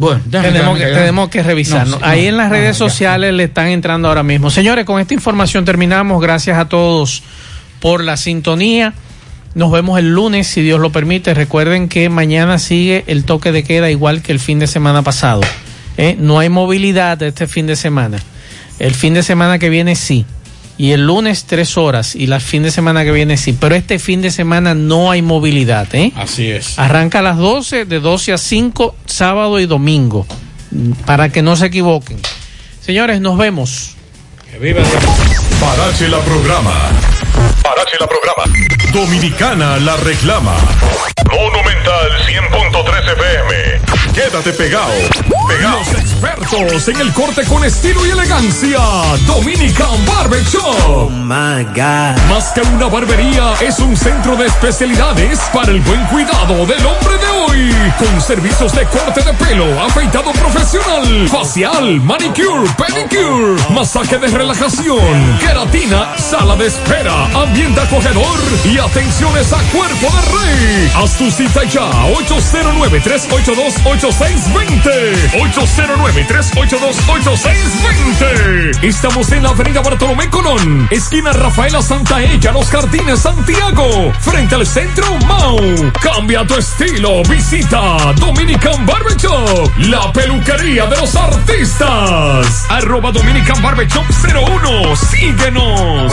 bueno, déjame tenemos que, tenemos que revisarlo. No, sí, Ahí no, en las redes sociales le están entrando ahora mismo. Señores, con esta información terminamos. Gracias a todos por la sintonía. Nos vemos el lunes, si Dios lo permite. Recuerden que mañana sigue el toque de queda igual que el fin de semana pasado. ¿eh? No hay movilidad este fin de semana. El fin de semana que viene sí. Y el lunes tres horas. Y el fin de semana que viene sí. Pero este fin de semana no hay movilidad. ¿eh? Así es. Arranca a las 12, de 12 a 5, sábado y domingo, para que no se equivoquen. Señores, nos vemos. Que viva Parache la programa. Parache la programa. Dominicana la reclama. Monumental 100.13 FM. Quédate pegado. Pegado. Los expertos en el corte con estilo y elegancia. Dominican Barber Shop. my God. Más que una barbería, es un centro de especialidades para el buen cuidado del hombre de hoy. Con servicios de corte de pelo, afeitado profesional, facial, manicure, pedicure, masaje de relajación, queratina, sala de espera, ambiente acogedor y atenciones a cuerpo de rey. Haz tu cita ya, 809-382-8620. 809-382-8620. Estamos en la avenida Bartolomé Colón, esquina Rafaela Santa Ella, Los Jardines, Santiago, frente al centro Mau. Cambia tu estilo, visita Dominican Barber Shop, la peluquería de los artistas. Arroba Dominican Barber Shop 01, síguenos.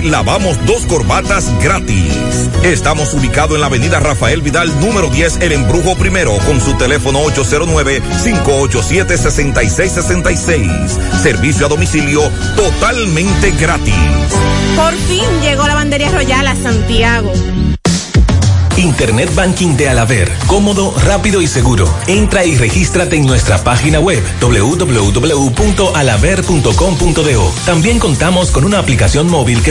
lavamos dos corbatas gratis. Estamos ubicados en la avenida Rafael Vidal, número 10, El Embrujo Primero, con su teléfono 809-587-6666. Servicio a domicilio totalmente gratis. Por fin llegó la bandería royal a Santiago. Internet Banking de Alaber, cómodo, rápido y seguro. Entra y regístrate en nuestra página web www.alaber.com.do. También contamos con una aplicación móvil que